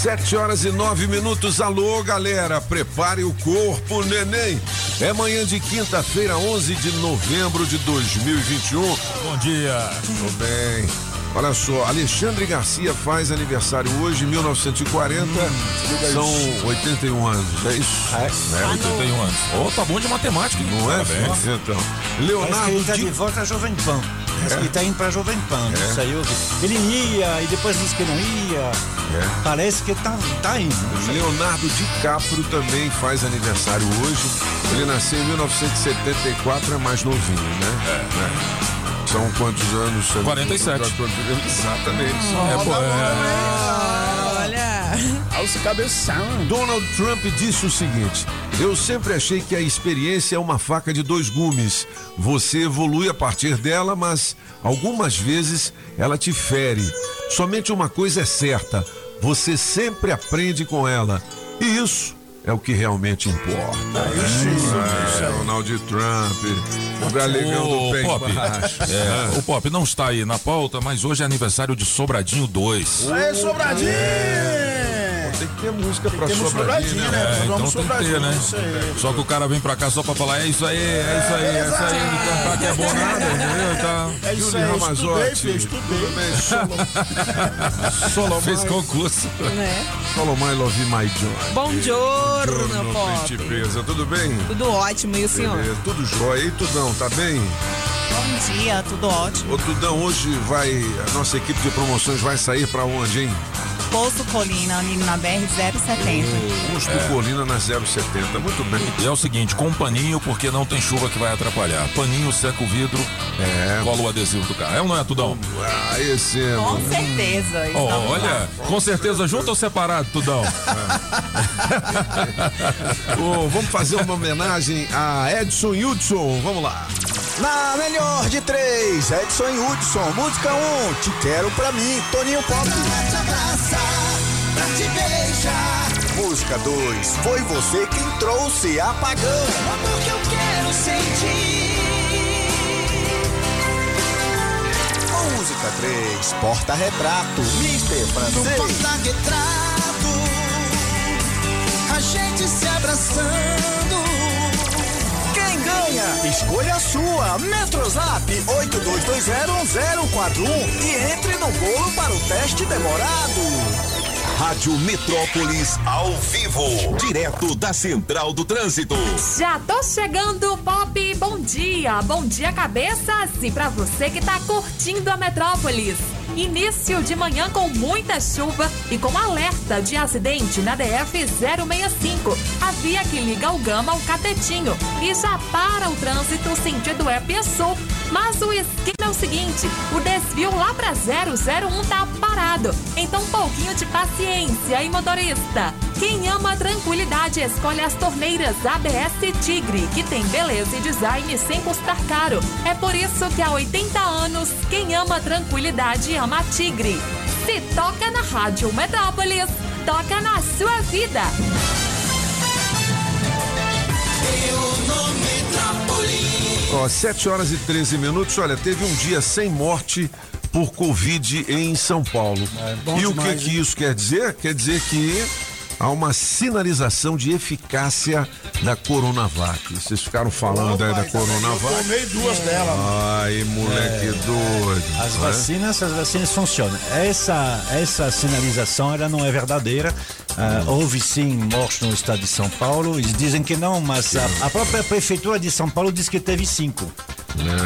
Sete horas e nove minutos. Alô, galera, prepare o corpo, neném. É manhã de quinta-feira, 11 de novembro de 2021. Bom dia. Tudo bem. Olha só, Alexandre Garcia faz aniversário hoje, 1940. São 81 anos, é isso? É, 81 anos. Ô, tá bom de matemática, hein? Não é? Parabéns. Então. Leonardo ele tá de volta à Jovem Pan. Que ele tá indo pra Jovem Pan. Isso aí eu vi. Ele ia e depois disse que não ia. Parece que tá, tá indo. não. Leonardo DiCaprio também faz aniversário hoje. Ele nasceu em 1974, é mais novinho, né? É. São quantos anos? 47. Exatamente. É, pô, é. Olha. Aos cabeção. Donald Trump disse o seguinte: Eu sempre achei que a experiência é uma faca de dois gumes. Você evolui a partir dela, mas algumas vezes ela te fere. Somente uma coisa é certa: você sempre aprende com ela. E isso é o que realmente importa. É, Donald Trump, o Ô, pé Pop, embaixo. é, o Pop não está aí na pauta, mas hoje é aniversário de Sobradinho 2. Aê, Sobradinho! Tem que ter música pra sobradinho, né? né? É, então Vamos tem que ter, Sobradinho, né? isso aí. Só que o cara vem pra cá só pra falar, é isso aí, é isso aí, é isso aí, não cantar que é bom nada, entendeu? Tá. É isso aí, estudei, Ramazotti, estudei. bem? Solo- Fez concurso. Né? Solomai Love My Joy. Bom giorno, Pop. Tudo bem? Tudo ótimo, e o senhor? Beleza, tudo jóia. E Tudão, tá bem? Bom dia, tudo ótimo. Ô Tudão, hoje vai, a nossa equipe de promoções vai sair pra onde, hein? Poço Colina, ali na BR-070. Custo Colina na 070, muito bem. E é o seguinte, com paninho, porque não tem chuva que vai atrapalhar. Paninho, seca o vidro, É. cola o adesivo do carro. É ou não é, Tudão? Ah, esse é... Com certeza. Estamos olha, lá. com certeza junto ou separado, Tudão? Ô, vamos fazer uma homenagem a Edson Hudson, vamos lá. Na melhor de três, Edson Hudson. Música 1, um, Te Quero Pra Mim, Toninho Pop. Música 2, Foi Você Quem Trouxe Apagão. Amor que eu quero sentir. Música 3, Porta Retrato, Mister No Francês. porta-retrato, a gente se abraçando. Quem ganha? Escolha a sua. Metrozap 82201041 e entre no bolo para o teste demorado. Rádio Metrópolis ao vivo. Direto da Central do Trânsito. Já tô chegando, Pop. Bom dia, bom dia, cabeças. E pra você que tá curtindo a Metrópolis. Início de manhã com muita chuva e com alerta de acidente na DF 065, a via que liga o Gama ao Catetinho. E já para o trânsito sentido EP Sul. Mas o esquema é o seguinte: o desvio lá pra 001 tá parado. Então, um pouquinho de paciência, hein, motorista? Quem ama a tranquilidade escolhe as torneiras ABS Tigre, que tem beleza e design sem custar caro. É por isso que há 80 anos, quem ama a tranquilidade ama a Tigre. Se toca na Rádio Metrópolis, toca na sua vida. Ó, 7 horas e 13 minutos. Olha, teve um dia sem morte por Covid em São Paulo. bom e o que, demais, que isso quer dizer? Quer dizer que há uma sinalização de eficácia da Coronavac. Vocês ficaram falando aí da Eu Coronavac. tomei duas dela. Ai, moleque doido. As né? vacinas, as vacinas funcionam. Essa, essa sinalização, ela não é verdadeira. Ah, houve sim mortes no estado de São Paulo. Eles dizem que não, mas a, a própria prefeitura de São Paulo diz que teve cinco.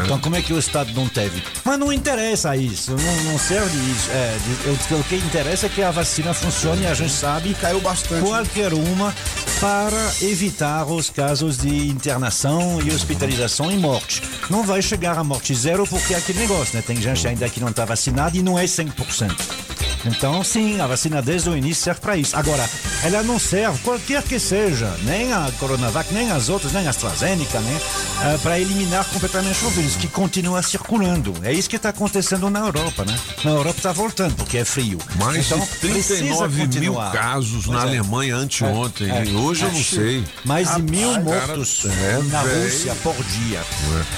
Então como é que o estado não teve? Mas não interessa isso, não, não serve isso. É, de- o que interessa é que a vacina funcione e a gente sabe Caiu bastante. qualquer uma para evitar os casos de internação e hospitalização e morte. Não vai chegar a morte zero porque é aquele negócio, né? Tem gente ainda que não está vacinada e não é 100%. Então, sim, a vacina desde o início serve para isso. Agora, ela não serve, qualquer que seja, nem a Coronavac, nem as outras, nem a AstraZeneca, né? ah, para eliminar completamente o vírus, que continua circulando. É isso que está acontecendo na Europa, né? Na Europa está voltando, porque é frio. Mais então, de 39 precisa mil casos na Pois é. Alemanha anteontem. É, é. Hoje eu não sei. Mais de mil Rapaz, mortos cara, é, na velho. Rússia por dia.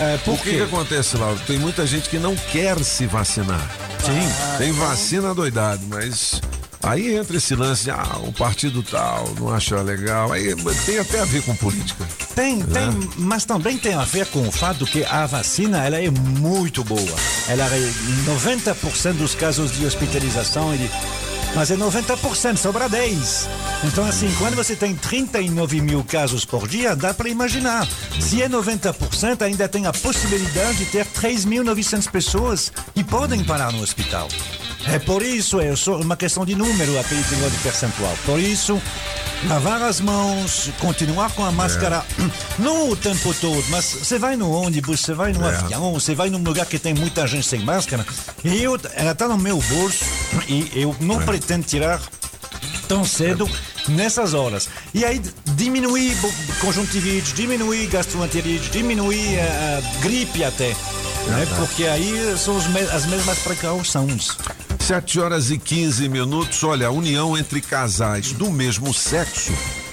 É, por o que, que acontece lá? Tem muita gente que não quer se vacinar. Sim. Tem vacina doidado, mas aí entra esse lance de, ah, o partido tal não acha legal. Aí tem até a ver com política. Tem, tem, mas também tem a ver com o fato que a vacina ela é muito boa. Ela é 90% dos casos de hospitalização, ele, mas é 90%, sobra 10. Então, assim, quando você tem 39 mil casos por dia, dá para imaginar. Se é 90%, ainda tem a possibilidade de ter 3.900 pessoas que podem parar no hospital. É por isso, é só uma questão de número, aquele negócio de percentual. Por isso, lavar as mãos, continuar com a máscara, não o tempo todo, mas você vai no ônibus, você vai no É. avião, você vai num lugar que tem muita gente sem máscara, e eu, ela está no meu bolso, e eu não pretendo tirar tão cedo nessas horas. E aí diminuir bo- conjuntivite, diminuir gastroenterite, diminuir a gripe até. Né? Porque aí são os me- as mesmas precauções. 7 horas e 15 minutos. Olha, a união entre casais do mesmo sexo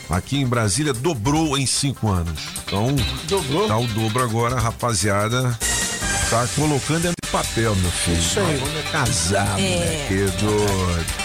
aqui em Brasília dobrou em cinco anos. Então, Dobrou? tá o dobro agora, a rapaziada. Tá colocando dentro de papel, meu filho. Isso aí. Vamos casar, É. moleque doido.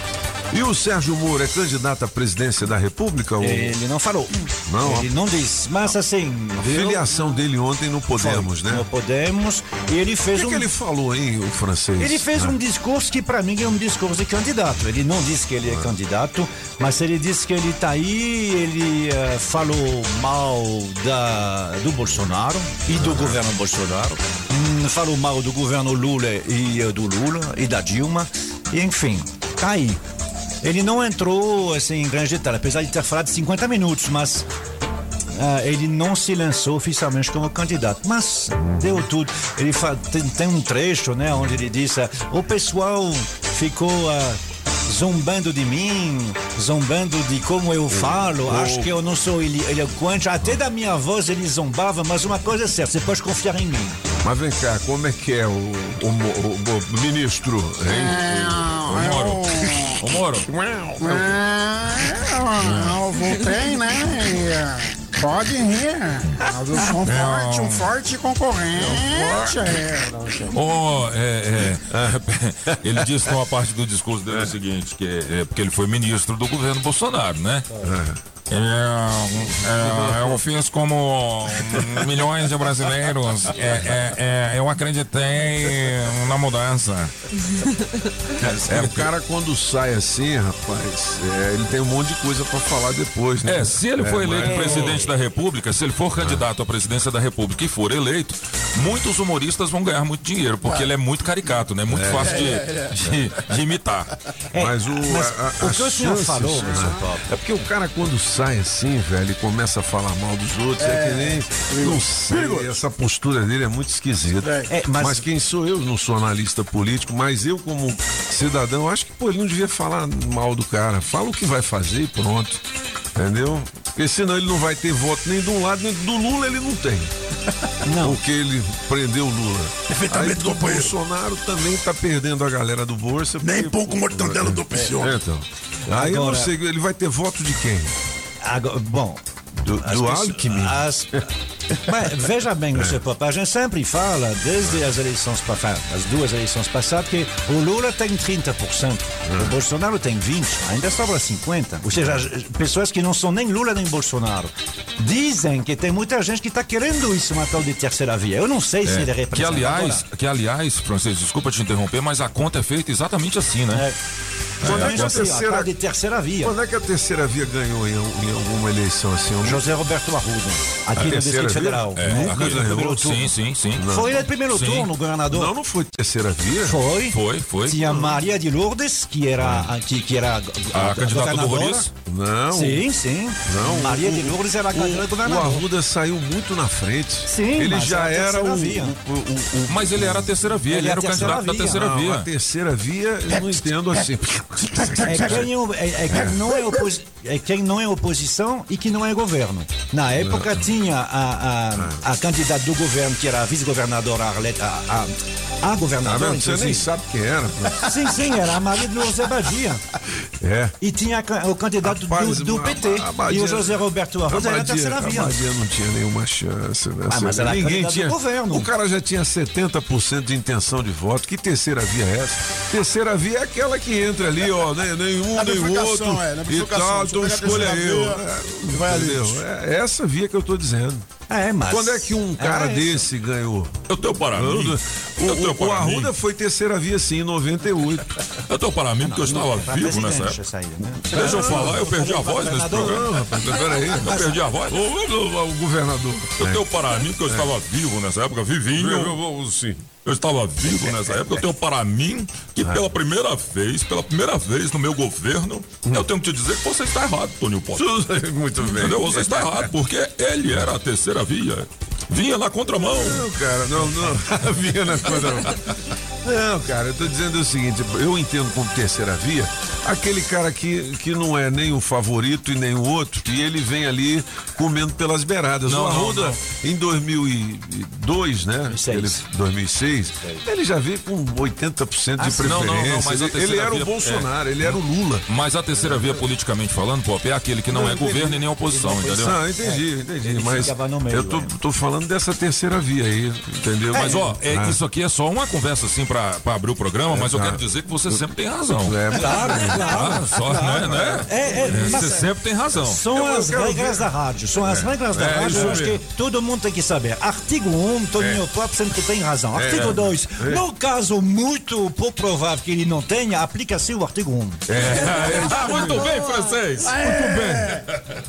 E o Sérgio Moro é candidato à presidência da República? Ou... Ele não falou. Não, Ele não disse. Mas assim. A filiação dele ontem no Podemos, Foi. né? Não podemos. E ele O fez que, um. que ele falou, hein, o francês? Ele fez Ah. um discurso que para mim é um discurso de candidato. Ele não disse que ele é candidato, mas ele disse que ele está aí, ele eh, falou mal da, do Bolsonaro e do governo Bolsonaro, Hum, falou mal do governo Lula e eh, do Lula e da Dilma, e enfim, tá aí. Ele não entrou assim em grande detalhe, apesar de ter falado 50 minutos, mas ah, ele não se lançou oficialmente como candidato, mas deu tudo. Ele tem, tem um trecho, né, onde ele disse: ah, o pessoal ficou ah, zombando de mim, zombando de como eu falo, acho que eu não sou ele- eloquente, até da minha voz ele zombava, mas uma coisa é certa, você pode confiar em mim. Mas vem cá, como é que é o, o, o- o ministro, hein? Ô, Moro. Ô, Moro. Ah, eu voltei, né? Pode rir. Mas eu sou um forte, um forte concorrente. É. Ô, é, é, ele disse numa parte do discurso dele o seguinte, que é, é porque ele foi ministro do governo Bolsonaro, né? É, é, eu fiz como milhões de brasileiros. É, é, é, eu acreditei na mudança. É, o cara quando sai assim, rapaz, é, ele tem um monte de coisa pra falar depois, né? É, se ele for eleito mas- presidente da República, se ele for candidato à presidência da República e for eleito, muitos humoristas vão ganhar muito dinheiro, porque ele é muito caricato, né? Muito fácil de, de- de imitar. Mas o, mas a- a- o que o senhor falou, né? É porque o cara quando sai assim, velho, e começa a falar mal dos outros, é, que nem. Não sei, essa postura dele é muito esquisita. É, mas... mas- quem sou eu? Não sou analista político, mas eu, como cidadão, acho que pô, ele não devia falar mal do cara. Fala o que vai fazer e pronto. Entendeu? Porque senão ele não vai ter voto nem de um lado, nem do Lula ele não tem. Não. Porque ele prendeu o Lula. Perfeitamente, Aí companheiro. Bolsonaro também tá perdendo a galera do Bolsa. Nem porque- pouco mortandela do Picion. É, então. Aí eu não Agora- sei, ele vai ter voto de quem? Agora, bom. Do, as do Alckmin? as- Mas veja bem, Mr. Pop, a gente sempre fala, desde as eleições passadas, as duas eleições passadas, que o Lula tem 30%, o Bolsonaro tem 20%, ainda sobra 50%. Ou seja, as pessoas que não são nem Lula nem Bolsonaro dizem que tem muita gente que está querendo isso, uma tal de terceira via. Eu não sei se ele É, representa. que aliás, Agora, que aliás, francês, desculpa te interromper, mas a conta é feita exatamente assim, né? Quando é a a terceira, tal de terceira via. quando é que a terceira via ganhou em, em alguma eleição assim? Não- José Roberto Arruda, A aqui no Distrito via? Federal. É, Nunca ganhou. primeiro turno. Sim, sim, sim. Foi ele primeiro Sim. turno, governador. Não, não foi terceira via? Foi. Foi, foi. Tinha Maria de Lourdes, que era, que, que era A candidata do. Roriz? Não. Sim, sim. Não, Maria o- de Lourdes era a candidata O governadora. Arruda saiu muito na frente. Sim, ele mas já era a o, o, o, o- o- Mas ele era a terceira via, ele, Ele é era o a candidato da via. terceira Não, via. a terceira via eu não entendo assim. É quem, é, é não é, quem não é oposição e que não é governo. Na época tinha a, a, a candidata do governo, que era a vice-governadora Arlete, a, a, a Ah, governadora. mas você nem sabe quem era. Sim, sim, era a Maria de Lourdes Abadia. É. E tinha a o candidato Rapaz, do, do a- PT. a Abadia- e o José Roberto Arruda era a terceira via. Abadia não tinha nenhuma chance, né? Ah, mas era a Ninguém do tinha. governo. O cara já tinha 70% de intenção de voto. Que terceira via é essa? Terceira via é aquela que entra ali, ó, né? nenhum, nem outro. é, na e bifurcação. tal, então escolha eu. É, vai ali. entendeu? É essa via que eu tô dizendo. É, mas. Quando é que um cara É desse ganhou? Eu tenho para mim. O, Eu tenho o, o mim. Arruda foi terceira via sim, em 98. Eu tenho para mim porque eu estava vivo nessa época. aí, né? Deixa eu falar, eu perdi a voz nesse programa. Peraí. Eu perdi a voz. O, governador. Eu tenho para mim que eu estava vivo nessa época, vivinho. Sim. Eu estava vivo nessa época. Eu tenho para mim que pela primeira vez, pela primeira vez no meu governo, eu tenho que te dizer que você está errado, Toninho Pop. Muito bem. Entendeu? Você está errado, porque ele era a terceira via. Vinha na contramão. Não, cara, não, não. Via na contramão. Não, cara, eu tô dizendo o seguinte, eu entendo como terceira via aquele cara que, que não é nem o favorito e nem o outro, e ele vem ali comendo pelas beiradas. Não, o não, Arruda, em 2002, né? 2006. Ele, 2006, ele já veio com 80% de Ah, sim. Não, preferência. não, não, mas ele, ele era via- o Bolsonaro, ele era o Lula. Mas a terceira via, politicamente falando, Pop, é aquele que não, Não, é entendi. governo e nem oposição, entendeu? Não, entendi, entendi. ele Mas meio, eu tô, é. tô falando dessa terceira via aí, entendeu? Mas ó, é, Ah. isso aqui é só uma conversa assim pra, pra abrir o programa, mas eu tá. quero dizer que você sempre tem razão. É, Claro, claro. Ah, só, né, né? É, é, mas- Você sempre tem razão. São Eu as regras ver. da rádio. São as regras da É, rádio. Eu acho que todo mundo tem que saber. Artigo 1, Toninho Pop sempre tem razão. Artigo 2, no caso muito pouco provável que ele não tenha, aplica-se o artigo 1. Ah, muito bem, francês.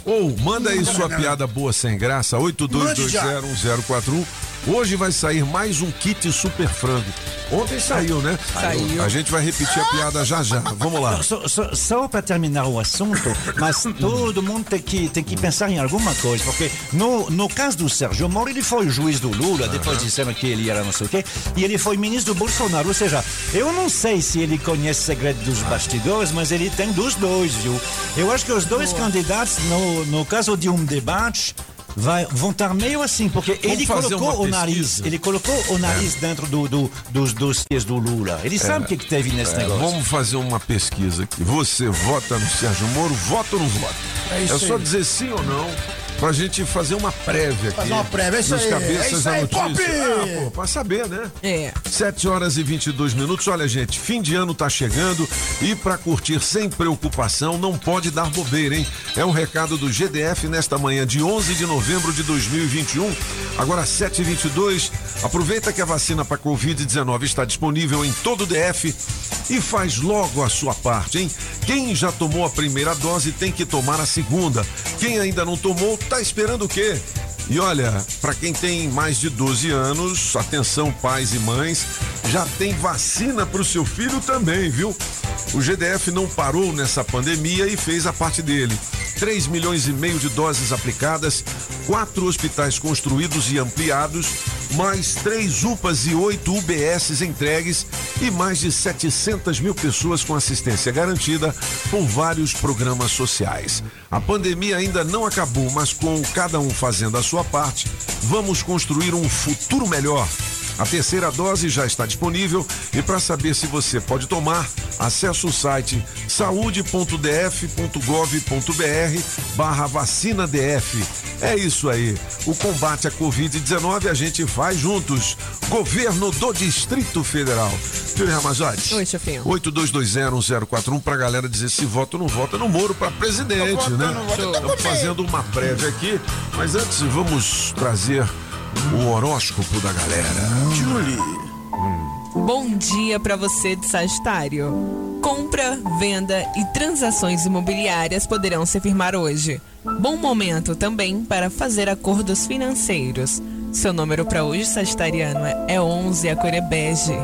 Ou manda aí sua piada boa sem graça, 82201041. Hoje vai sair mais um kit super frango. Ontem saiu, né? Saiu. A gente vai repetir a piada já já. Vamos lá. Só, só, só para terminar o assunto, mas todo mundo tem que, tem que pensar em alguma coisa, porque no, no caso do Sérgio Moro, ele foi o juiz do Lula, depois disseram que ele era não sei o quê, e ele foi ministro do Bolsonaro. Ou seja, eu não sei se ele conhece o segredo dos bastidores, mas ele tem dos dois, viu? Eu acho que os dois candidatos, no, no caso de um debate, vai- vão estar meio assim, porque ele colocou o nariz, ele colocou o nariz dentro do, do- dos dossiês do Lula. Ele sabe o que, que teve nesse É, negócio. vamos fazer uma pesquisa aqui. Você vota no Sérgio Moro, vota ou não vota? É isso só aí. dizer sim ou não. Pra gente fazer uma prévia aqui. Fazer uma prévia, é isso aí, cabeças é isso da aí, notícia. Pop! Ah, pô, pra saber, né? É. 7 horas e 22 minutos. Olha, gente, fim de ano tá chegando e para curtir sem preocupação não pode dar bobeira, hein? É um recado do GDF nesta manhã de 11 de novembro de 2021. Agora 7h22. Aproveita que a vacina para Covid-19 está disponível em todo o DF e faz logo a sua parte, hein? Quem já tomou a primeira dose tem que tomar a segunda. Quem ainda não tomou, tá esperando o quê? E olha, para quem tem mais de 12 anos, atenção pais e mães, já tem vacina para o seu filho também, viu? O GDF não parou nessa pandemia e fez a parte dele. 3 milhões e meio de doses aplicadas, quatro hospitais construídos e ampliados, mais três UPAs e oito UBSs entregues e mais de 700 mil pessoas com assistência garantida por vários programas sociais. A pandemia ainda não acabou, mas com cada um fazendo a sua parte, vamos construir um futuro melhor. A terceira dose já está disponível e para saber se você pode tomar, acesse o site saúde.df.gov.br barra vacina DF. É isso aí. O combate à Covid-19 a gente faz juntos. Governo do Distrito Federal. Júlio Ramazotti. Oi, chefinho. 82201041 pra galera dizer se vota ou não vota no Moro pra presidente, né? Estamos fazendo uma prévia aqui, mas antes vamos trazer o horóscopo da galera. Julie, Bom dia para você de Sagitário. Compra, venda e transações imobiliárias poderão se firmar hoje. Bom momento também para fazer acordos financeiros. Seu número para hoje, Sagitariano, é 11, a cor é bege.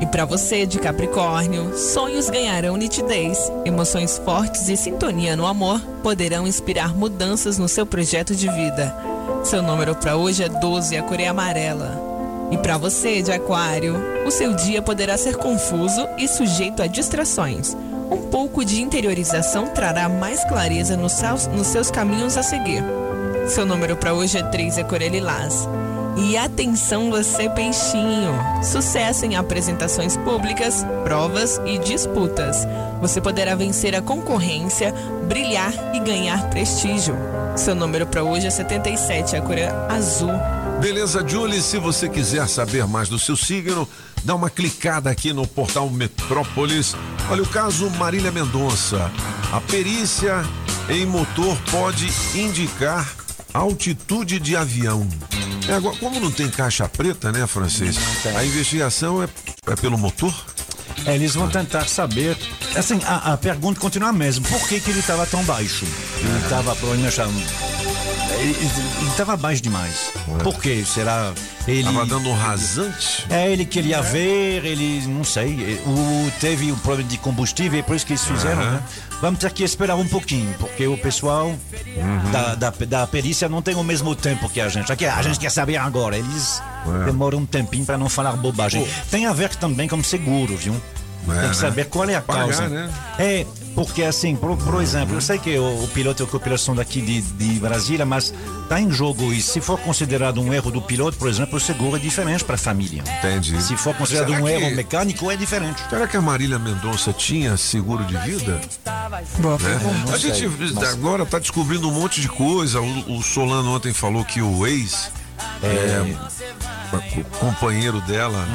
E para você de Capricórnio, sonhos ganharão nitidez, emoções fortes e sintonia no amor poderão inspirar mudanças no seu projeto de vida. Seu número para hoje é 12, a cor é amarela. E para você de Aquário, o seu dia poderá ser confuso e sujeito a distrações. Um pouco de interiorização trará mais clareza nos seus, nos seus caminhos a seguir. Seu número para hoje é 3, a cor é lilás. E atenção você peixinho, sucesso em apresentações públicas, provas e disputas. Você poderá vencer a concorrência, brilhar e ganhar prestígio. Seu número para hoje é 77, a cor é azul. Beleza, Julie, se você quiser saber mais do seu signo, dá uma clicada aqui no portal Metrópolis. Olha o caso Marília Mendonça. A perícia em motor pode indicar altitude de avião. É, agora, como não tem caixa preta, né, francês? A investigação é, é pelo motor? É, Eles vão tentar saber. Assim, a, a pergunta continua a mesma. Por que, que ele estava tão baixo? Ele estava provavelmente. Ele estava baixo demais. Por quê? Será ele. Tava dando um rasante? É, ele queria ver, ele. Não sei. O, teve o problema de combustível, é por isso que eles fizeram, Aham. né? Vamos ter que esperar um pouquinho, porque o pessoal Uhum. da, da, da perícia não tem o mesmo tempo que a gente. Aqui, a gente quer saber agora. Eles É. demoram um tempinho para não falar bobagem. Tem a ver também com seguro, viu? É, Tem né? que saber qual é a Pagar, causa. né? É, porque assim, por, por exemplo, eu sei que o, o piloto e a copiloto são daqui de, de Brasília, mas está em jogo e se for considerado um erro do piloto, por exemplo, o seguro é diferente para a família. Entendi. Se for considerado Será um que- erro mecânico, é diferente. Será que a Marília Mendonça tinha seguro de vida? Boa Né? A gente mas- agora tá descobrindo um monte de coisa. O, o Solano ontem falou que o ex é, co- companheiro dela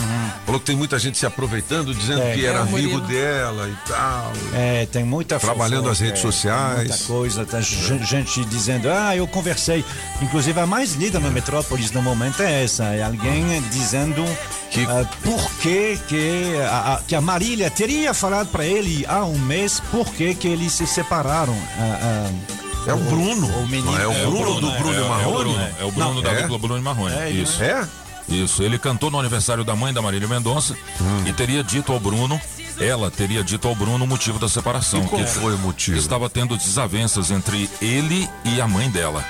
falou que tem muita gente se aproveitando, dizendo É. que era É, amigo dela e tal. É, tem muita Trabalhando as redes é, sociais. Muita coisa, gen- gente dizendo, ah, eu conversei. Inclusive, a mais lida no Metrópolis no momento é essa: é alguém dizendo Que- ah, por que, que, a, a- que a Marília teria falado para ele há um mês por que, que eles se separaram. Ah, ah, É o Bruno. o menino- é o é o Bruno, do é, Bruno é, e É Marrone? Bruno, é o Bruno da é? dupla Bruno e Marrone. É, Isso. É? Isso, ele cantou no aniversário da mãe da Marília Mendonça e teria dito ao Bruno, ela teria dito ao Bruno o motivo da separação. E qual que foi o motivo? Estava tendo desavenças entre ele e a mãe dela.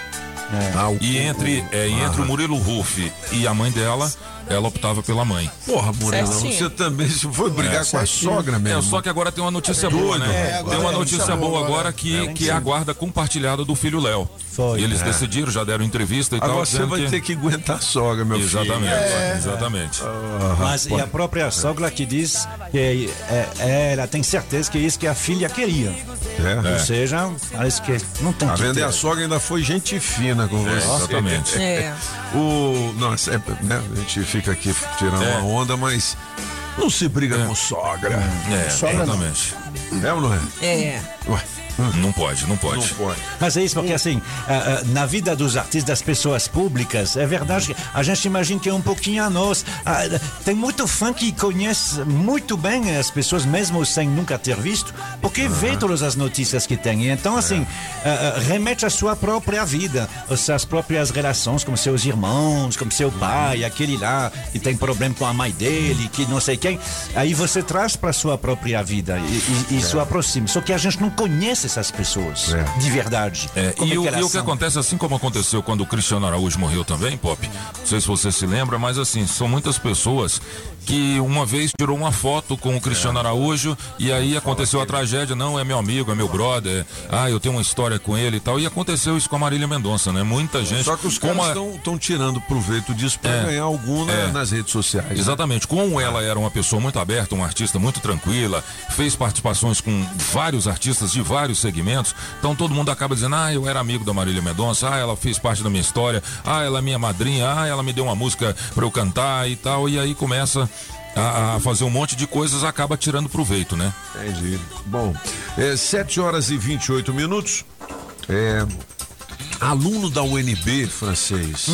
Ah, o- E entre, é, e entre o Murilo Ruff e a mãe dela, ela optava pela mãe. Porra, Murilo, Certinho. você também foi brigar com a sogra É, mesmo. só que agora tem uma notícia boa, né? É, tem uma tem notícia boa agora que, que é a guarda compartilhada do filho Léo. Foi. E eles É. decidiram, já deram entrevista e tal. Agora você dizendo vai que... ter que aguentar a sogra, meu Exatamente, filho. exatamente. Mas e a própria sogra que diz que é, é, ela tem certeza que é isso que a filha queria. É. Ou seja, parece que não tem A que vender ter. a sogra ainda foi gente fina com você. exatamente. É. O, não, é sempre, né? A gente fica aqui tirando É. uma onda, mas não se briga com sogra. É, Sogra não. exatamente. É ou não é? É. Ué, Não pode, não pode. não pode. Mas é isso, porque assim, ah, ah, na vida dos artistas, das pessoas públicas, é verdade que a gente imagina que é um pouquinho a nós. Tem muito fã que conhece muito bem as pessoas, mesmo sem nunca ter visto, porque vê todas as notícias que tem. E Então, assim, ah, remete à sua própria vida, às suas próprias relações com seus irmãos, com seu pai, aquele lá que tem problema com a mãe dele, que não sei quem. Aí você traz para sua própria vida e, e, e isso aproxima. Só que a gente não conhece essas pessoas É. de verdade. É, e, o, e o que são? acontece, assim como aconteceu quando o Cristiano Araújo morreu também, Pop, não sei se você se lembra, mas assim, são muitas pessoas que uma vez tirou uma foto com o Cristiano Araújo e aí aconteceu a tragédia, não, é meu amigo, é meu brother, ah, eu tenho uma história com ele e tal, e aconteceu isso com a Marília Mendonça, né? Muita gente... Só que os caras a- estão tirando proveito disso para É. ganhar algum na- É. nas redes sociais. né? Exatamente. Como ela era uma pessoa muito aberta, uma artista muito tranquila, fez participações com vários artistas de vários segmentos, então todo mundo acaba dizendo: ah, eu era amigo da Marília Mendonça, ah, ela fez parte da minha história, ah, ela é minha madrinha, ah, ela me deu uma música para eu cantar e tal, e aí começa a, a fazer um monte de coisas, acaba tirando proveito, né? Entendi. Bom, é 7 horas e 28 minutos. É, aluno da UNB francês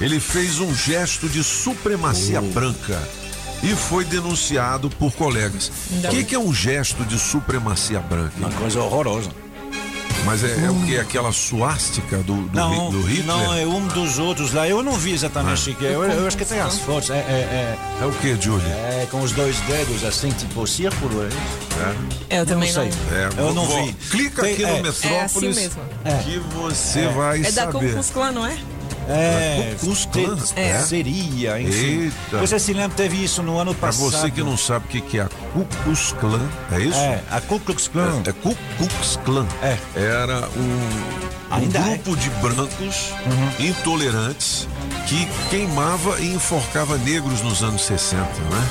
ele fez um gesto de supremacia branca e foi denunciado por colegas. O que, que é um gesto de supremacia branca? Uma coisa horrorosa. Mas é, é o que? Aquela suástica do, do, Não, do Hitler? não, é um dos outros lá. Eu não vi exatamente o que é. Eu, eu acho que tem as fotos. É, é, é... o que, Júlia? É com os dois dedos assim, tipo círculo. É? Eu também sei. não. É, eu não vou- vi. Clica Tem- aqui é, no Metrópolis É assim mesmo. que você É. vai É da saber. Ku Klux Klan, não é? É, Klux Klan? te- É. seria, enfim. Eita. Você se lembra, teve isso no ano Pra passado. você que não sabe o que, que é a Ku Klux Klan, é isso? É, a Ku Klux Klan. É, é Ku Klux Klan. É. Era um, um é. grupo de brancos intolerantes que queimava e enforcava negros nos anos 60, né?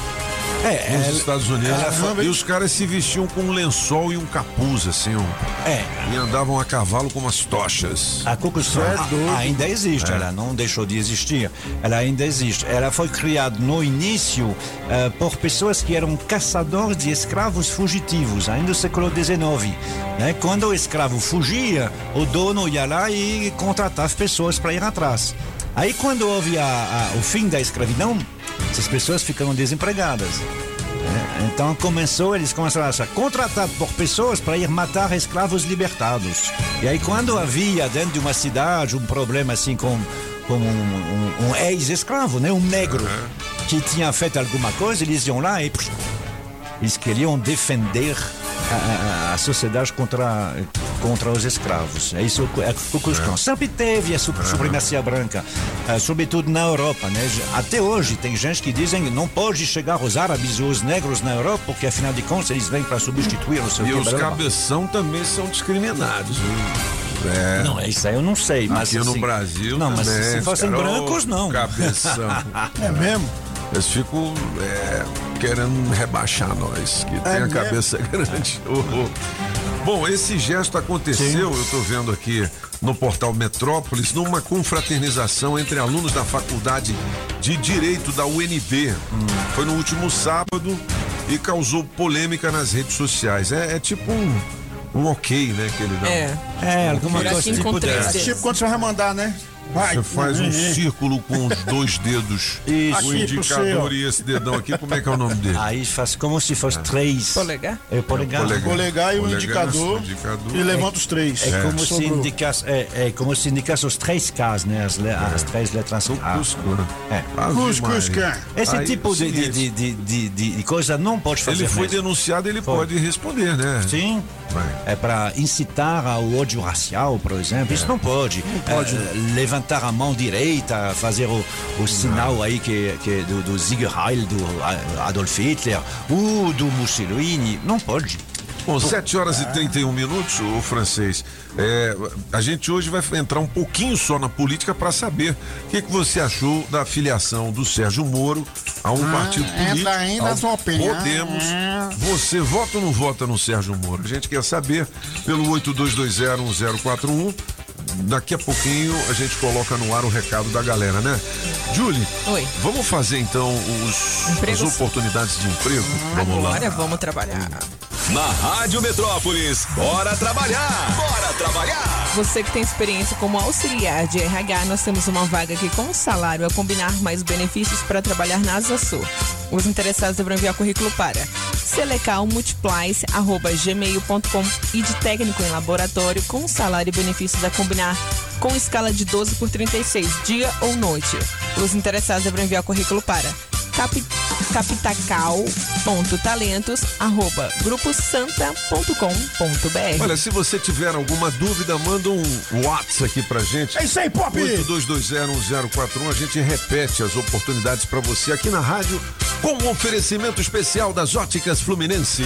É, Nos ela- Estados Unidos. E os caras se vestiam com um lençol e um capuz, assim, um, É. e andavam a cavalo com umas tochas. A Ku Klux Klan a- ainda existe, É. ela não deixou de existir. Ela ainda existe. Ela foi criada no início eh, por pessoas que eram caçadores de escravos fugitivos, ainda no século XIX. Né? Quando o escravo fugia, o dono ia lá e contratava pessoas para ir atrás. Aí, quando houve a- a- o fim da escravidão, essas pessoas ficaram desempregadas. né? Então começou, eles começaram a ser contratados por pessoas para ir matar escravos libertados. E aí quando havia dentro de uma cidade um problema assim com, com um, um- um ex-escravo, né, um negro que tinha feito alguma coisa, eles iam lá e eles queriam defender a, a- a sociedade contra, contra os escravos. É isso que é Ku Klux Klan. Sempre teve a su- supremacia branca, eh, sobretudo na Europa. Né? Até hoje tem gente que dizem que não pode chegar os árabes ou os negros na Europa, porque afinal de contas eles vêm para substituir o seu E os cabeção também são discriminados. viu? É. Não, isso aí eu não sei, mas Aqui no assim- Brasil Não, mas também, se fossem brancos, não. Cabeção. É mesmo? Eles ficam é, querendo rebaixar nós, que tem a mesmo? cabeça grande. Bom, esse gesto aconteceu, eu estou vendo aqui no portal Metrópolis, numa confraternização entre alunos da Faculdade de Direito da UNB. Foi no último sábado e causou polêmica nas redes sociais. É, é tipo um, um ok, né, que ele dá. É. É, alguma coisa tipo esse. Tipo quando você vai mandar, né? Vai. Você faz um Uhum. círculo com os dois dedos. Isso. O indicador e esse dedão aqui, como é que é o nome dele? Aí faz como se fosse três. Polegar? É polegar. Polegar. Polegar e o Polegar, indicador, indicador. e levanta os três. É, como se indicasse, é, é como se indicasse os três Ks, né? As, le- as três letras A. Cus Clan. É. Ave Cus, Maria. cus, can. Esse Aí, tipo de, de, de, de, de, de- de coisa não pode fazer. Ele foi mesmo. denunciado, ele Foi. pode responder, né? Sim. Vai. É para incitar ao ódio racial, por exemplo. Isso não pode. pode. É, levantar a mão direita, fazer o, o sinal aí que, que do, do Sieg Heil do Adolf Hitler, ou do Mussolini. Não pode. Bom, 7 horas e 31 minutos, o francês. É, a gente hoje vai entrar um pouquinho só na política para saber o que, que você achou da filiação do Sérgio Moro a um Ah, partido político. aí na ao sua opinião. Podemos. Ah. Você vota ou não vota no Sérgio Moro? A gente quer saber pelo 82201041. Daqui a pouquinho a gente coloca no ar o recado da galera, né? Julie, Oi. vamos fazer então os, as oportunidades de emprego? Vamos lá. Agora vamos trabalhar. Na Rádio Metrópolis, bora trabalhar! Bora trabalhar! Você que tem experiência como auxiliar de RH, nós temos uma vaga aqui com salário a combinar mais benefícios para trabalhar na Asa Sul. Os interessados deverão enviar currículo para selecalmultiplies.gmail.com e de técnico em laboratório com salário e benefícios a combinar com escala de 12 por 36, dia ou noite. Os interessados deverão enviar currículo para capi- capitacal.talentos@gruposanta.com.br. Olha, se você tiver alguma dúvida, manda um WhatsApp aqui pra gente. É isso aí, Pop! 82201041, a gente repete as oportunidades pra você aqui na rádio com um oferecimento especial das Óticas Fluminense.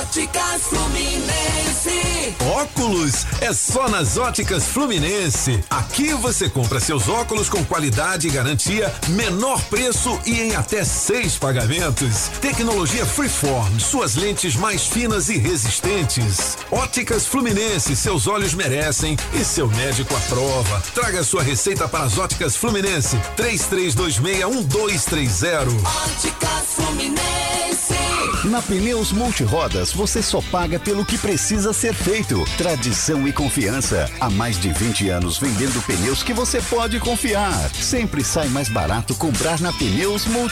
Óticas Fluminense. Óculos é só nas Óticas Fluminense. Aqui você compra seus óculos com qualidade e garantia, menor preço e em até seis pagamentos. Tecnologia Freeform, suas lentes mais finas e resistentes. Óticas Fluminense, seus olhos merecem e seu médico aprova. Traga sua receita para as Óticas Fluminense. 33261230. Óticas Fluminense. Na Pneus Multirodas, você só paga pelo que precisa ser feito. Tradição e confiança. Há mais de 20 anos vendendo pneus que você pode confiar. Sempre sai mais barato comprar na Pneus Multirodas.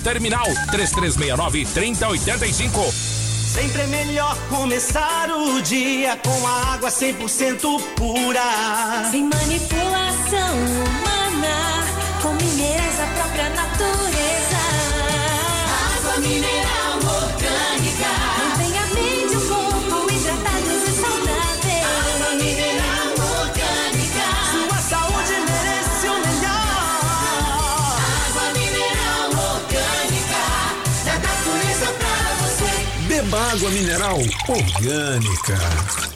terminal 3369 3085. Sempre é melhor começar o dia com a água 100% pura. Sem manipulação humana, com minerais da própria natureza. Água mineral água mineral orgânica.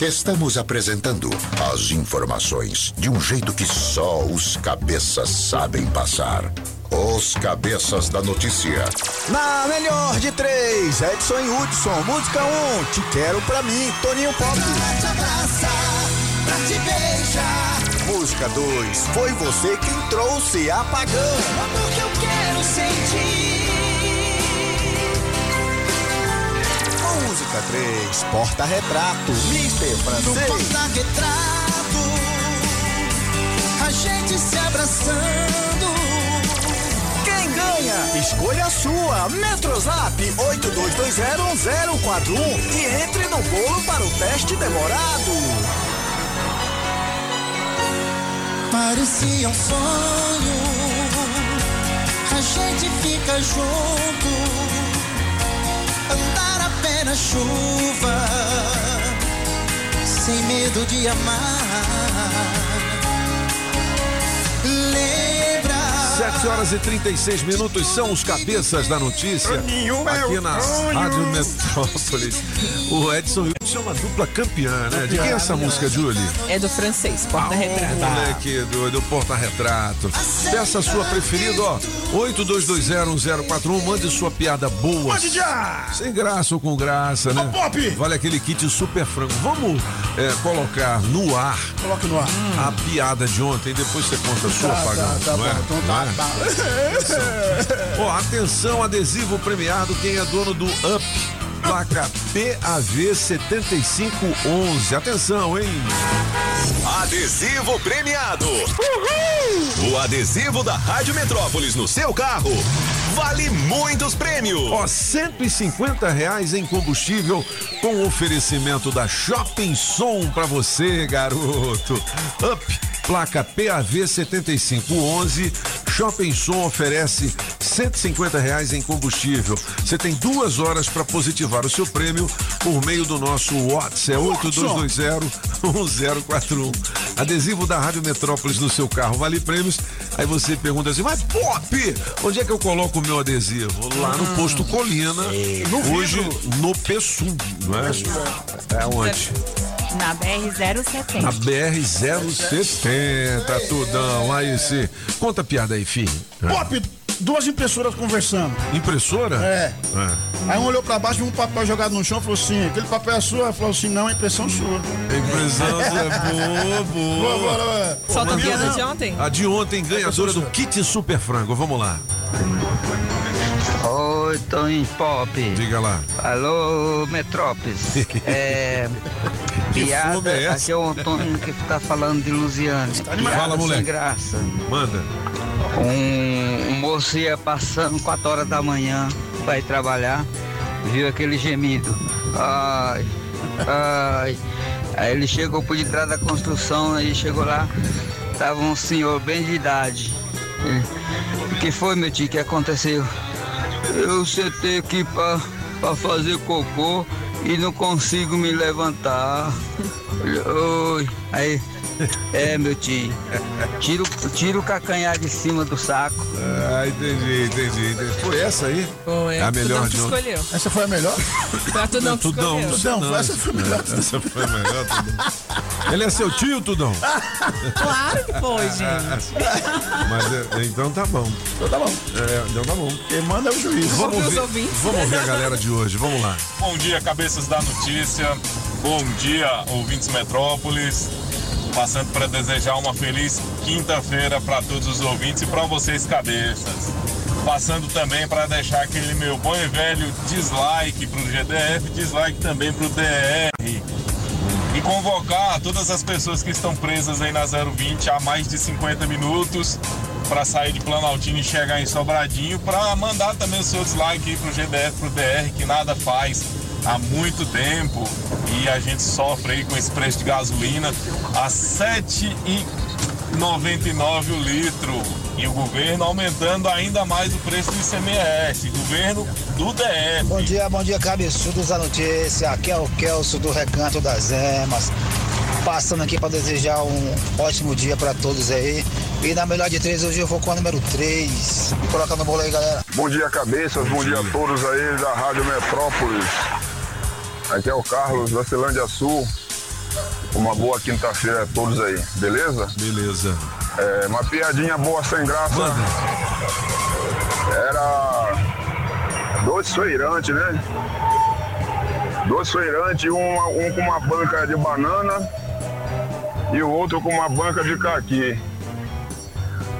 Estamos apresentando as informações de um jeito que só os cabeças sabem passar. Os cabeças da notícia. Na melhor de três, Edson e Hudson. Música 1, um, Te Quero Pra Mim, Toninho Pop. Pra te abraçar, pra te beijar. Música 2, Foi Você Quem Trouxe Apagão. Amor que eu quero sentir. Música 3, Porta Retrato, Mister Francês. No porta-retrato, a gente se abraçando. Quem ganha? Escolha a sua. Metrozap 82201041 e entre no bolo para o teste demorado. Parecia um sonho, a gente fica junto, andar a pé na chuva, sem medo de amar. 7 horas e 36 minutos são os cabeças da notícia. Aqui na. Rádio Metrópolis. O Edson Hudson é uma dupla campeã, né? De quem é essa música, Julie? É do francês, Ah, porta-retrato. moleque do, do porta-retrato. Peça a sua preferida, ó. 82201041. Mande sua piada boa. Já! Sem graça ou com graça, né? Pop! Vale aquele kit super frango. Vamos é, colocar no ar Coloque no ar. a piada de ontem. Depois você conta a sua, Tá, Pagão. tá, tá não é? Então Não tá, é? tá. Ó, atenção, adesivo premiado. Quem é dono do UP? Placa PAV 7511. Atenção, hein? Adesivo premiado. O adesivo da Rádio Metrópolis no seu carro vale muitos prêmios. Ó, 150 reais em combustível com oferecimento da Shopping Som pra você, garoto. Up, placa PAV 7511. Shopping Som oferece 150 reais em combustível. Você tem duas horas para positivar o seu prêmio por meio do nosso WhatsApp, é 8220-1041. Adesivo da Rádio Metrópolis no seu carro, vale prêmios. Aí você pergunta assim, mas Pop, onde é que eu coloco o meu adesivo? Lá no posto Colina, hoje no Pessum, não é? É onde? Na BR-070. Na BR-070, tudão. Aí, se... Conta a piada aí, filho. Pop, duas impressoras conversando. Impressora? É. É. Aí um olhou pra baixo, viu um papel jogado no chão e falou assim: aquele papel é sua? Ela falou assim: não, é impressão sua. Impressão sua é boa, boa. Boa, boa. Solta a piada de ontem. A de ontem, ganhadora do kit Super Frango. Vamos lá. Oi, Toninho Pop. Diga lá. Alô, Metrópolis. É. Piada, é aqui é o Antônio que tá falando de Luziane. Piada Fala, sem moleque. graça. Manda. Um, um moço ia passando 4 horas da manhã para ir trabalhar, viu aquele gemido. Ai, ai. Aí ele chegou por detrás da construção, aí chegou lá, tava um senhor bem de idade. O que foi, meu tio, que aconteceu? Eu sentei aqui pra fazer cocô e não consigo me levantar. Oi. Aí, é, meu tio. Tira, o- tira o cacanhar de cima do saco. Ah, entendi, entendi. entendi. Foi essa aí? Foi. É a melhor Tudão de ontem. escolheu. Essa foi a melhor? Foi a Tudão que Tudão, escolheu. Tudão, não, essa foi a melhor. Essa foi a melhor, Tudão. Ele é seu tio, Tudão? Claro que foi, gente. Mas é, então tá bom. Então tá bom. É, então tá bom. Quem manda é o juiz. Vamos ver, vamos ver a galera de hoje. Vamos lá. Bom dia, cabeças da notícia. Bom dia, ouvintes Metrópolis. Passando para desejar uma feliz quinta-feira para todos os ouvintes e para vocês, cabeças. Passando também para deixar aquele meu bom e velho dislike pro GDF, dislike também pro DR. E convocar todas as pessoas que estão presas aí na 020 há mais de 50 minutos para sair de Planaltino e chegar em Sobradinho para mandar também o seu dislike aí pro GDF, pro DR, que nada faz há muito tempo e a gente sofre aí com esse preço de gasolina a 7,99 o litro e o governo aumentando ainda mais o preço do ICMS, governo do DF. Bom dia, bom dia, cabeçudos da notícia. Aqui é o Kelso do Recanto das Emas. Passando aqui para desejar um ótimo dia para todos aí. E na melhor de três, hoje eu vou com a número 3. Coloca no bolo aí, galera. Bom dia, cabeças. Bom, dia. a todos aí da Rádio Metrópolis. Aqui é o Carlos da Celândia Sul. Uma boa quinta-feira a todos aí, beleza? Beleza. É, uma piadinha boa sem graça. Era dois feirantes, né? Dois feirantes, um, um com uma banca de banana e o outro com uma banca de caqui.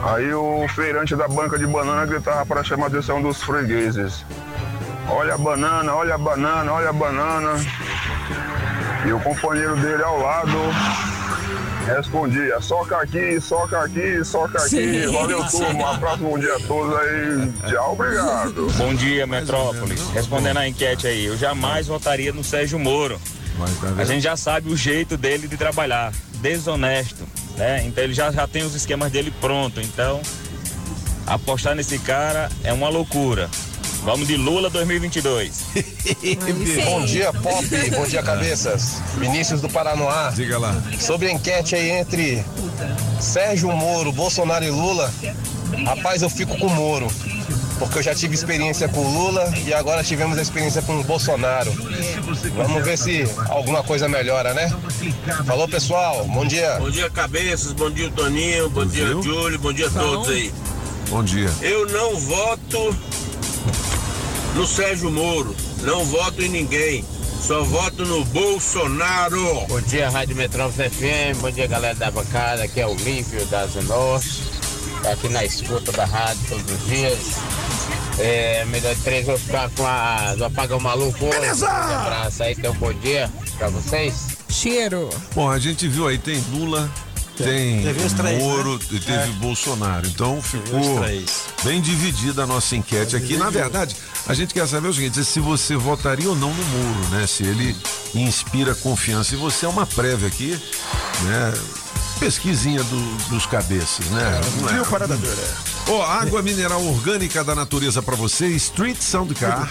Aí o feirante da banca de banana gritava para chamar a atenção dos fregueses. Olha a banana, olha a banana, olha a banana. E o companheiro dele ao lado respondia, soca aqui, soca aqui, soca aqui. Sim. Valeu turma, um abraço, bom dia a todos aí. Tchau, obrigado. Bom dia, Metrópolis. Respondendo a enquete aí, eu jamais votaria no Sérgio Moro. A gente já sabe o jeito dele de trabalhar, desonesto, né? Então ele já, já tem os esquemas dele pronto. Então, apostar nesse cara é uma loucura. Vamos de Lula 2022. Bom dia, Pop. Bom dia, cabeças. Vinícius do Paranoá. Diga lá. Sobre a enquete aí entre Sérgio Moro, Bolsonaro e Lula, rapaz, eu fico com o Moro. Porque eu já tive experiência com o Lula e agora tivemos a experiência com o Bolsonaro. Vamos ver se alguma coisa melhora, né? Falou, pessoal. Bom dia. Bom dia, cabeças. Bom dia, Toninho. Bom dia? Júlio. Bom dia a todos aí. Bom dia. Eu não voto no Sérgio Moro. Não voto em ninguém. Só voto no Bolsonaro. Bom dia, Rádio Metrópole FM. Bom dia, galera da bancada. Aqui é o Lívio da Zenorte. Tá aqui na escuta da rádio todos os dias. É, melhor de três, vou ficar com a do Apagão Maluco hoje. Beleza! Um abraço aí, então bom dia pra vocês. Cheiro. Bom, a gente viu aí, tem Lula, tem Teve os três, Moro né? e teve É. Bolsonaro. Então ficou bem dividida a nossa enquete aqui. Na verdade, a gente quer saber o seguinte: se você votaria ou não no Moro, né? Se ele inspira confiança. E você é uma prévia aqui, né? Pesquisinha do- dos cabeças, né? Não é? Viu, parada dura. Ó, água mineral orgânica da natureza para você, Street Sound Car,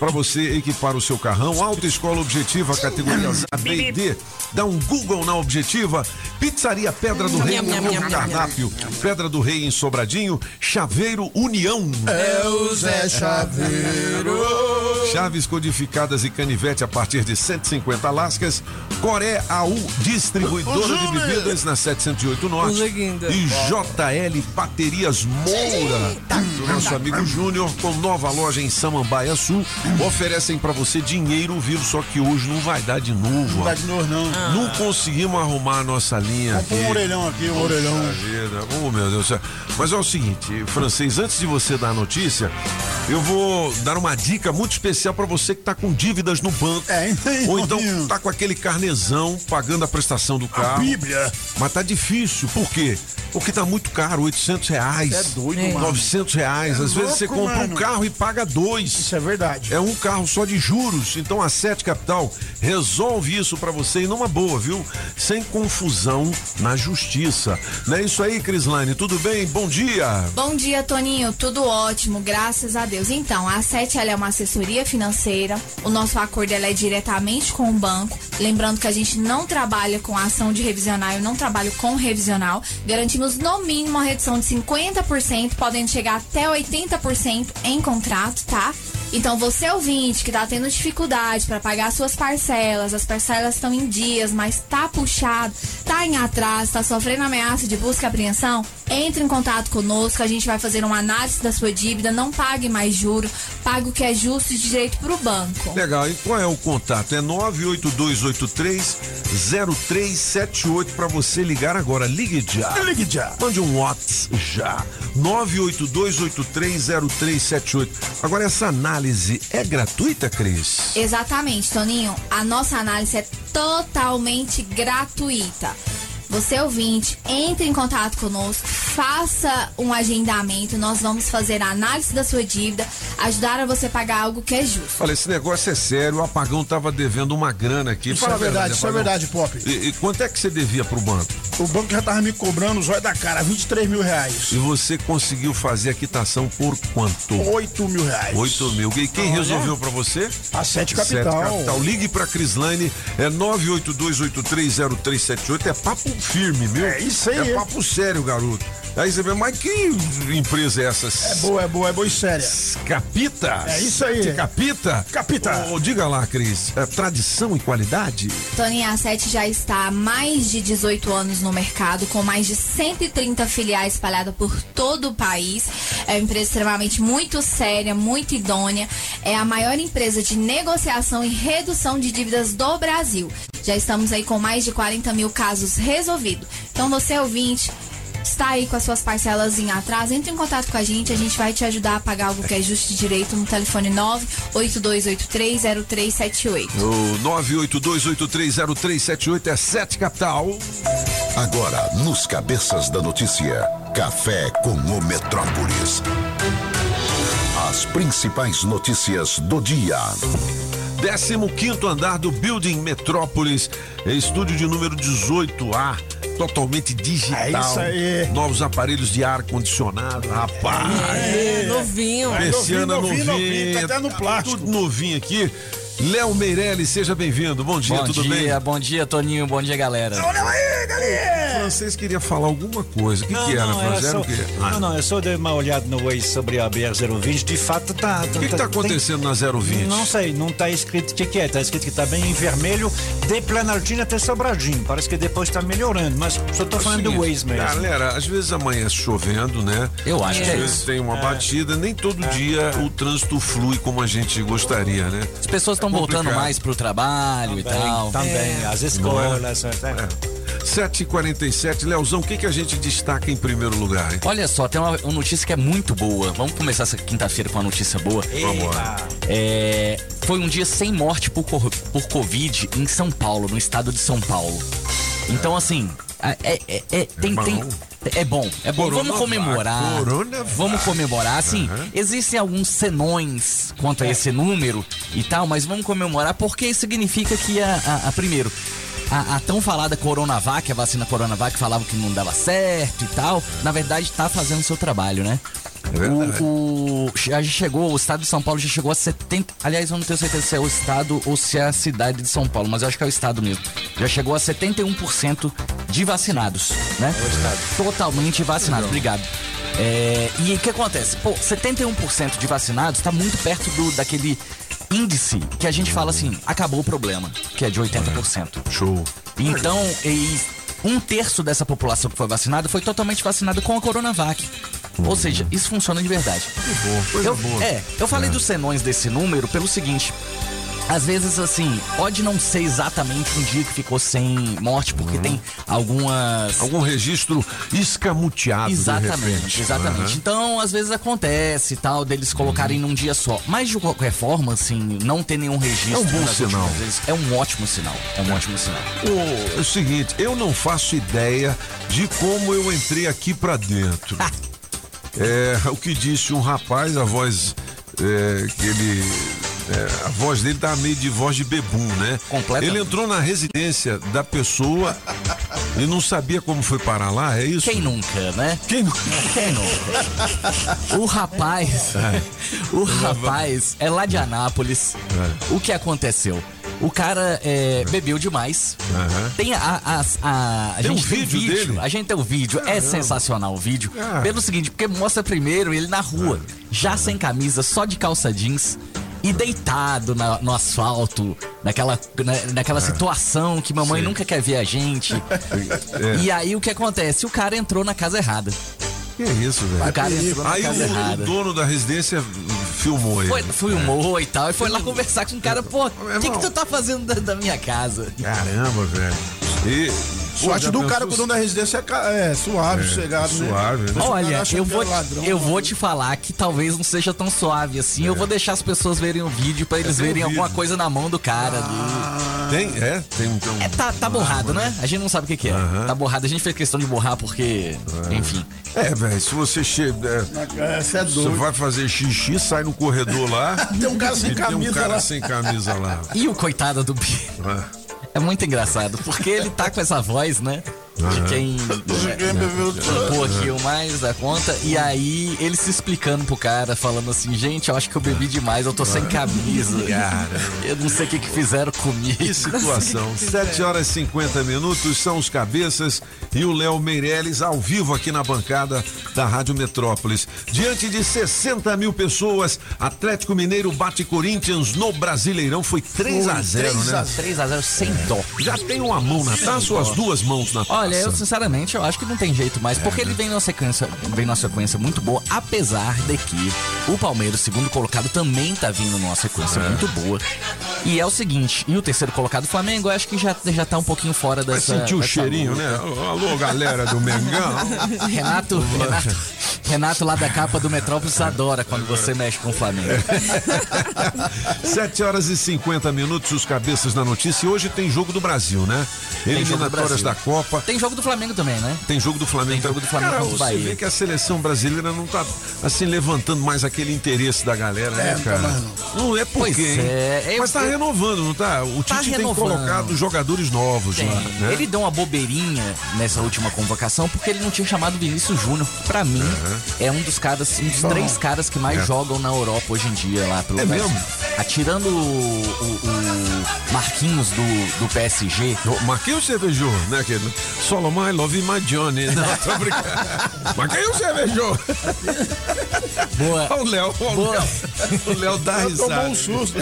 para você equipar o seu carrão, Alta Escola Objetiva, categorias A, B e D. Dá um Google na Objetiva Pizzaria Pedra do Rei, um novo cardápio. Pedra do Rei em Sobradinho, Chaveiro União. É o Zé Chaveiro. Chaves codificadas e canivete a partir de 150 lascas. Coré AU, distribuidora de bebidas na 708 Norte. E JL Baterias Moura, do nosso amigo Júnior, com nova loja em Samambaia Sul. Oferecem pra você dinheiro, viu? Só que hoje não vai dar de novo. Não dá de novo, não. Não conseguimos arrumar a nossa linha Vamos um orelhão aqui, um orelhão. Vida, Oh, meu Deus do céu. Mas é o seguinte, francês, antes de você dar a notícia, eu vou dar uma dica muito especial pra você que tá com dívidas no banco. É, Ou então tá com aquele carnezão pagando a prestação do carro. Bíblia. Mas tá difícil. Por quê? Porque tá muito caro, 800 reais. É doido, mano. 900 reais. É Às vezes você louco, compra mano. um carro e paga dois. Isso é verdade. É um carro só de juros. Então a Sete Capital resolve isso pra você e numa boa, viu? Sem confusão na justiça. Não é isso aí, Crislane? Tudo bem? Bom dia. Bom dia, Toninho. Tudo ótimo, graças a Deus. Então, a Sete ela é uma assessoria financeira. O nosso acordo ela é diretamente com o banco. Lembrando que a gente não trabalha com ação de revisional, eu não trabalho com revisional. Garantimos no mínimo uma redução de 50%, podendo chegar até 80% em contrato, tá? Então, você ouvinte que tá tendo dificuldade para pagar suas parcelas, as parcelas estão em dias, mas tá puxado, tá em atraso, tá sofrendo ameaça de busca e apreensão, entre em contato conosco, a gente vai fazer uma análise da sua dívida, não pague mais juro, pague o que é justo e direito pro banco. Legal, e qual é o contato? É 982830378 para você ligar agora. Ligue já. Ligue já. Mande um WhatsApp já. 982830378. Agora essa análise é gratuita, Cris? Exatamente, Toninho. A nossa análise é totalmente gratuita. Você ouvinte, entre em contato conosco, faça um agendamento, nós vamos fazer a análise da sua dívida, ajudar a você pagar algo que é justo. Olha, esse negócio é sério. O apagão tava devendo uma grana aqui. Isso Fala é a verdade, isso é verdade, Pop. E, e quanto é que você devia pro banco? O banco já tava me cobrando os olhos da cara, 23 mil reais. E você conseguiu fazer a quitação por quanto? 8 mil reais. 8 mil. E quem Olha. resolveu pra você? A Sete Capital. Capital. Ligue pra Crislane, é 982830378. É papo firme, meu. É isso aí. É papo sério, garoto. Aí você vê, mas que empresa é essa? É boa, é boa, é boa e séria. Capita? É isso aí. Capita? Capita. Ô, diga lá, Cris, é tradição e qualidade? Toninho, a Sete já está há mais de 18 anos no mercado, com mais de 130 filiais espalhadas por todo o país. É uma empresa extremamente muito séria, muito idônea. É a maior empresa de negociação e redução de dívidas do Brasil. Já estamos aí com mais de 40 mil casos resolvidos. Então, você ouvinte, está aí com as suas parcelas em atraso, entre em contato com a gente, a gente vai te ajudar a pagar algo que é justo e direito no telefone 982830378. O 982830378 é 7 Capital. Agora, nos Cabeças da Notícia, Café com o Metrópolis. As principais notícias do dia. 15 andar do Building Metrópolis, estúdio de número 18A, totalmente digital. É isso aí. Novos aparelhos de ar condicionado, rapaz. É, novinho. Persiana novinho, novinha, novinho, tá até no plástico. Tudo novinho aqui. Léo Meirelles, seja bem-vindo. Bom dia, bom tudo dia, bem? bom dia, Toninho. Bom dia, galera. Olha aí, galera. O francês queria falar alguma coisa. O que, Não, que era, não, era francês? Era só, o quê? não, não, é só dar uma olhada no Waze sobre a BR-020. De fato, tá. O que, que tá acontecendo na 020? Não sei, não tá escrito o que, que é. Tá escrito que tá bem em vermelho, de Planaltina até Sobradinho. Parece que depois tá melhorando, mas só tô falando do Waze mesmo. Galera, às vezes amanhece chovendo, né? Eu acho às que é vezes isso. tem uma batida, nem todo dia o trânsito flui como a gente gostaria, né? As pessoas estão É voltando mais pro trabalho e tal. Também, as escolas. é. 7h47, Leozão, o que, que a gente destaca em primeiro lugar? hein? Olha só, tem uma, uma notícia que é muito boa. Vamos começar essa quinta-feira com uma notícia boa. Vamos lá. É, foi um dia sem morte por, por Covid em São Paulo, no estado de São Paulo. Então, assim, é, é, é- tem, tem- é bom, é bom. Vamos Coronavac, comemorar. Vamos comemorar. Assim, existem alguns senões quanto a esse número e tal, mas vamos comemorar porque significa que a, a- a- primeiro. A, a tão falada Coronavac, a vacina Coronavac falava que não dava certo e tal, na verdade tá fazendo seu trabalho, né? O, o- já chegou, o estado de São Paulo já chegou a 70. Aliás, eu não tenho certeza se é o estado ou se é a cidade de São Paulo, mas eu acho que é o estado mesmo. Já chegou a 71% de vacinados, né? Totalmente vacinados. Obrigado. É, e o que acontece? Pô, 71% de vacinados está muito perto do, daquele índice que a gente fala assim, acabou o problema, que é de 80%. Show. Então, e um terço dessa população que foi vacinada foi totalmente vacinada com a Coronavac. Ou seja, isso funciona de verdade. coisa eu, boa. É, eu falei É. dos senões desse número pelo seguinte. Às vezes, assim, pode não ser exatamente um dia que ficou sem morte, porque tem algumas. Algum registro escamuteado. de Exatamente, exatamente. Aham. Então, às vezes acontece e tal, deles colocarem num dia só. Mas de qualquer forma, assim, não ter nenhum registro. É um bom sinal. vezes, É um ótimo sinal. É um ótimo sinal. O, é o seguinte, eu não faço ideia de como eu entrei aqui pra dentro. é o que disse um rapaz, a voz é, que ele. é, a voz dele tá meio de voz de bebum, né? Ele entrou na residência da pessoa e não sabia como foi parar lá, é isso? Quem nunca, né? Quem nunca? Quem nunca? O rapaz, o rapaz é lá de Anápolis. O que aconteceu? O cara é, bebeu demais. Tem a, a, a, a Tem um gente tem vídeo dele? A gente tem o vídeo. É sensacional o vídeo. Pelo seguinte, porque mostra primeiro ele na rua, já sem camisa, só de calça jeans. E deitado na- no asfalto, naquela, na- naquela situação que mamãe Sim. nunca quer ver a gente. É. E aí o que acontece? O cara entrou na casa errada. Que isso, velho? O cara entrou na Aí casa o, errada. o dono da residência filmou ele. Foi, filmou e tal, e foi lá conversar com o cara, pô, o que, que tu tá fazendo da, da minha casa? Caramba, velho. E, Sorte do cara com o dono da residência é, é suave, É, sossegado, né? suave, né? Olha, eu que vou, é ladrão, eu né? vou te falar que talvez não seja tão suave assim. Eu vou deixar as pessoas verem o vídeo pra eles tem um verem alguma vídeo. coisa na mão do cara ali. Tem, é? Tem então. É, tá, tá borrado, né? A gente não sabe o que, que é. Tá borrado. A gente fez questão de borrar porque. Enfim. É, velho, se você chega. Essa é Você doido. vai fazer xixi, sai no corredor lá. Tem um cara sem e tem um camisa cara lá. sem camisa lá. E o coitado do Bi. É muito engraçado, porque ele tá com essa voz, né? De quem pô aqui o mais da conta. E aí ele se explicando pro cara, falando assim, gente, eu acho que eu bebi demais, eu tô sem camisa. Cara. Eu não sei o que, que fizeram comigo. Que situação. 7 horas e 50 minutos são os cabeças e o Léo Meirelles ao vivo aqui na bancada da Rádio Metrópolis. Diante de 60 mil pessoas, Atlético Mineiro bate Corinthians no Brasileirão. Foi 3 a 0 né? 3 a 0 sem dó. Já tem uma mão na taça ou as duas mãos na taça? Olha, eu sinceramente eu acho que não tem jeito mais, porque ele vem numa sequência, vem numa sequência muito boa, apesar de que o Palmeiras, segundo colocado, também tá vindo numa sequência É. muito boa. E é o seguinte, e o terceiro colocado, o Flamengo, eu acho que já, já tá um pouquinho fora Vai dessa. sentir o cheirinho, luta. né? Alô, galera do Mengão. Renato, Renato, Renato lá da capa do Metrópolis adora quando você mexe com o Flamengo. 7 horas e 50 minutos, os cabeças da notícia. E hoje tem jogo do Brasil, né? Eliminatórias Brasil. da Copa. Tem jogo do Flamengo também, né? Tem jogo do Flamengo. Tem jogo do Flamengo Cara, contra o você Bahia. vê que a seleção brasileira não tá assim levantando mais aquele interesse da galera, né, É, tá cara? não. é porque, é, Mas tá eu- renovando, não tá? O Tá Tite tem renovando. colocado jogadores novos Tem. né? Ele deu uma bobeirinha nessa última convocação porque ele não tinha chamado Vinícius Júnior. Pra mim, é um dos caras, um dos Bom. três caras que mais É. jogam na Europa hoje em dia lá pelo É Brasil. mesmo? Atirando o, o- o Marquinhos do, do PSG. O Marquinhos cervejou, né, aquele? Solomon, I love my Johnny. Não, tô brincando. Marquinhos cervejou. Boa. Olha o Léo, olha o. Léo. O Léo dá risada. Tomou um susto.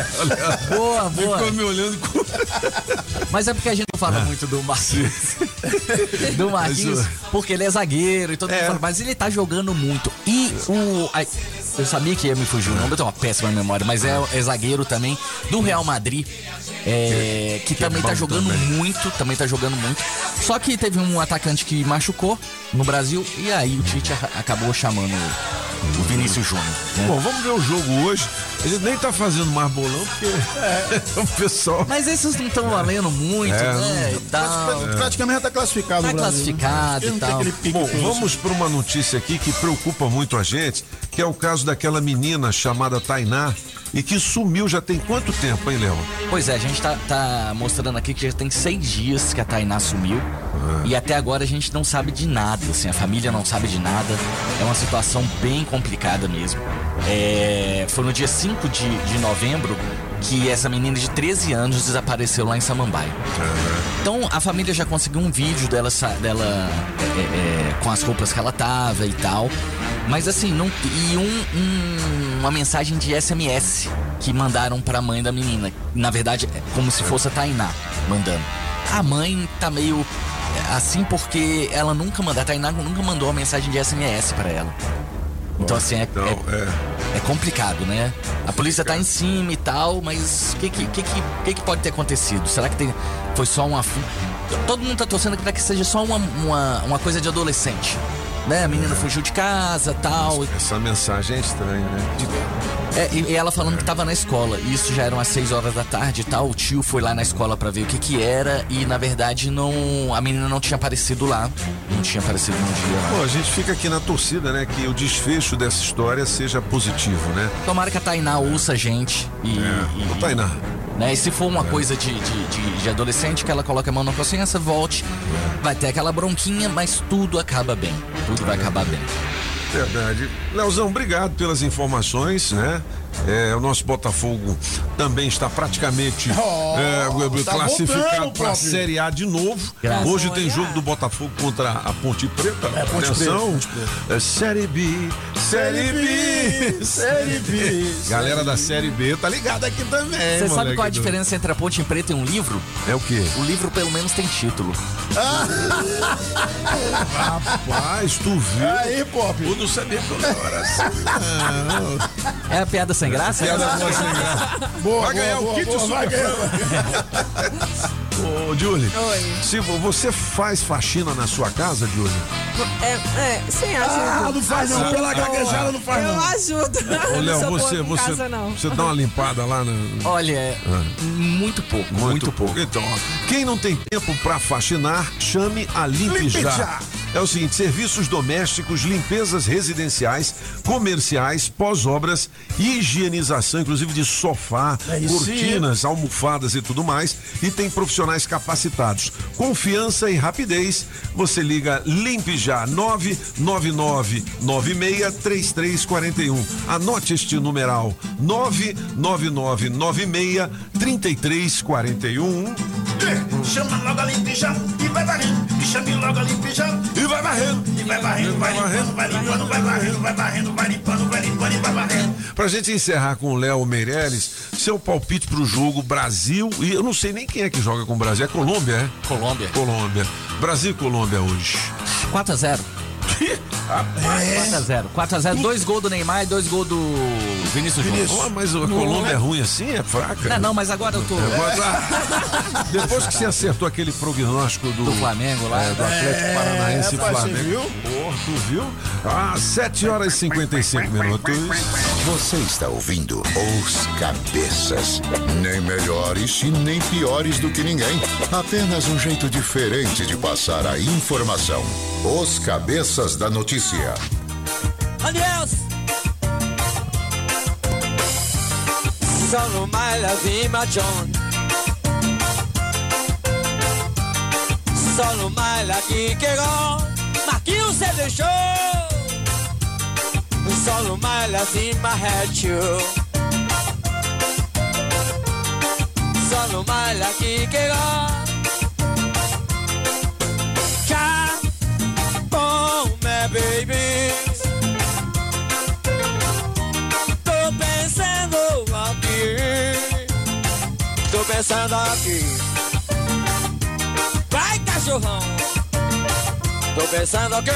Boa, boa. Ficou me olhando com... Mas é porque a gente não fala muito do Marquinhos. do Marquinhos, porque ele é zagueiro e todo É. mundo fala, mas ele tá jogando muito. E o. ai, eu sabia que ia me fugir o nome, eu tenho uma péssima memória, mas é, é zagueiro também do Real Madrid. é, que, que é também tá bom jogando também. muito, também tá jogando muito. Só que teve um atacante que machucou no Brasil e aí o Tite acabou chamando o Vinícius Júnior. né? Bom, vamos ver o jogo hoje. Ele nem tá fazendo mais bolão, porque o pessoal... Mas esses não estão valendo muito, É, né? e tal. Praticamente já tá classificado Tá Brasil, né? classificado Ele e tal. Bom, vamos para uma notícia aqui que preocupa muito a gente, que é o caso daquela menina chamada Tainá e que sumiu já tem quanto tempo, hein, Léo? Pois é, a gente tá, tá mostrando aqui que já tem seis dias que a Tainá sumiu. E até agora a gente não sabe de nada, assim, a família não sabe de nada. É uma situação bem complicada mesmo. É, foi no dia 5 de, de novembro que essa menina de 13 anos desapareceu lá em Samambaia. Então a família já conseguiu um vídeo dela, dela é, é, com as roupas que ela tava e tal. Mas assim, não, e um- um- uma mensagem de SMS que mandaram pra mãe da menina. Na verdade, é como se fosse a Tainá mandando. A mãe tá meio é, assim porque ela nunca mandou, a Tainá nunca mandou uma mensagem de SMS pra ela. Então assim, é, é, é complicado, né? A polícia tá em cima e tal, mas o que que, que, que, que pode ter acontecido? Será que tem, foi só uma... Todo mundo tá torcendo para que seja só uma, uma, uma coisa de adolescente. Né? A menina fugiu de casa tal. Essa mensagem é estranha, né? É, e, e ela falando que tava na escola. E isso já eram às 6 horas da tarde e tal. O tio foi lá na escola pra ver o que que era. E na verdade não. A menina não tinha aparecido lá. Não tinha aparecido no dia lá. Pô, a gente fica aqui na torcida, né? Que o desfecho dessa história seja positivo, né? Tomara que a Tainá ouça a gente e. e Ô, Tainá. Né? E se for uma coisa de, de, de- de adolescente, que ela coloca a mão na consciência, volte. Vai ter aquela bronquinha, mas tudo acaba bem. Tudo vai acabar bem. Verdade. Leozão, obrigado pelas informações, né? É, o nosso Botafogo também está praticamente Oh, é, tá classificado para a. Série A de novo. Graças Hoje a tem jogo do Botafogo contra a Ponte Preta. É, Ponte Atenção. Preta, Ponte É, Série B, Série B, Série B. Galera da Série B tá ligada aqui também. Você sabe qual a do- diferença entre a Ponte Preta e um livro? É o quê? O livro pelo menos tem título. Rapaz, tu viu? Aí, Pop. Eu não sabia que eu era assim. Não. É a piada sem graça? Piada boa sem graça. Boa, vai ganhar boa, o kit boa, super vai ganhar. Ô, Julie. Oi. Se vo- você faz faxina na sua casa, Julie? É, é, sim, ajuda. Ah, não faz não, Ajuda. pela gaguejada não faz Eu não. ajudo. Ô, Léo, você, você, casa, você dá uma limpada lá no. Olha, é muito pouco. Muito, pouco. Então, ó, quem não tem tempo pra faxinar, chame a Limpe Já. Já. É o seguinte, serviços domésticos, limpezas residenciais, comerciais, pós-obras, higienização, inclusive de sofá, sim. cortinas, almofadas e tudo mais. E tem profissionais capacitados. Confiança e rapidez. Você liga Limpe Já 999 96 3341. Anote este numeral 999 96 3341. Chama logo a limpijão e vai. E chame logo a limpijão e vai varrendo. E vai varrendo, vai limpando, vai limpando, vai varrendo, vai varrendo, vai limpando, vai limpando e vai varrendo. Pra gente encerrar com o Léo Meirelles, seu palpite pro jogo Brasil e eu não sei nem quem é que joga com o Brasil. É Colômbia, é? Colômbia. Colômbia. Brasil e Colômbia hoje. 4 a 0 4x0. 4x0, dois gols do Neymar e dois gols do Vinícius Júnior. Ó, mas a Colômbia é ruim assim? É fraca? Não, não, mas agora eu tô. Agora- depois que você acertou aquele prognóstico do, Do Flamengo lá. é, do Atlético É, Paranaense e rapaz, você Flamengo. viu? Tu viu? Ah, 7 horas e 55 minutos. Você está ouvindo Os Cabeças. Nem melhores e nem piores do que ninguém. Apenas um jeito diferente de passar a informação. Os Cabeças Fuerzas da Noticia. Adiós. Solo my machón. Solo my aquí quedó. Aquí se dejó. Solo my lazima had. Solo my aquí quedó. Baby Tô pensando aqui. Tô pensando aqui. Vai cachorrão. Tô pensando aqui.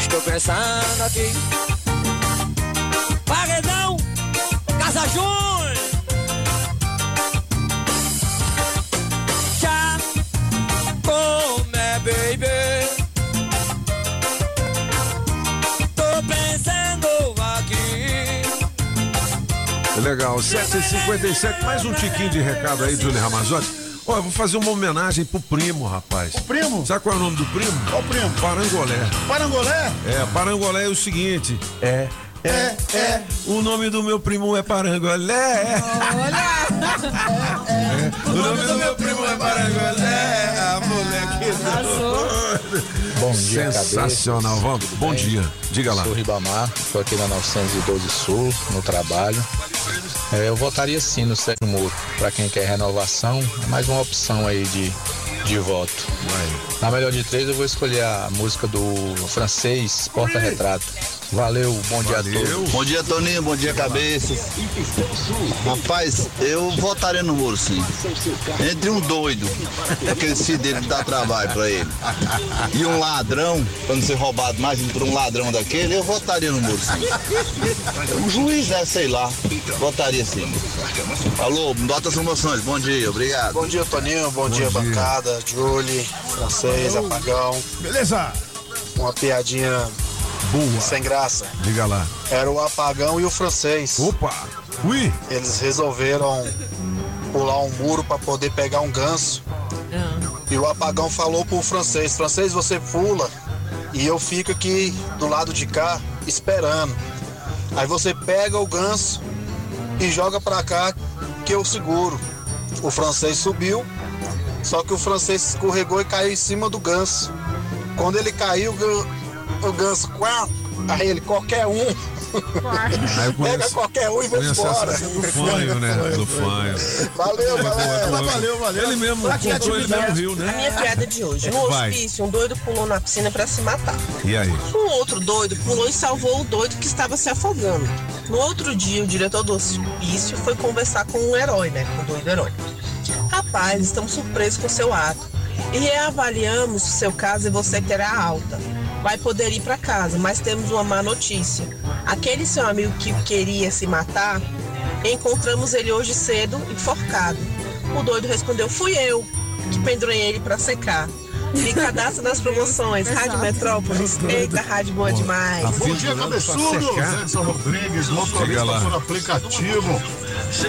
Estou pensando aqui. Paredão Casa Júnior baby Tô pensando aqui Legal, 7h57, mais um tiquinho de recado aí, Júlio Ramazotti. Ó, eu vou fazer uma homenagem pro primo, rapaz. O primo? Sabe qual é o nome do primo? Qual primo? Parangolé. Parangolé? É, Parangolé é o seguinte, é é, é. O nome do meu primo é Parangolé. Olha! O nome do meu primo é Parangolé. Ah, moleque. Bom dia, Sensacional. Vamos. Bom bem? dia. Diga lá. Sou Ribamar, estou aqui na 912 Sul, no trabalho. É, eu votaria sim no Sérgio Moro. Para quem quer renovação, é mais uma opção aí de, de voto. Na melhor de três, eu vou escolher a música do francês Porta Retrato. Valeu, bom dia a todos. Bom dia, Toninho. Bom dia, cabeças. Rapaz, eu votaria no Moro, sim. Entre um doido, aquele filho dele que dá trabalho pra ele, e um ladrão, pra não ser roubado mais por um ladrão daquele, eu votaria no Moro, sim. Um juiz, né? Sei lá. Votaria sim. Alô, bota as promoções. Bom dia, obrigado. Bom dia, Toninho. Bom, dia, bancada. Julie, francês, apagão. Beleza. Uma piadinha Boa. sem graça. Diga lá. Era o apagão e o francês. Opa! Ui! Eles resolveram pular um muro para poder pegar um ganso. E o apagão falou pro francês: Francês, você pula e eu fico aqui do lado de cá esperando. Aí você pega o ganso e joga pra cá que eu seguro. O francês subiu, só que o francês escorregou e caiu em cima do ganso. Quando ele caiu, o gan- o ganso, quá, aí ele, qualquer um. Aí eu Pega conheço- qualquer um e vai Conheço embora. essa do fanho, né? Do fanho. Valeu, galera. Valeu, valeu. Ele mesmo Pra contou, ele mesmo riu, A né? minha piada de hoje. No Vai. hospício, um doido pulou na piscina pra se matar. E aí? Um outro doido pulou e salvou o doido que estava se afogando. No outro dia, o diretor do hospício foi conversar com um herói, né? Com o doido herói. Rapaz, estamos surpresos com seu ato. E reavaliamos o seu caso e você terá alta. Vai poder ir para casa, mas temos uma má notícia. Aquele seu amigo que queria se matar, encontramos ele hoje cedo enforcado. O doido respondeu: Fui eu que pendurei ele para secar. Me cadastra nas promoções. Rádio Metrópolis. Eita, rádio boa demais. Bom dia, cabeçudo! Edson Rodrigues, motorista por aplicativo.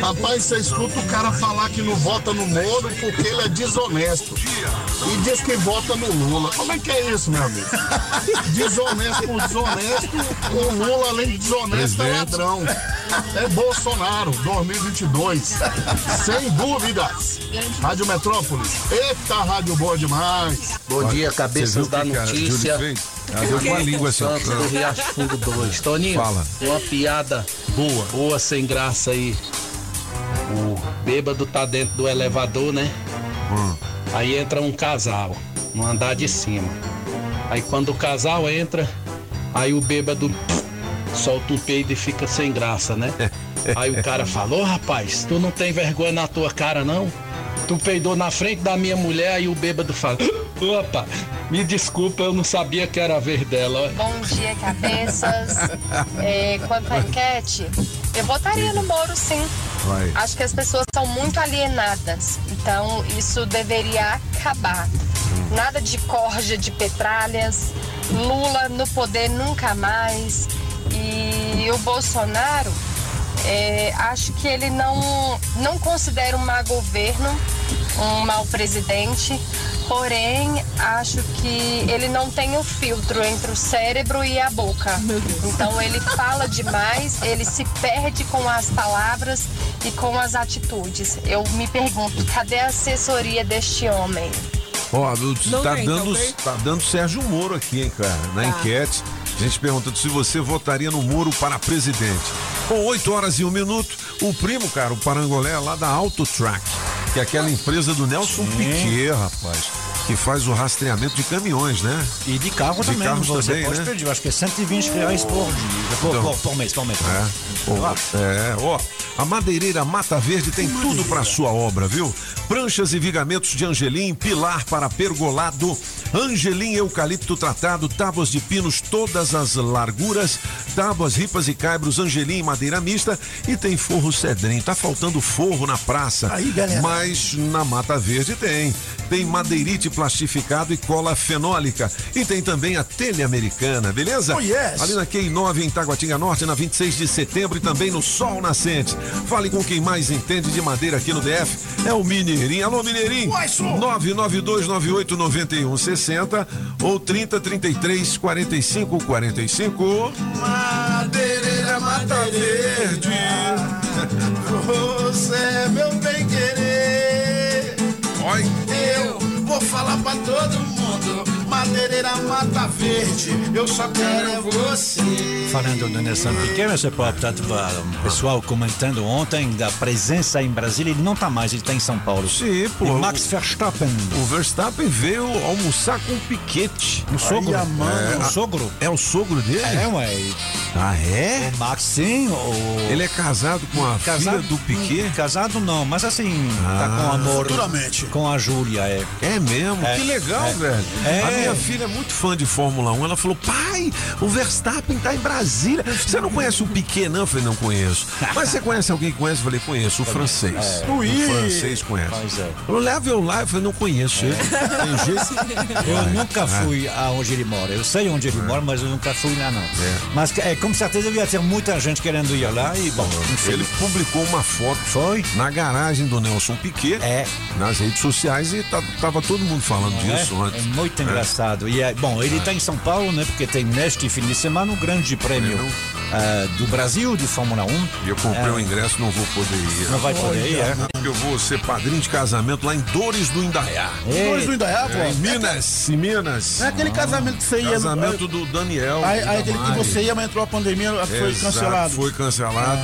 Rapaz, você escuta o cara falar que não vota no Moro porque ele é desonesto. E diz que vota no Lula. Como é que é isso, meu amigo? Desonesto por desonesto, o Lula, além de desonesto, é ladrão. É Bolsonaro, 2022. Sem dúvidas. Rádio Metrópolis. Eita, rádio boa demais. Bom dia, cabeças da o que notícia. Fez? Ela deu com a língua assim. Santos do Riacho Fundo 2. Toninho, Fala. uma piada boa. boa, sem graça aí. O bêbado tá dentro do elevador, né? Hum. Aí entra um casal no andar de cima. Aí quando o casal entra, aí o bêbado solta um peido e fica sem graça, né? Aí o cara fala, ô rapaz, tu não tem vergonha na tua cara não? Tu peidou na frente da minha mulher, aí o bêbado fala, opa, me desculpa, eu não sabia que era a vez dela. ó." Bom dia, cabeças. É, quanto à enquete, eu votaria no Moro, sim. Vai. Acho que as pessoas são muito alienadas. Então, isso deveria acabar. Nada de corja de petralhas. Lula no poder nunca mais. E o Bolsonaro, é, acho que ele não, não considera um má governo, um mau presidente. Porém, acho que ele não tem o filtro entre o cérebro e a boca. Então ele fala demais, ele se perde com as palavras e com as atitudes. Eu me pergunto, cadê a assessoria deste homem? Ó, Não tá dando, tá dando Sérgio Moro aqui, hein, cara, na Tá. enquete. A gente perguntando se você votaria no Moro para presidente. Bom, 8 horas e um minuto. O primo, cara, o Parangolé, lá da Autotrack, que é aquela empresa do Nelson Piquet, rapaz, que faz o rastreamento de caminhões, né? E de carro de também, carros você também, pode né? pedir, acho que é 120 reais por dia, por, Então. por, por mês, por mês. É, Pô, é, ó, a madeireira Mata Verde tem tudo para sua obra, viu? Pranchas e vigamentos de angelim, pilar para pergolado, angelim eucalipto tratado, tábuas de pinos todas as larguras, tábuas, ripas e caibros, angelim madeira mista e tem forro cedrinho. Tá faltando forro na praça, Aí, galera. mas na Mata Verde tem. Tem madeirite plastificado e cola fenólica. E tem também a telha americana, beleza? Oh, yes. Ali na Q9 em Taguatinga Norte, na 26 de setembro e também no Sol Nascente. Fale com quem mais entende de madeira aqui no DF. É o Mineirinho. Alô, Mineirinho. 992989160 ou 3033 4545. Madeireira Mata Verde. Você é meu bem querer. Eu vou falar pra todo mundo. Madeireira Mata Verde. Eu só quero é você. Falando do Nelson Piquet, você pode, portanto, o pessoal comentando ontem da presença em Brasília, ele não tá mais, ele tá em São Paulo. Sim, pô. E Max Verstappen. O Verstappen veio almoçar com o Piquete. O sogro. é, o a- sogro. É o sogro dele? É, ué. Ah, é? O Max, sim. O... Ele é casado com a filha do Piquet? Casado não, mas assim, tá com amor. Futuramente. Com a Júlia, é. É mesmo? É. Que legal, É. velho. É. Minha filha é muito fã de Fórmula 1. Ela falou: pai, o Verstappen tá em Brasília. Você não conhece o Piquet, não? Eu falei: não conheço. Mas você conhece alguém que conhece? Eu falei: conheço, o francês. É. O francês conhece. Pois é. Falou: leva eu lá. Eu falei: não conheço ele. Tem jeito? Eu nunca É. fui aonde ele mora. Eu sei onde ele mora, mas eu nunca fui lá, não. Mas é, com certeza devia ter muita gente querendo ir lá e, bom, enfim. Ele publicou uma foto Foi? na garagem do Nelson Piquet É. nas redes sociais e tá- tava todo mundo falando disso é, antes. é muito engraçado. E é, bom, ele está em São Paulo, né? Porque tem neste fim de semana o grande prêmio ah, do Brasil de Fórmula 1. E eu comprei É. o ingresso, não vou poder ir. Não vai poder ir, é? Porque eu vou ser padrinho de casamento lá em Dores do Indaiá. Dores do Indaiá, pô? É, em Minas, em Minas. É aquele casamento que você ia. Casamento do Daniel. Aí, aí aquele que você ia, mas entrou a pandemia, foi Exato, cancelado. Foi cancelado.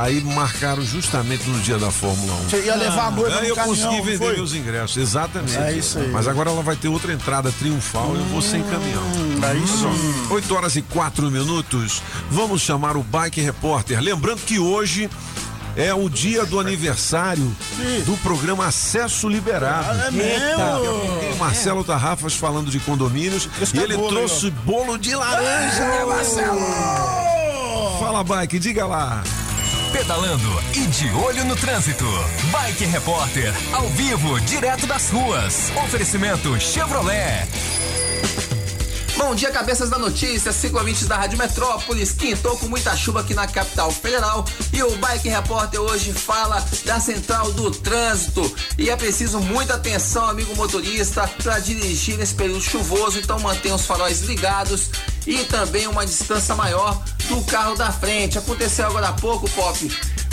Aí marcaram justamente no dia da Fórmula 1. Você ia levar a noiva Aí no eu caminhão, consegui vender foi? meus ingressos, exatamente. É isso aí. Mas agora ela vai ter outra entrada triunfal eu vou sem caminhão. é isso. 8 horas e 4 minutos. Vamos chamar o Bike Repórter. Lembrando que hoje é o dia do aniversário do programa Acesso Liberado. Ah, é mesmo? Daqui a pouquinho o Marcelo Tarrafas falando de condomínios Esse e é ele bolo aí, trouxe bolo de laranja. É, Marcelo! Fala, Bike, diga lá. Pedalando e de olho no trânsito. Bike Repórter, ao vivo, direto das ruas. Oferecimento Chevrolet. Bom dia, cabeças da notícia, ciclovintes da Rádio Metrópolis, quintou com muita chuva aqui na capital federal e o Bike Repórter hoje fala da central do trânsito e é preciso muita atenção, amigo motorista, para dirigir nesse período chuvoso, então mantenha os faróis ligados e também uma distância maior do carro da frente. Aconteceu agora há pouco, Pop,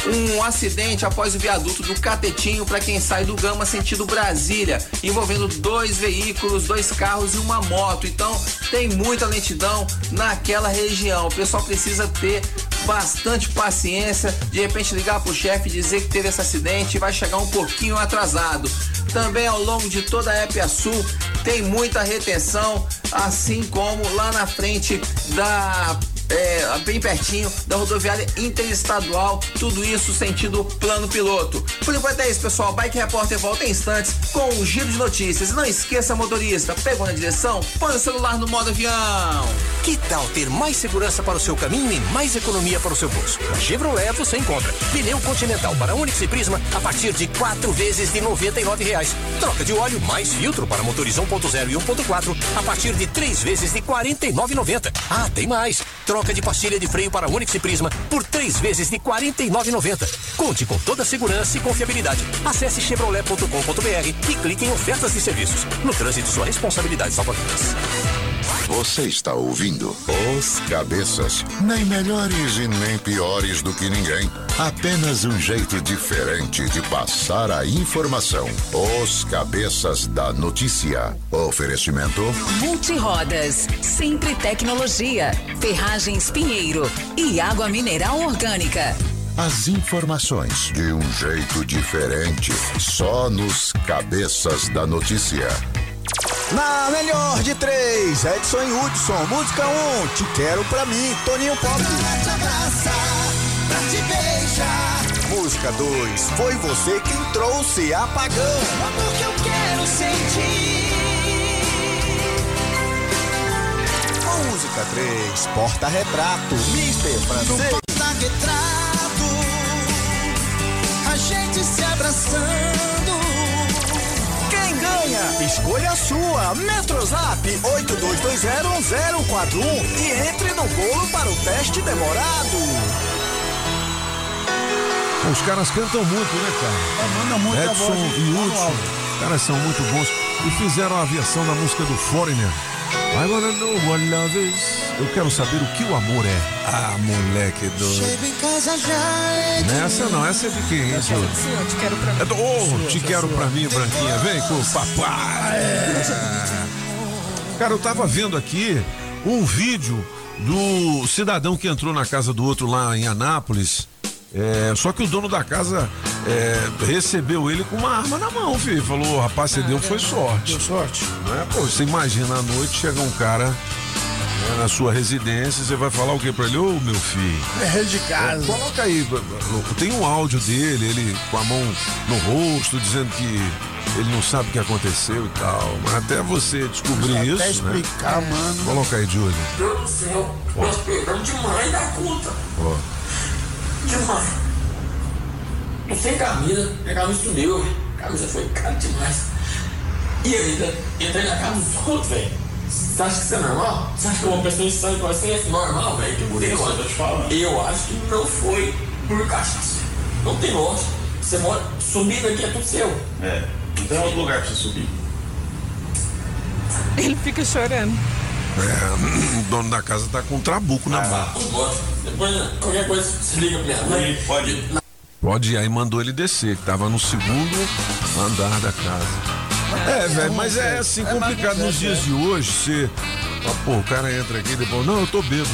um acidente após o viaduto do Catetinho para quem sai do Gama sentido Brasília, envolvendo dois veículos, dois carros e uma moto. Então tem muita lentidão naquela região. O pessoal precisa ter bastante paciência, de repente ligar pro chefe e dizer que teve esse acidente e vai chegar um pouquinho atrasado. Também ao longo de toda a Épia Sul tem muita retenção, assim como lá na frente da é, bem pertinho da rodoviária interestadual, tudo isso sentido plano piloto. Por enquanto é isso, pessoal. Bike Repórter volta em instantes com um giro de notícias. E não esqueça, motorista, pegou na direção, põe o celular no modo avião. Que tal ter mais segurança para o seu caminho e mais economia para o seu bolso? Na Chevrolet você encontra pneu Continental para Onix e Prisma a partir de quatro vezes de 99 reais. Troca de óleo mais filtro para motores 1.0 e 1.4 a partir de três vezes de R$ 49,90. Ah, tem mais! Troca de pastilha de freio para Onix e Prisma por três vezes de R$ 49,90. Conte com toda a segurança e confiabilidade. Acesse chevrolet.com.br e clique em ofertas de serviços. No trânsito, sua responsabilidade salva vidas. Você está ouvindo Os Cabeças. Nem melhores e nem piores do que ninguém. Apenas um jeito diferente de passar a informação. Os Cabeças da Notícia. Oferecimento. Multirodas, sempre tecnologia, ferragens Pinheiro e água mineral orgânica. As informações de um jeito diferente. Só nos Cabeças da Notícia. Na melhor de três, Edson e Hudson, música 1, um, Te Quero Pra Mim, Toninho Pop. te abraça, pra te beijar. Música 2, Foi Você Quem Trouxe Apagão. O amor que eu quero sentir. Música 3, Porta Retrato, Mister Francês. Porta-retrato, a gente se abraçando. Ganha? Escolha a sua. Metrozap 82201041 e entre no bolo para o teste demorado. Os caras cantam muito, né, cara? É, manda muito a Edson voz e. Hudson. Os caras são muito bons. E fizeram a versão da música do Foreigner. I wanna know what love is. Eu quero saber o que o amor é. Ah, moleque doido. em casa já é Nessa não, essa é de quem, hein, senhor? Eu te quero pra mim. É do, oh, te quero pra mim, Branquinha. Vem com o papai. É. Cara, eu tava vendo aqui um vídeo do cidadão que entrou na casa do outro lá em Anápolis. É, só que o dono da casa é, recebeu ele com uma arma na mão, filho. Falou, rapaz, você deu foi sorte. Deu sorte. Não é? Pô, você imagina à noite chega um cara né, na sua residência, você vai falar o que pra ele? Ô, meu filho. É de casa. É, coloca aí, tem um áudio dele, ele com a mão no rosto, dizendo que ele não sabe o que aconteceu e tal. Mas até você descobrir Até isso, né? explicar, mano. Coloca aí, Júlio. Deus do céu, nós pegamos demais da conta. Ó. Demais. Não sem camisa, minha camisa sumiu. A camisa foi cara demais. E ainda entrei na casa dos outros, velho. Você acha que isso é normal? Você acha que uma pessoa insana com você é normal, velho? Que bonito, eu tô te falando. Eu acho que não foi por cachaça. Não tem lógica. Você mora, subindo aqui é tudo seu. É, não tem outro lugar pra você subir. Ele fica chorando. É, o dono da casa tá com um trabuco na mão. Depois, qualquer coisa, se liga pra minha mãe. Pode. Pode ir, aí mandou ele descer, que tava no segundo andar da casa. É, velho, mas é assim complicado nos dias de hoje. Você. Ah, pô, o cara entra aqui e depois. Não, eu tô bêbado.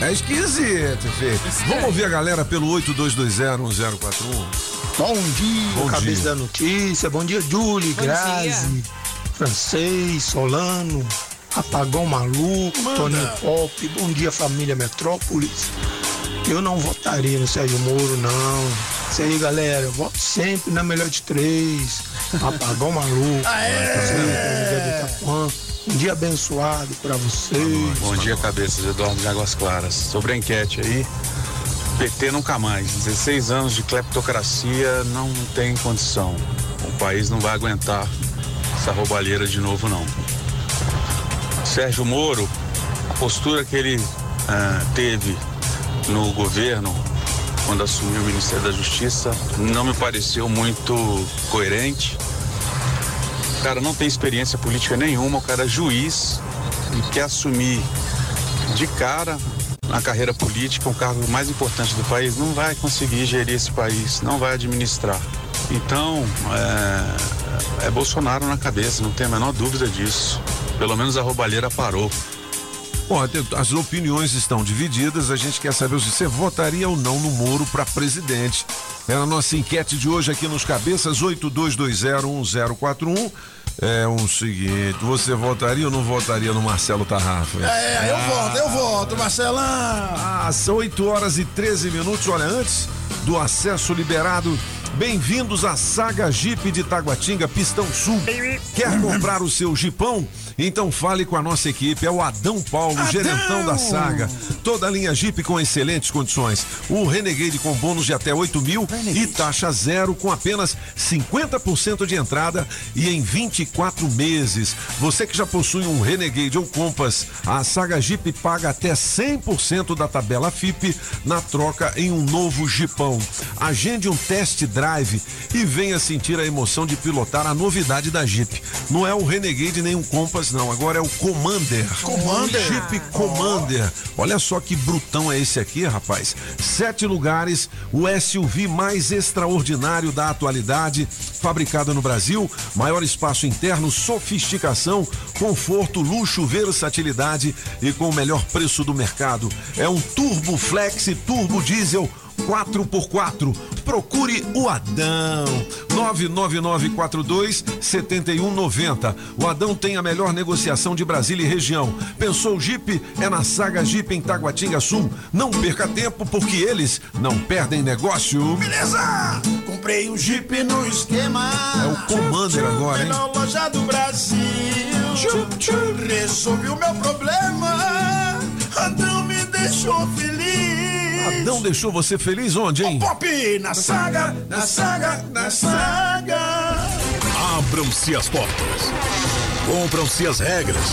É, é esquisito, filho. Vamos ouvir a galera pelo 82201041. Bom dia, Bom cabeça dia. da notícia. Bom dia, Julie, Bom Grazi, Francês, Solano, Apagão Maluco, Manda. Toninho Pop. Bom dia, família Metrópolis. Eu não votaria no Sérgio Moro, não. Isso aí, galera. Eu voto sempre na melhor de três. Apagão Maluco. Itapuã. Um dia abençoado pra vocês. Bom dia, cabeças. Eduardo de Águas Claras. Sobre a enquete aí, PT nunca mais. 16 anos de cleptocracia não tem condição. O país não vai aguentar essa roubalheira de novo, não. Sérgio Moro, a postura que ele ah, teve no governo quando assumiu o Ministério da Justiça não me pareceu muito coerente. O cara não tem experiência política nenhuma, o cara é juiz e quer assumir de cara na carreira política, o cargo mais importante do país, não vai conseguir gerir esse país, não vai administrar. Então, é, é Bolsonaro na cabeça, não tem a menor dúvida disso. Pelo menos a roubalheira parou. Bom, as opiniões estão divididas. A gente quer saber se você votaria ou não no Moro para presidente. É a nossa enquete de hoje aqui nos Cabeças 82201041. É um seguinte: você votaria ou não votaria no Marcelo Tarrafa? É, eu voto, eu voto, Marcelão. Ah, são 8 horas e 13 minutos. Olha, antes do acesso liberado, bem-vindos à Saga Jeep de Taguatinga, Pistão Sul. Quer comprar o seu Jeepão? Então fale com a nossa equipe. É o Adão Paulo, gerentão da Saga. Toda a linha Jeep com excelentes condições. O Renegade com bônus de até 8 mil e taxa zero com apenas 50% de entrada e em 24 meses. Você que já possui um Renegade ou Compass, a Saga Jeep paga até 100% da tabela FIP na troca em um novo Jeepão. Agende um test drive e venha sentir a emoção de pilotar a novidade da Jeep. Não é o Renegade nem um Compass, não. Agora é o Commander. Commander. Jeep Commander. Olha só que brutão é esse aqui, rapaz. Sete lugares, o SUV mais extraordinário da atualidade, fabricado no Brasil, maior espaço interno, sofisticação, conforto, luxo, versatilidade e com o melhor preço do mercado. É um Turbo Flex Turbo Diesel 4x4. Procure o Adão. 99942 7190. O Adão tem a melhor negociação de Brasília e região. Pensou Jeep? É na Saga Jeep em Taguatinga Sul. Não perca tempo porque eles não perdem negócio. Beleza! Comprei um Jeep no esquema. É o Commander agora, hein? Melhor loja do Brasil. Resolvi o meu problema. Adão me deixou feliz. Adão deixou você feliz onde, hein? Pop na saga, na saga, na saga. Abram-se as portas. Cumpram-se as regras.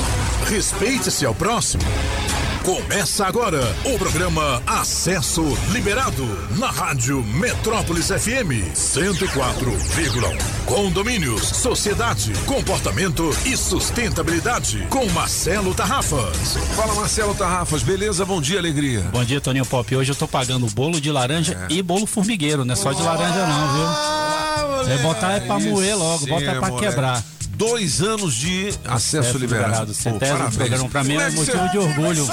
Respeite-se ao próximo. Começa agora o programa Acesso Liberado na Rádio Metrópolis FM 104,1. Condomínios, sociedade, comportamento e sustentabilidade com Marcelo Tarrafas. Fala Marcelo Tarrafas, beleza? Bom dia, alegria. Bom dia, Toninho Pop. Hoje eu tô pagando bolo de laranja e bolo formigueiro, não é só de laranja não, viu? É botar é pra moer logo, Sim, bota pra moleque. quebrar. Dois anos de acesso, liberado. Pô, Centésimo parabéns. programa pra mim é Como que motivo de orgulho.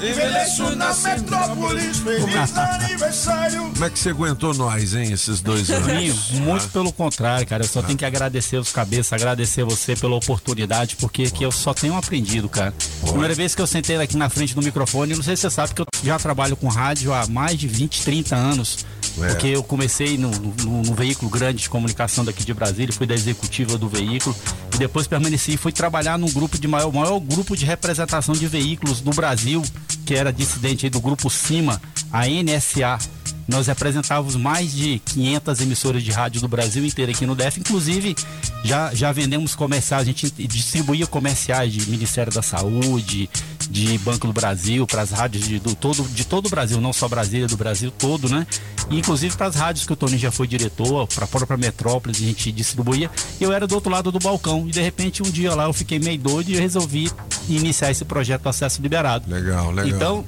Envelheço na metrópolis, feliz aniversário. Como é que você aguentou nós, hein, esses dois anos? Toninho, muito pelo contrário, cara. Eu só tenho que agradecer os cabeças, agradecer você pela oportunidade, porque que eu só tenho aprendido, cara. Primeira vez que eu sentei aqui na frente do microfone, não sei se você sabe que eu já trabalho com rádio há mais de 20, 30 anos. É. Porque eu comecei no, no- no veículo grande de comunicação daqui de Brasília, fui da executiva do veículo e depois permaneci e fui trabalhar num grupo de maior, maior grupo de representação de veículos do Brasil, que era dissidente do grupo CIMA, a NSA. Nós representávamos mais de 500 emissoras de rádio do Brasil inteiro aqui no DF. Inclusive, já, já vendemos comerciais, a gente distribuía comerciais de Ministério da Saúde, de Banco do Brasil, para as rádios de, do, todo, de todo o Brasil, não só Brasília, do Brasil todo, né? E, inclusive para as rádios que o Tony já foi diretor, para a própria Metrópolis, a gente distribuía. Eu era do outro lado do balcão e de repente um dia lá eu fiquei meio doido e resolvi iniciar esse projeto Acesso Liberado. Legal, legal. Então,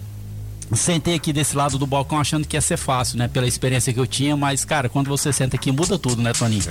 sentei aqui desse lado do balcão achando que ia ser fácil, né? Pela experiência que eu tinha, mas, cara, quando você senta aqui, muda tudo, né, Toninho?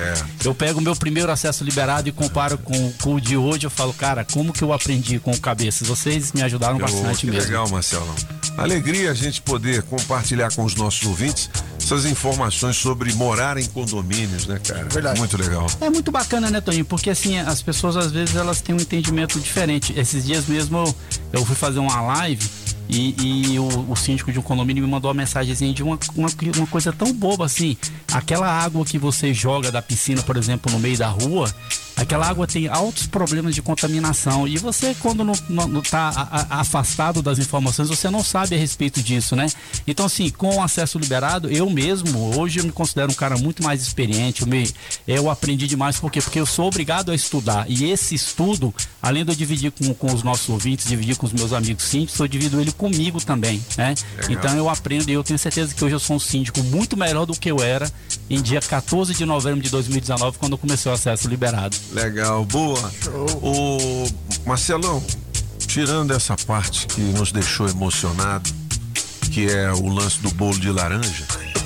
Eu pego o meu primeiro acesso liberado e comparo com, com o de hoje, eu falo, cara, como que eu aprendi com o cabeças? Vocês me ajudaram bastante que mesmo. legal, Marcelão. Alegria a gente poder compartilhar com os nossos ouvintes essas informações sobre morar em condomínios, né, cara? Verdade. Muito legal. É muito bacana, né, Toninho? Porque assim, as pessoas às vezes elas têm um entendimento diferente. Esses dias mesmo eu, eu fui fazer uma live e, e o, o síndico de um condomínio me mandou uma mensagenzinha de uma, uma, uma coisa tão boba assim. Aquela água que você joga da piscina, por exemplo, no meio da rua, aquela água tem altos problemas de contaminação. E você, quando não, tá a- afastado das informações, você não sabe a respeito disso, né? Então, assim, com o acesso liberado, eu mesmo, hoje eu me considero um cara muito mais experiente. Eu, me, eu aprendi demais, por quê? Porque eu sou obrigado a estudar. E esse estudo, além de eu dividir com, com os nossos ouvintes, dividir com os meus amigos síndicos, eu divido ele comigo também, né? Legal. Então eu aprendo e eu tenho certeza que hoje eu sou um síndico muito melhor do que eu era em dia 14 de novembro de 2019, quando começou o acesso liberado. Legal, boa. O Marcelão, tirando essa parte que nos deixou emocionado, que é o lance do bolo de laranja.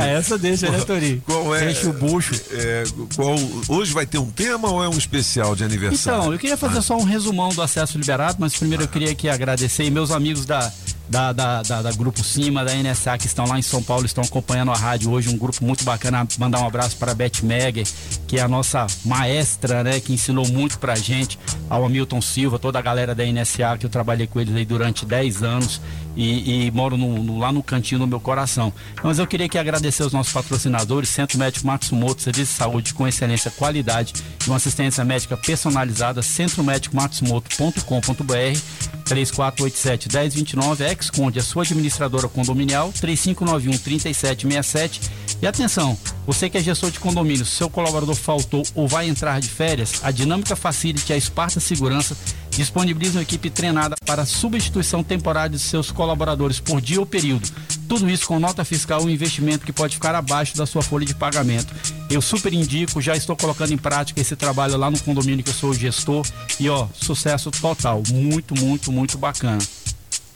É, essa deixa, né, Tori? Qual é? Deixa o bucho. É, qual, hoje vai ter um tema ou é um especial de aniversário? Então, eu queria fazer só um resumão do acesso liberado, mas primeiro eu queria aqui agradecer e meus amigos da, da, da, da- da Grupo Cima, da NSA, que estão lá em São Paulo, estão acompanhando a rádio hoje, um grupo muito bacana. Mandar um abraço para a Beth Megger, que é a nossa maestra, né, que ensinou muito pra gente, ao Hamilton Silva, toda a galera da NSA, que eu trabalhei com eles aí durante 10 anos e, e moro no- no- lá no cantinho do meu coração. Mas eu queria aqui agradecer aos nossos patrocinadores, Centro Médico Matsumoto, Serviço de Saúde com excelência, qualidade e uma assistência médica personalizada, centromédicomatsumoto.com.br 3487-1029, ex-conde, a sua administradora condominial, 3591-3767. E atenção, você que é gestor de condomínio, se seu colaborador faltou ou vai entrar de férias, a Dinâmica Facility a Esparta Segurança disponibilizam equipe treinada para substituição temporária de seus colaboradores por dia ou período. Tudo isso com nota fiscal um investimento que pode ficar abaixo da sua folha de pagamento. Eu super indico, já estou colocando em prática esse trabalho lá no condomínio que eu sou gestor e ó, sucesso total, muito, muito, muito bacana.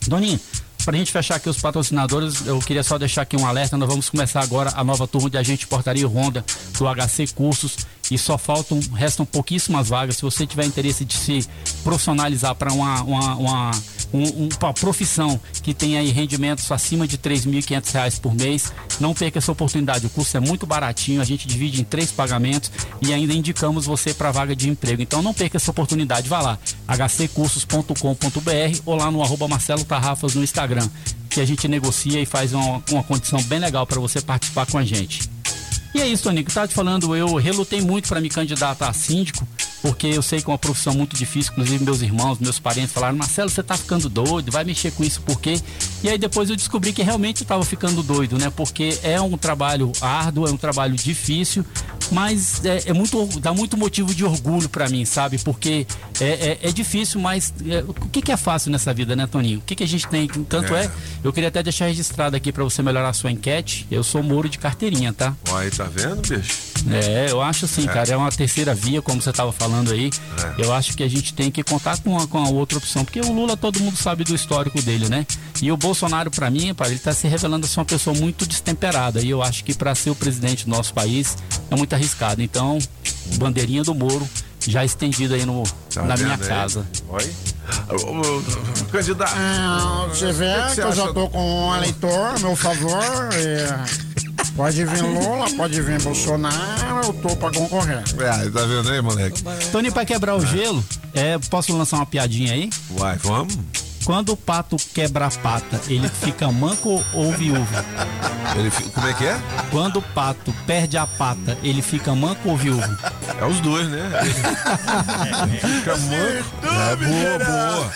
Doninho, para a gente fechar aqui os patrocinadores, eu queria só deixar aqui um alerta. Nós vamos começar agora a nova turma de agente portaria Honda do HC Cursos e só faltam, restam pouquíssimas vagas. Se você tiver interesse de se profissionalizar para uma, uma, uma, um- um- uma profissão que tem aí rendimentos acima de 3.500 reais por mês, não perca essa oportunidade. O curso é muito baratinho, a gente divide em três pagamentos e ainda indicamos você para vaga de emprego. Então não perca essa oportunidade. Vá lá, hccursos.com.br ou lá no arroba Marcelo Tarrafas no Instagram, que a gente negocia e faz uma, uma condição bem legal para você participar com a gente. E é isso, Tonico. Tava te falando, eu relutei muito para me candidatar a síndico, porque eu sei que é uma profissão muito difícil, inclusive meus irmãos, meus parentes falaram, Marcelo, você tá ficando doido, vai mexer com isso por quê? E aí depois eu descobri que realmente eu tava ficando doido, né? Porque é um trabalho árduo, é um trabalho difícil, mas é, é muito, dá muito motivo de orgulho para mim, sabe? Porque é, é, é difícil, mas é, o que, que, é fácil nessa vida, né, Toninho? O que, que a gente tem? Tanto é, eu queria até deixar registrado aqui para você melhorar a sua enquete. Eu sou Moro de carteirinha, tá? Aí, tá vendo, bicho? É, eu acho assim, cara, é uma terceira via, como você tava falando aí. Eu acho que a gente tem que contar com a, com a outra opção, porque o Lula todo mundo sabe do histórico dele, né? E o Bolsonaro, para mim, para ele tá se revelando ser uma pessoa muito destemperada. E eu acho que para ser o presidente do nosso país é muito arriscado. Então, bandeirinha do Moro já estendida aí no, Tá na minha aí? casa. Oi? Candidato. Ah, você vê que, você eu já tô com um eleitor a meu favor. e pode vir Lula, pode vir Bolsonaro, eu tô pra concorrer. É, tá vendo aí, moleque? Toninho, pra quebrar o gelo, é, posso lançar uma piadinha aí? Vai, vamos. Quando o pato quebra a pata, ele fica manco ou viúvo? Ele, como é que é? Quando o pato perde a pata, ele fica manco ou viúvo? É os dois, né? Fica manco. É, boa, boa.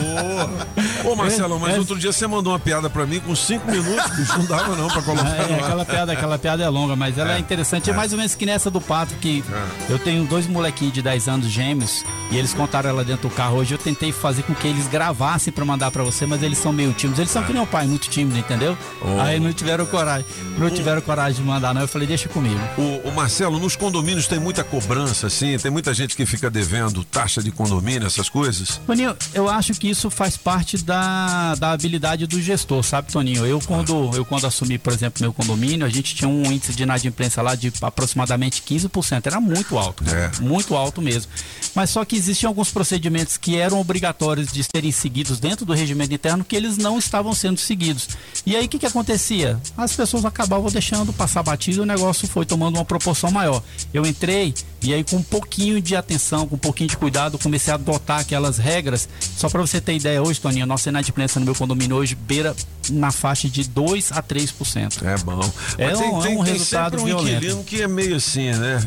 Boa. Ô, Marcelo, mas É, é. outro dia você mandou uma piada pra mim com cinco minutos, bicho, não dava não pra colocar É, ar. aquela piada, aquela piada é longa, mas ela é, É. interessante. É. É. mais ou menos que nessa do pato, que eu tenho dois molequinhos de 10 anos gêmeos, e eles contaram ela dentro do carro hoje. Eu tentei fazer com que eles gravassem pra mandar pra você, mas eles são meio tímidos. Eles são que nem o pai, muito tímido, entendeu? Oh. Aí não tiveram coragem. Não tiveram coragem de mandar, não. Eu falei, deixa comigo. O, o Marcelo, nos condomínios tem muita cobrança, assim, tem muita gente que fica devendo taxa de condomínio, essas coisas. Toninho, eu acho que isso faz parte da, da habilidade do gestor, sabe, Toninho? Eu quando, eu quando assumi, por exemplo, meu condomínio, a gente tinha um índice de inadimplência lá de aproximadamente 15%. Era muito alto, É. muito alto mesmo. Mas só que existiam alguns procedimentos que eram obrigatórios de serem seguidos dentro do regimento interno que eles não estavam sendo seguidos. E aí o que, que acontecia? As pessoas acabavam deixando passar batido e o negócio foi tomando uma proporção maior. Eu entrei e aí com um pouquinho de atenção, com um pouquinho de cuidado, comecei a adotar aquelas regras. Só para você ter ideia hoje, Toninho, nossa inadimplência no meu condomínio hoje beira na faixa de 2 a 3%. É bom. É Mas tem, um, é tem- um tem resultado um violento. que é meio assim, né?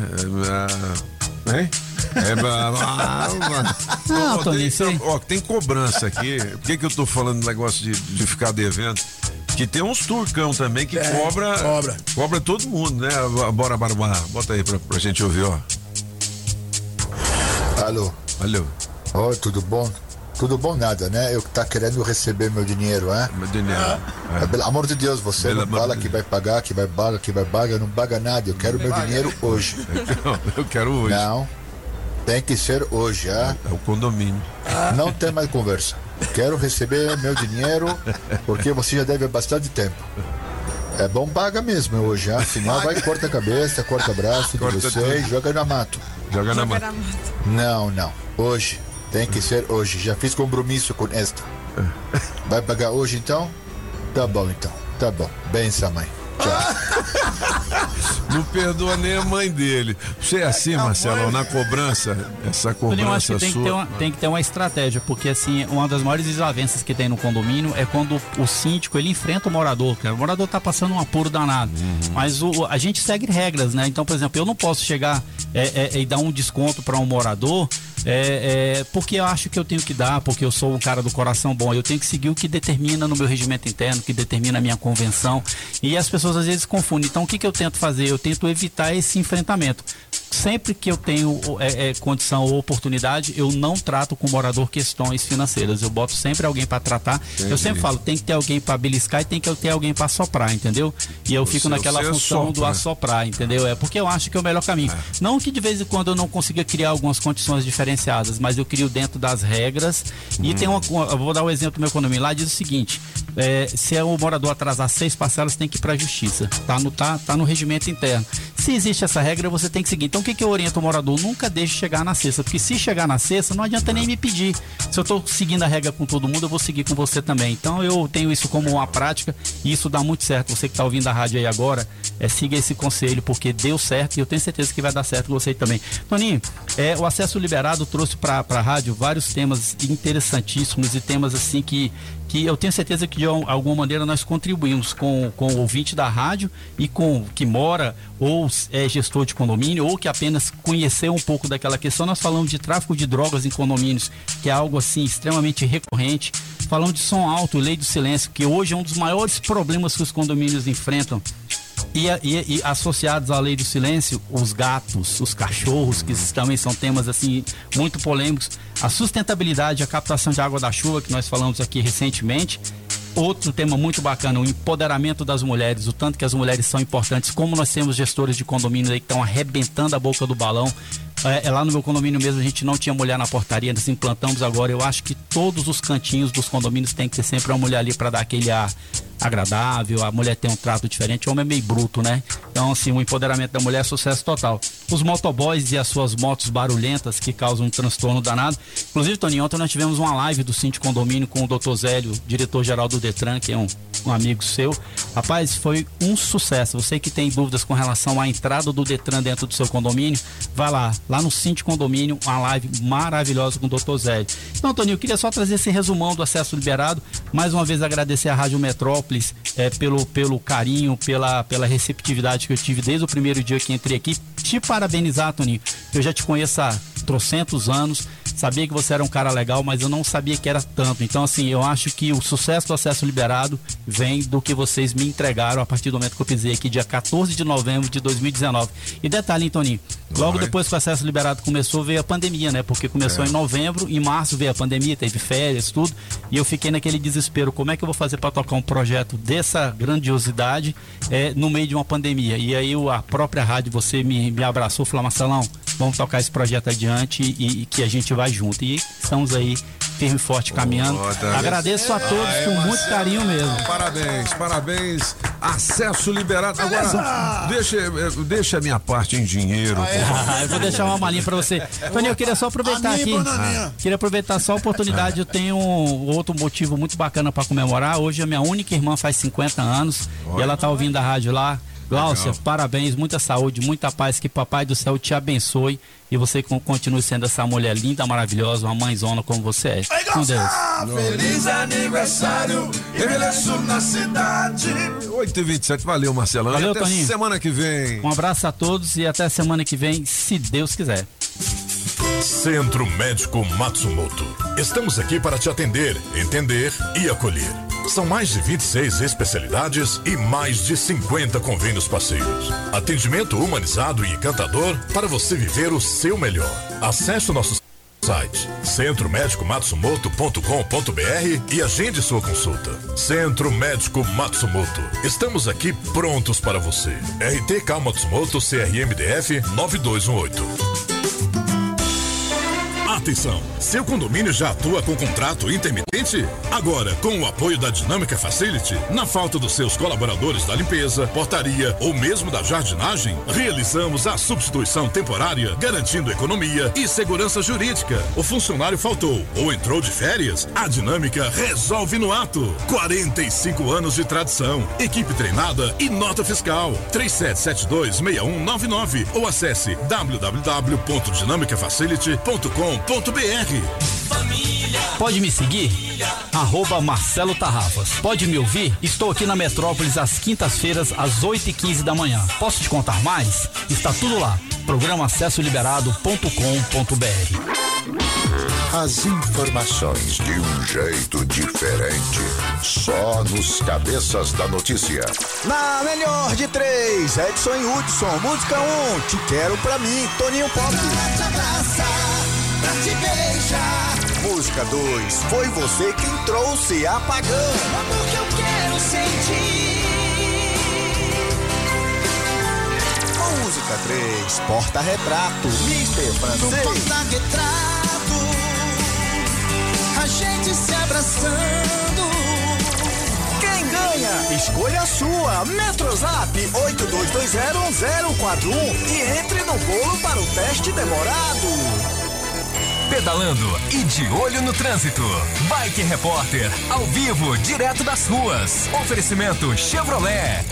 É, é? É, ba- ba- Não, Ó, Toninho, tem, ó, tem cobrança aqui. Por que, que eu tô falando do negócio de, de ficar devendo? Que tem uns turcão também que cobra, cobra. Cobra todo mundo, né? Bora, bora, bora. Bota aí pra, pra gente ouvir, ó. Alô? Alô? Oi, tudo bom? Tudo bom nada, né? Eu que tá querendo receber meu dinheiro, hein? Meu dinheiro. Ah, Pelo amor de Deus, você Pelo não fala de que vai pagar, que vai pagar, que vai pagar, não paga nada. Eu quero meu dinheiro hoje. Eu quero hoje. Não. Tem que ser hoje, ah? É o condomínio. Não tem mais conversa. Quero receber meu dinheiro porque você já deve há bastante tempo. É bom paga mesmo hoje, ah? Senão vai corta a cabeça, corta o braço de Corta você e tudo. joga na mato. Joga na mão. Não, não. Hoje. Tem que ser hoje. Já fiz compromisso com esta. Vai pagar hoje então? Tá bom então. Tá bom. Benção, mãe. Não perdoa nem a mãe dele. Você é assim, Marcelo, na cobrança, essa Toninho, eu acho cobrança que tem que, sua. ter uma, tem que ter uma estratégia, porque assim, uma das maiores desavenças que tem no condomínio é quando o síndico ele enfrenta o morador, cara. O morador tá passando um apuro danado. Uhum. Mas o, a gente segue regras, né? Então, por exemplo, eu não posso chegar é, é, e dar um desconto para um morador. é, é, porque eu acho que eu tenho que dar, porque eu sou um cara do coração bom, eu tenho que seguir o que determina no meu regimento interno, que determina a minha convenção. E as pessoas às vezes confundem. Então, o que, que eu tento fazer? Eu tento evitar esse enfrentamento. Sempre que eu tenho é, é, condição ou oportunidade, eu não trato com o morador questões financeiras. Eu boto sempre alguém para tratar. Eu Entendi. sempre falo, tem que ter alguém para beliscar e tem que ter alguém para soprar, entendeu? E eu fico naquela função do sopra. assoprar, entendeu? É porque eu acho que é o melhor caminho. Não que de vez em quando eu não consiga criar algumas condições diferenciadas, mas eu crio dentro das regras. E tem uma, eu vou dar o exemplo do meu economia lá, diz o seguinte: é, se é o morador atrasar seis parcelas, tem que ir para a justiça. Tá no, tá, tá no regimento interno. Se existe essa regra, você tem que seguir. Então o que, que eu oriento o morador? Nunca deixe chegar na sexta, porque se chegar na sexta, não adianta nem me pedir. Se eu tô seguindo a regra com todo mundo, eu vou seguir com você também. Então eu tenho isso como uma prática e isso dá muito certo. Você que tá ouvindo a rádio aí agora, é, siga esse conselho, porque deu certo e eu tenho certeza que vai dar certo com você também. Toninho, é, o acesso liberado trouxe para a rádio vários temas interessantíssimos e temas assim que, que eu tenho certeza que de al- alguma maneira nós contribuímos com, com o ouvinte da rádio e com que mora ou é gestor de condomínio ou que apenas conheceu um pouco daquela questão, nós falamos de tráfico de drogas em condomínios, que é algo assim extremamente recorrente. Falamos de som alto, lei do silêncio, que hoje é um dos maiores problemas que os condomínios enfrentam. E, e, e, associados à lei do silêncio, os gatos, os cachorros, que também são temas assim muito polêmicos, a sustentabilidade, a captação de água da chuva, que nós falamos aqui recentemente. Outro tema muito bacana, o empoderamento das mulheres, o tanto que as mulheres são importantes, como nós temos gestores de condomínio aí que estão arrebentando a boca do balão. É, é, lá no meu condomínio mesmo a gente não tinha mulher na portaria, nós implantamos agora. Eu acho que todos os cantinhos dos condomínios tem que ter sempre uma mulher ali para dar aquele ar agradável, a mulher tem um trato diferente, o homem é meio bruto, né? Então, assim, o empoderamento da mulher é sucesso total. Os motoboys e as suas motos barulhentas que causam um transtorno danado. Inclusive, Toninho, ontem nós tivemos uma live do Cinti Condomínio com o Dr. Zélio, diretor-geral do Detran, que é um, um amigo seu. Rapaz, foi um sucesso. Você que tem dúvidas com relação à entrada do Detran dentro do seu condomínio, vai lá, lá no Cinti Condomínio, uma live maravilhosa com o Dr. Zélio. Então, Toninho, eu queria só trazer esse resumão do acesso liberado. Mais uma vez agradecer a Rádio Metrópole é, pelo, pelo carinho, pela, pela receptividade que eu tive desde o primeiro dia que entrei aqui. Te parabenizar, Toninho. Eu já te conheço há trocentos anos, sabia que você era um cara legal, mas eu não sabia que era tanto. Então, assim, eu acho que o sucesso do acesso liberado vem do que vocês me entregaram a partir do momento que eu pisei aqui, dia 14 de novembro de 2019. E detalhe, Toninho? Logo Vai. depois que o acesso liberado começou, veio a pandemia, né? Porque começou é. em novembro, em março veio a pandemia, teve férias, tudo. E eu fiquei naquele desespero: como é que eu vou fazer para tocar um projeto dessa grandiosidade é, no meio de uma pandemia? E aí a própria rádio, você me, me abraçou, falou: Marcelão, vamos tocar esse projeto adiante e, e que a gente vai junto. E estamos aí firme e forte caminhando. Oh, Agradeço a todos com muito carinho mesmo. Parabéns, parabéns. Acesso liberado. Agora, deixa, deixa a minha parte em dinheiro. Ah, eu vou deixar uma malinha pra você. Toninho, eu queria só aproveitar aqui. Ah, queria aproveitar só a oportunidade. Eu tenho um outro motivo muito bacana para comemorar. Hoje a minha única irmã faz 50 anos Olha. e ela tá ouvindo a rádio lá. Glaucia, parabéns, muita saúde, muita paz, que Papai do Céu te abençoe e você continue sendo essa mulher linda, maravilhosa, uma mãezona como você é. Ei, Com Deus. Feliz aniversário, envelheço na cidade. 8h27, valeu, Marcelão. Valeu, até Toninho. semana que vem. Um abraço a todos e até semana que vem, se Deus quiser. Centro Médico Matsumoto. Estamos aqui para te atender, entender e acolher. São mais de 26 especialidades e mais de 50 convênios parceiros. Atendimento humanizado e encantador para você viver o seu melhor. Acesse o nosso site centromédicomatsumoto.com.br e agende sua consulta. Centro Médico Matsumoto. Estamos aqui prontos para você. RTK Matsumoto CRMDF 9218. Atenção! Seu condomínio já atua com contrato intermitente? Agora, com o apoio da Dinâmica Facility, na falta dos seus colaboradores da limpeza, portaria ou mesmo da jardinagem, realizamos a substituição temporária, garantindo economia e segurança jurídica. O funcionário faltou ou entrou de férias? A Dinâmica resolve no ato. 45 anos de tradição, equipe treinada e nota fiscal. 37726199 ou acesse www.dinamicafacility.com Pode me seguir? Arroba Marcelo Tarrafas. Pode me ouvir? Estou aqui na Metrópolis às quintas-feiras, às 8 e 15 da manhã. Posso te contar mais? Está tudo lá. Programa Acesso Liberado.com.br. As informações de um jeito diferente. Só nos cabeças da notícia. Na melhor de três, Edson e Hudson. Música 1, um, Te Quero Pra Mim, Toninho Pop pra te beijar. Música 2, foi você quem trouxe apagão. Amor que eu quero sentir. Música 3, porta-retrato, Mister Francês. No porta-retrato, a gente se abraçando. Quem ganha? Escolha a sua. Metrozap 82201041 e entre no bolo para o teste demorado pedalando e de olho no trânsito. Bike Repórter, ao vivo, direto das ruas. Oferecimento Chevrolet.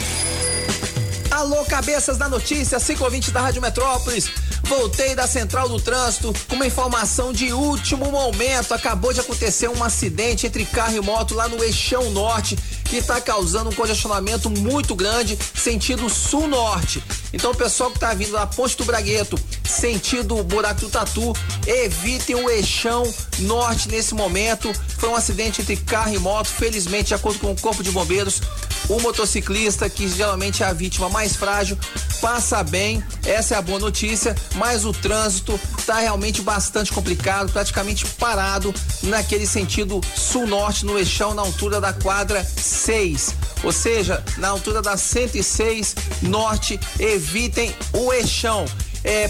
Alô, cabeças da notícia, ciclovinte da Rádio Metrópolis. Voltei da Central do Trânsito com uma informação de último momento. Acabou de acontecer um acidente entre carro e moto lá no Eixão Norte que está causando um congestionamento muito grande sentido sul-norte. Então, o pessoal que está vindo da Ponte do Bragueto, sentido Buraco do Tatu, evitem o eixão norte nesse momento. Foi um acidente entre carro e moto. Felizmente, de acordo com o Corpo de Bombeiros, o motociclista, que geralmente é a vítima mais frágil, passa bem. Essa é a boa notícia, mas o trânsito está realmente bastante complicado, praticamente parado naquele sentido sul-norte, no eixão, na altura da quadra 6. Ou seja, na altura da 106 norte, evitem o eixão. É,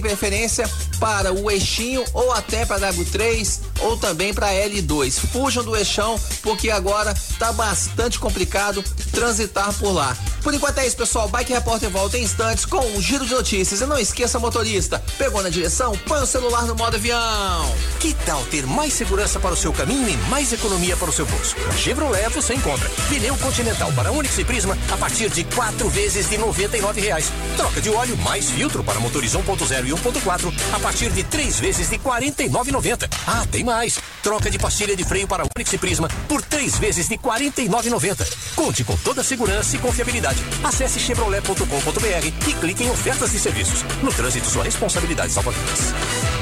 preferência para o eixinho ou até para W3 ou também para L2. Fujam do eixão porque agora tá bastante complicado transitar por lá. Por enquanto é isso, pessoal. Bike Repórter volta em instantes com um giro de notícias. E não esqueça, motorista, pegou na direção, põe o celular no modo avião. Que tal ter mais segurança para o seu caminho e mais economia para o seu bolso? Na Chevrolet você encontra pneu Continental para Onix e Prisma a partir de quatro vezes de 99 reais. Troca de óleo mais filtro para motores 1.0 e 1.4 a partir de três vezes de R$ 49,90. Ah, tem mais. Troca de pastilha de freio para Onix e Prisma por três vezes de R$ 49,90. Conte com toda a segurança e confiabilidade. Acesse chevrolet.com.br e clique em ofertas de serviços. No trânsito, sua responsabilidade salva vidas.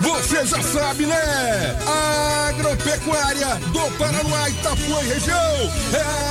Você já sabe, né? Agropecuária do Paraná, Itapuã e região. É.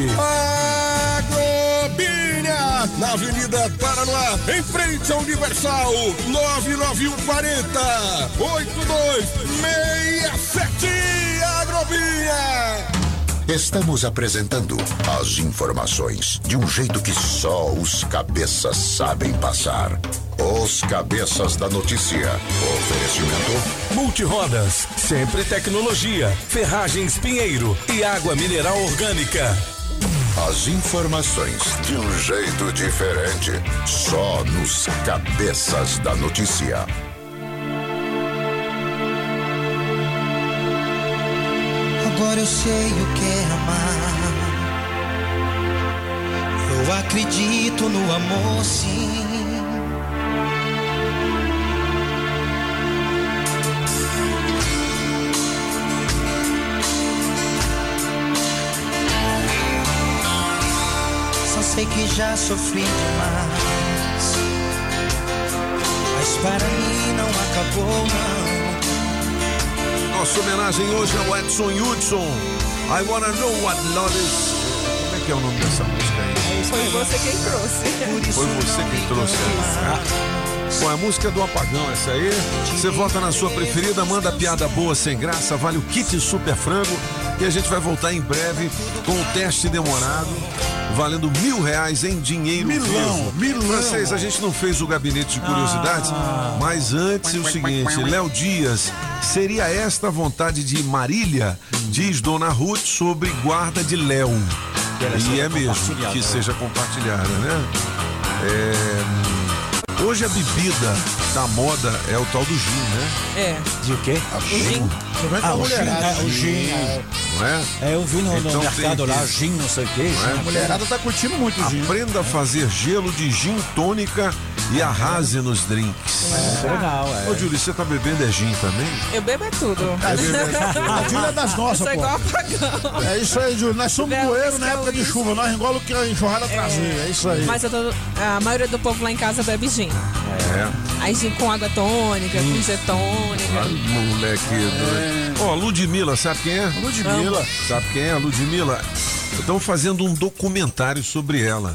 Agrobinha, na Avenida Paraná, em frente ao Universal, 99140 8267. Agrobinha. Estamos apresentando as informações de um jeito que só os cabeças sabem passar. Os cabeças da notícia. Oferecimento. Multirodas, sempre tecnologia, ferragens Pinheiro e água mineral orgânica. As informações de um jeito diferente. Só nos cabeças da notícia. Agora eu sei o que é amar. Eu acredito no amor, sim. Sei que já sofri demais. Mas para mim não acabou, não. Nossa homenagem hoje ao Edson Hudson. I wanna know what love is. Como é que é o nome dessa música aí? Foi você quem trouxe. Foi você quem trouxe. Bom, é a música do apagão essa aí. Você vota na sua preferida, manda piada boa sem graça, vale o kit super frango. E a gente vai voltar em breve com o teste demorado, valendo mil reais em dinheiro Milão, vivo. milão. Francês, a gente não fez o gabinete de curiosidades, mas antes o seguinte, Léo Dias, seria esta a vontade de Marília? Diz Dona Ruth sobre guarda de Léo. E é mesmo, que seja compartilhada, né? É, hoje a bebida da moda é o tal do gin, né? É. De o quê? O gin. Ah, o gin, é, o gin. É. É? Eu vi no, no Então mercado tem lá, gin, não sei o quê. É? A mulherada tá curtindo muito o gin. Aprenda a fazer gelo de gin tônica e arrase nos drinks. É legal, é. Ô, Júlio, você tá bebendo é gin também? Eu bebo é tudo. A Júlia é das nossas, pô. igual apagão. É isso aí, Júlio. Nós somos Belo bueiros na época de chuva. Nós engola o que a enxurrada trazer. É isso aí. Mas eu tô, a maioria do povo lá em casa bebe gin. É. Aí gin com água tônica, com Ah, getônica. moleque doido. Ó, Ludmilla, sabe quem é? Ludmilla. Sabe quem é? Ludmilla Estão fazendo um documentário sobre ela.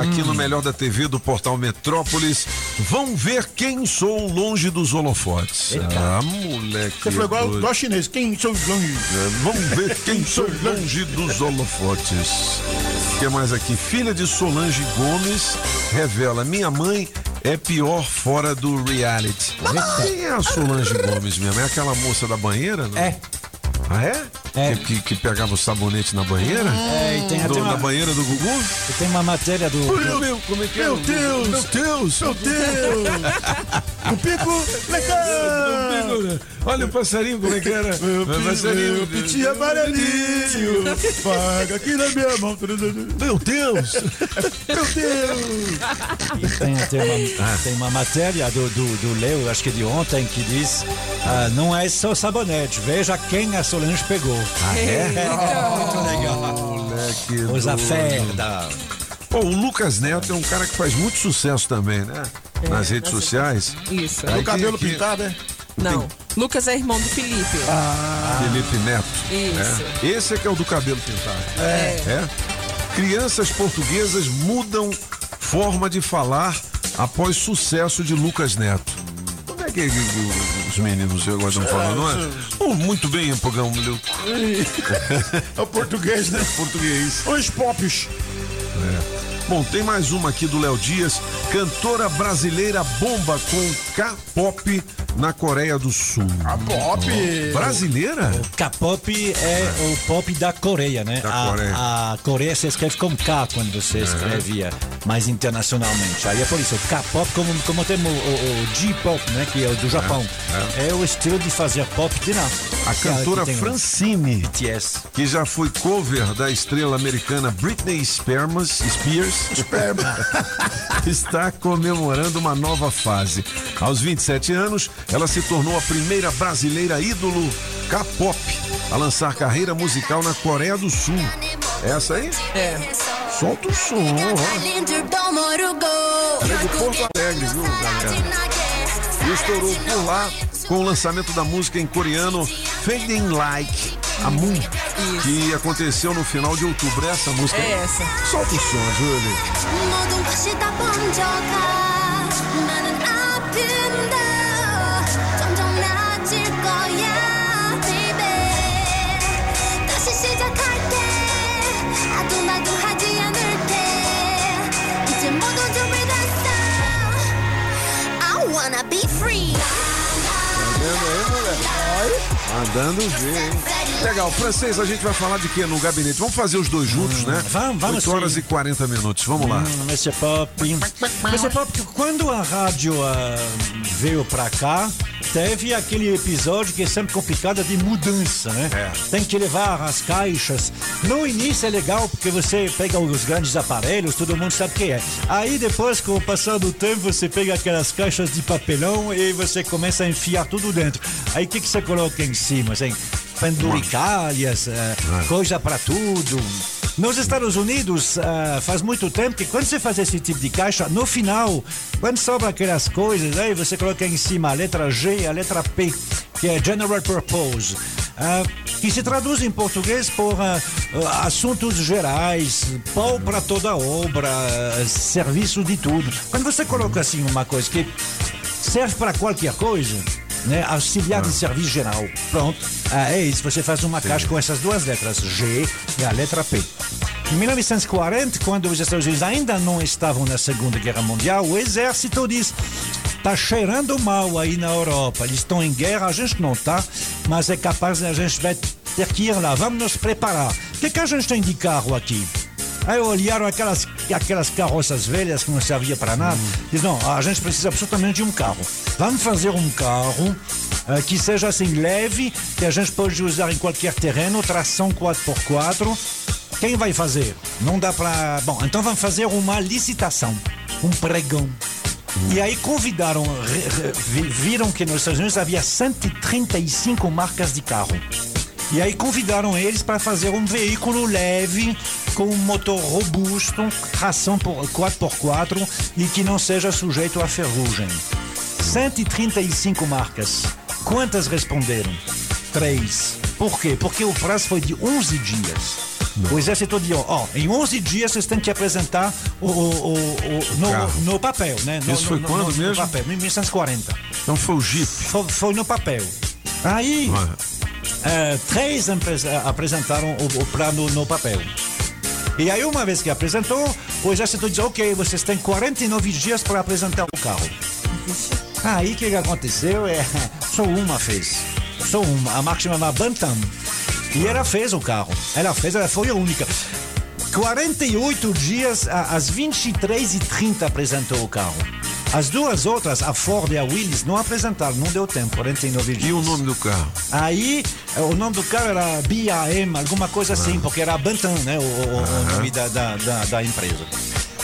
Aqui no Melhor da TV do portal Metrópolis. Vão ver quem sou longe dos holofotes. Ah, moleque. Você foi igual, igual chinês. Quem sou longe? É, Vamos ver quem sou longe dos holofotes. O que mais aqui? Filha de Solange Gomes revela: Minha mãe é pior fora do reality. Quem é a Solange Gomes mesmo? É aquela moça da banheira? Não? É. Ah, é? Que, que, que pegava o sabonete na banheira? É, e tem até uma- Na banheira do Gugu? E tem uma matéria do. Meu, meu, como é que é? Meu Deus! Meu Deus! Meu Deus! o pico legal! Olha o passarinho, como é que era? Meu, passarinho. meu pitinho amarelinho, paga aqui na minha mão. Meu Deus! Meu Deus! E tem, tem, uma, tem uma matéria do, do, do Leo, acho que de ontem, que diz: ah, não é só sabonete, veja quem a Solange pegou. Ah, é? Muito legal. Moleque. Os doido. affaires da. Pô, o Lucas Neto é um cara que faz muito sucesso também, né? nas redes sociais. Isso. Aí o cabelo tem aqui- pintado, é? Não. Lucas é irmão do Felipe. Felipe Neto. Isso. É. Esse é que é o do cabelo pintado. É. É. Crianças portuguesas mudam forma de falar após sucesso de Lucas Neto. É que, os meninos agora estão falando? Não é? Oh, muito bem, Pogão. meu- É o português, né? Português. Os pops. É. Bom, tem mais uma aqui do Léo Dias. Cantora brasileira bomba com K-pop na Coreia do Sul. K-pop? Brasileira? K-pop é o pop da Coreia, né? Da a, Coreia. a Coreia se escreve com K quando você escrevia mais internacionalmente. Aí é por isso, o K-pop, como, como tem o, o- o J-pop, né? Que é o do Japão. É, o estilo de fazer pop de lá. A é- cantora Francine, BTS. que já foi cover da estrela americana Britney Spears, Spears está comemorando uma nova fase. Aos 27 anos, ela se tornou a primeira brasileira ídolo K-pop a lançar carreira musical na Coreia do Sul. Essa aí? É. Solta o som, ó. Ela é de Porto Alegre, viu, galera? E estourou por lá com o lançamento da música em coreano Fading Like a Moon, Isso. que aconteceu no final de outubro. Essa música é essa. Solta o som, Julie. wanna be free. Tá vendo aí, moleque? Mandando ver, hein? Legal, francês, a gente vai falar de quê no gabinete? Vamos fazer os dois juntos, né? vamos, vamos 8 horas sim. e 40 minutos, vamos lá. Hum, Mr. Pop. Mr. Pop, quando a rádio ah, veio pra cá, teve aquele episódio que é sempre complicado de mudança, né? Tem que levar as caixas. No início é legal porque você pega os grandes aparelhos, todo mundo sabe o que é. Aí depois, com o passar do tempo, você pega aquelas caixas de papelão e você começa a enfiar tudo dentro. Aí o que, que você coloca em cima? Assim, penduricalhas, eh, coisa pra tudo. Nos Estados Unidos, ah, faz muito tempo que quando você faz esse tipo de caixa, no final, quando sobra aquelas coisas, aí você coloca em cima a letra G a letra P, que é General Purpose, ah, que se traduz em português por ah, assuntos gerais, pau para toda obra, serviço de tudo. Quando você coloca assim uma coisa que serve para qualquer coisa, né? Auxiliar de serviço geral. Pronto. Ah, é isso. Você faz uma caixa com essas duas letras, G e a letra P. Em 1940, quando os Estados Unidos ainda não estavam na Segunda Guerra Mundial, o exército diz: tá cheirando mal aí na Europa. Eles estão em guerra, a gente não tá, mas é capaz a gente vai ter que ir lá. Vamos nos preparar. O que, que a gente tem de carro aqui? Aí olharam aquelas, aquelas carroças velhas que não serviam para nada. Diz, não, a gente precisa absolutamente de um carro. Vamos fazer um carro eh, que seja assim leve, que a gente pode usar em qualquer terreno, tração 4x4. Quem vai fazer? Não dá para. Bom, então vamos fazer uma licitação, um pregão. E aí convidaram, viram que nos Estados Unidos havia 135 marcas de carro. E aí convidaram eles para fazer um veículo leve, com um motor robusto, tração por 4x4 e que não seja sujeito a ferrugem. 135 marcas. Quantas responderam? Três. Por quê? Porque o prazo foi de 11 dias. O exército disse, ó, em 11 dias vocês têm que apresentar o, o- o- no, no papel, né? No, Isso foi no- quando mesmo? No papel, 1940. Então foi o Jeep. Foi, foi no papel. Aí, eh, três apresentaram o, o plano no papel. E aí, uma vez que apresentou, o exército disse, ok, vocês têm 49 dias para apresentar o carro. Aí, o que, aconteceu? É, só uma fez. Só uma. A marca chamava Bantam. E ela fez o carro. Ela fez, ela foi a única. 48 dias, às 23h30 apresentou o carro. As duas outras, a Ford e a Willis, não apresentaram, não deu tempo, 49 dias. E o nome do carro? Aí, eh, o nome do carro era BAM, alguma coisa assim, porque era Bantam, né? O, o- o nome da, da, da, da empresa.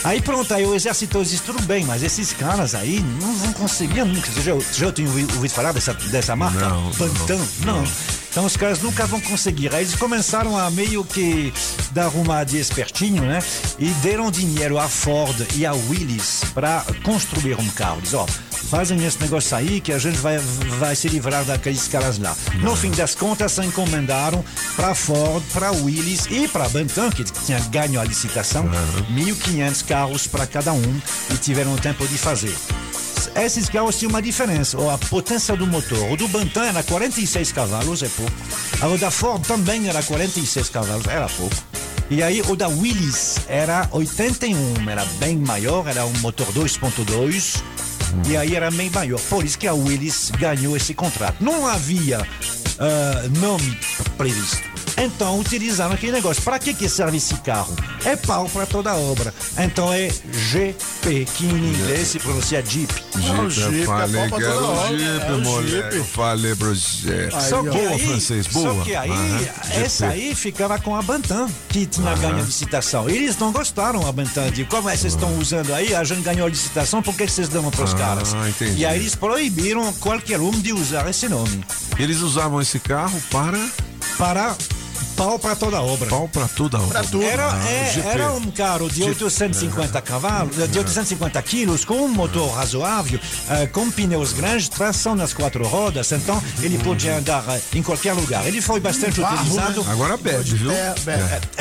Aí pronto, aí o exército disse, tudo bem, mas esses caras aí não vão conseguir nunca. Você já, já tinha ouvido, ouvido falar dessa, dessa marca? Não, Bantam? Não. Então os caras nunca vão conseguir. Aí eles começaram a meio que dar uma de espertinho, né? E deram dinheiro à Ford e à Willis para construir um carro. Diz, ó, fazem esse negócio aí que a gente vai, vai se livrar daqueles caras lá. No fim das contas, encomendaram para Ford, para Willis e para Bantam, que tinha ganho a licitação, 1.500 carros para cada um e tiveram tempo de fazer. Esses carros tinham uma diferença. A potência do motor. O do Bantam era 46 cavalos, é pouco. O da Ford também era 46 cavalos, era pouco. E aí o da Willis era 81, era bem maior, era um motor 2.2. E aí era bem maior. Por isso que a Willis ganhou esse contrato. Não havia ah, nome previsto. Então utilizaram aquele negócio. Para que, que serve esse carro? É pau para toda obra. Então é GP, que em inglês se pronuncia Jeep. Jeep, eu falei que era o Jeep, moleque. Eu falei pro você. Só que boa, aí, francês, boa. Só que aí, Aham, essa GP. aí ficava com a Bantam, que tinha Aham. ganho a licitação. Eles não gostaram, a Bantam, de como é que vocês estão usando aí, a gente ganhou a licitação, por que que vocês dão para os Ah, caras? entendi. E aí eles proibiram qualquer um de usar esse nome. Eles usavam esse carro para. Para pau para toda obra. Pau para toda obra. Era, Ah, é- era um carro de 850 cavalos, de 850 quilos, com um motor razoável, eh, com pneus grandes, tração nas quatro rodas, então ele podia andar eh, em qualquer lugar. Ele foi bastante utilizado. Agora bebe, viu? É,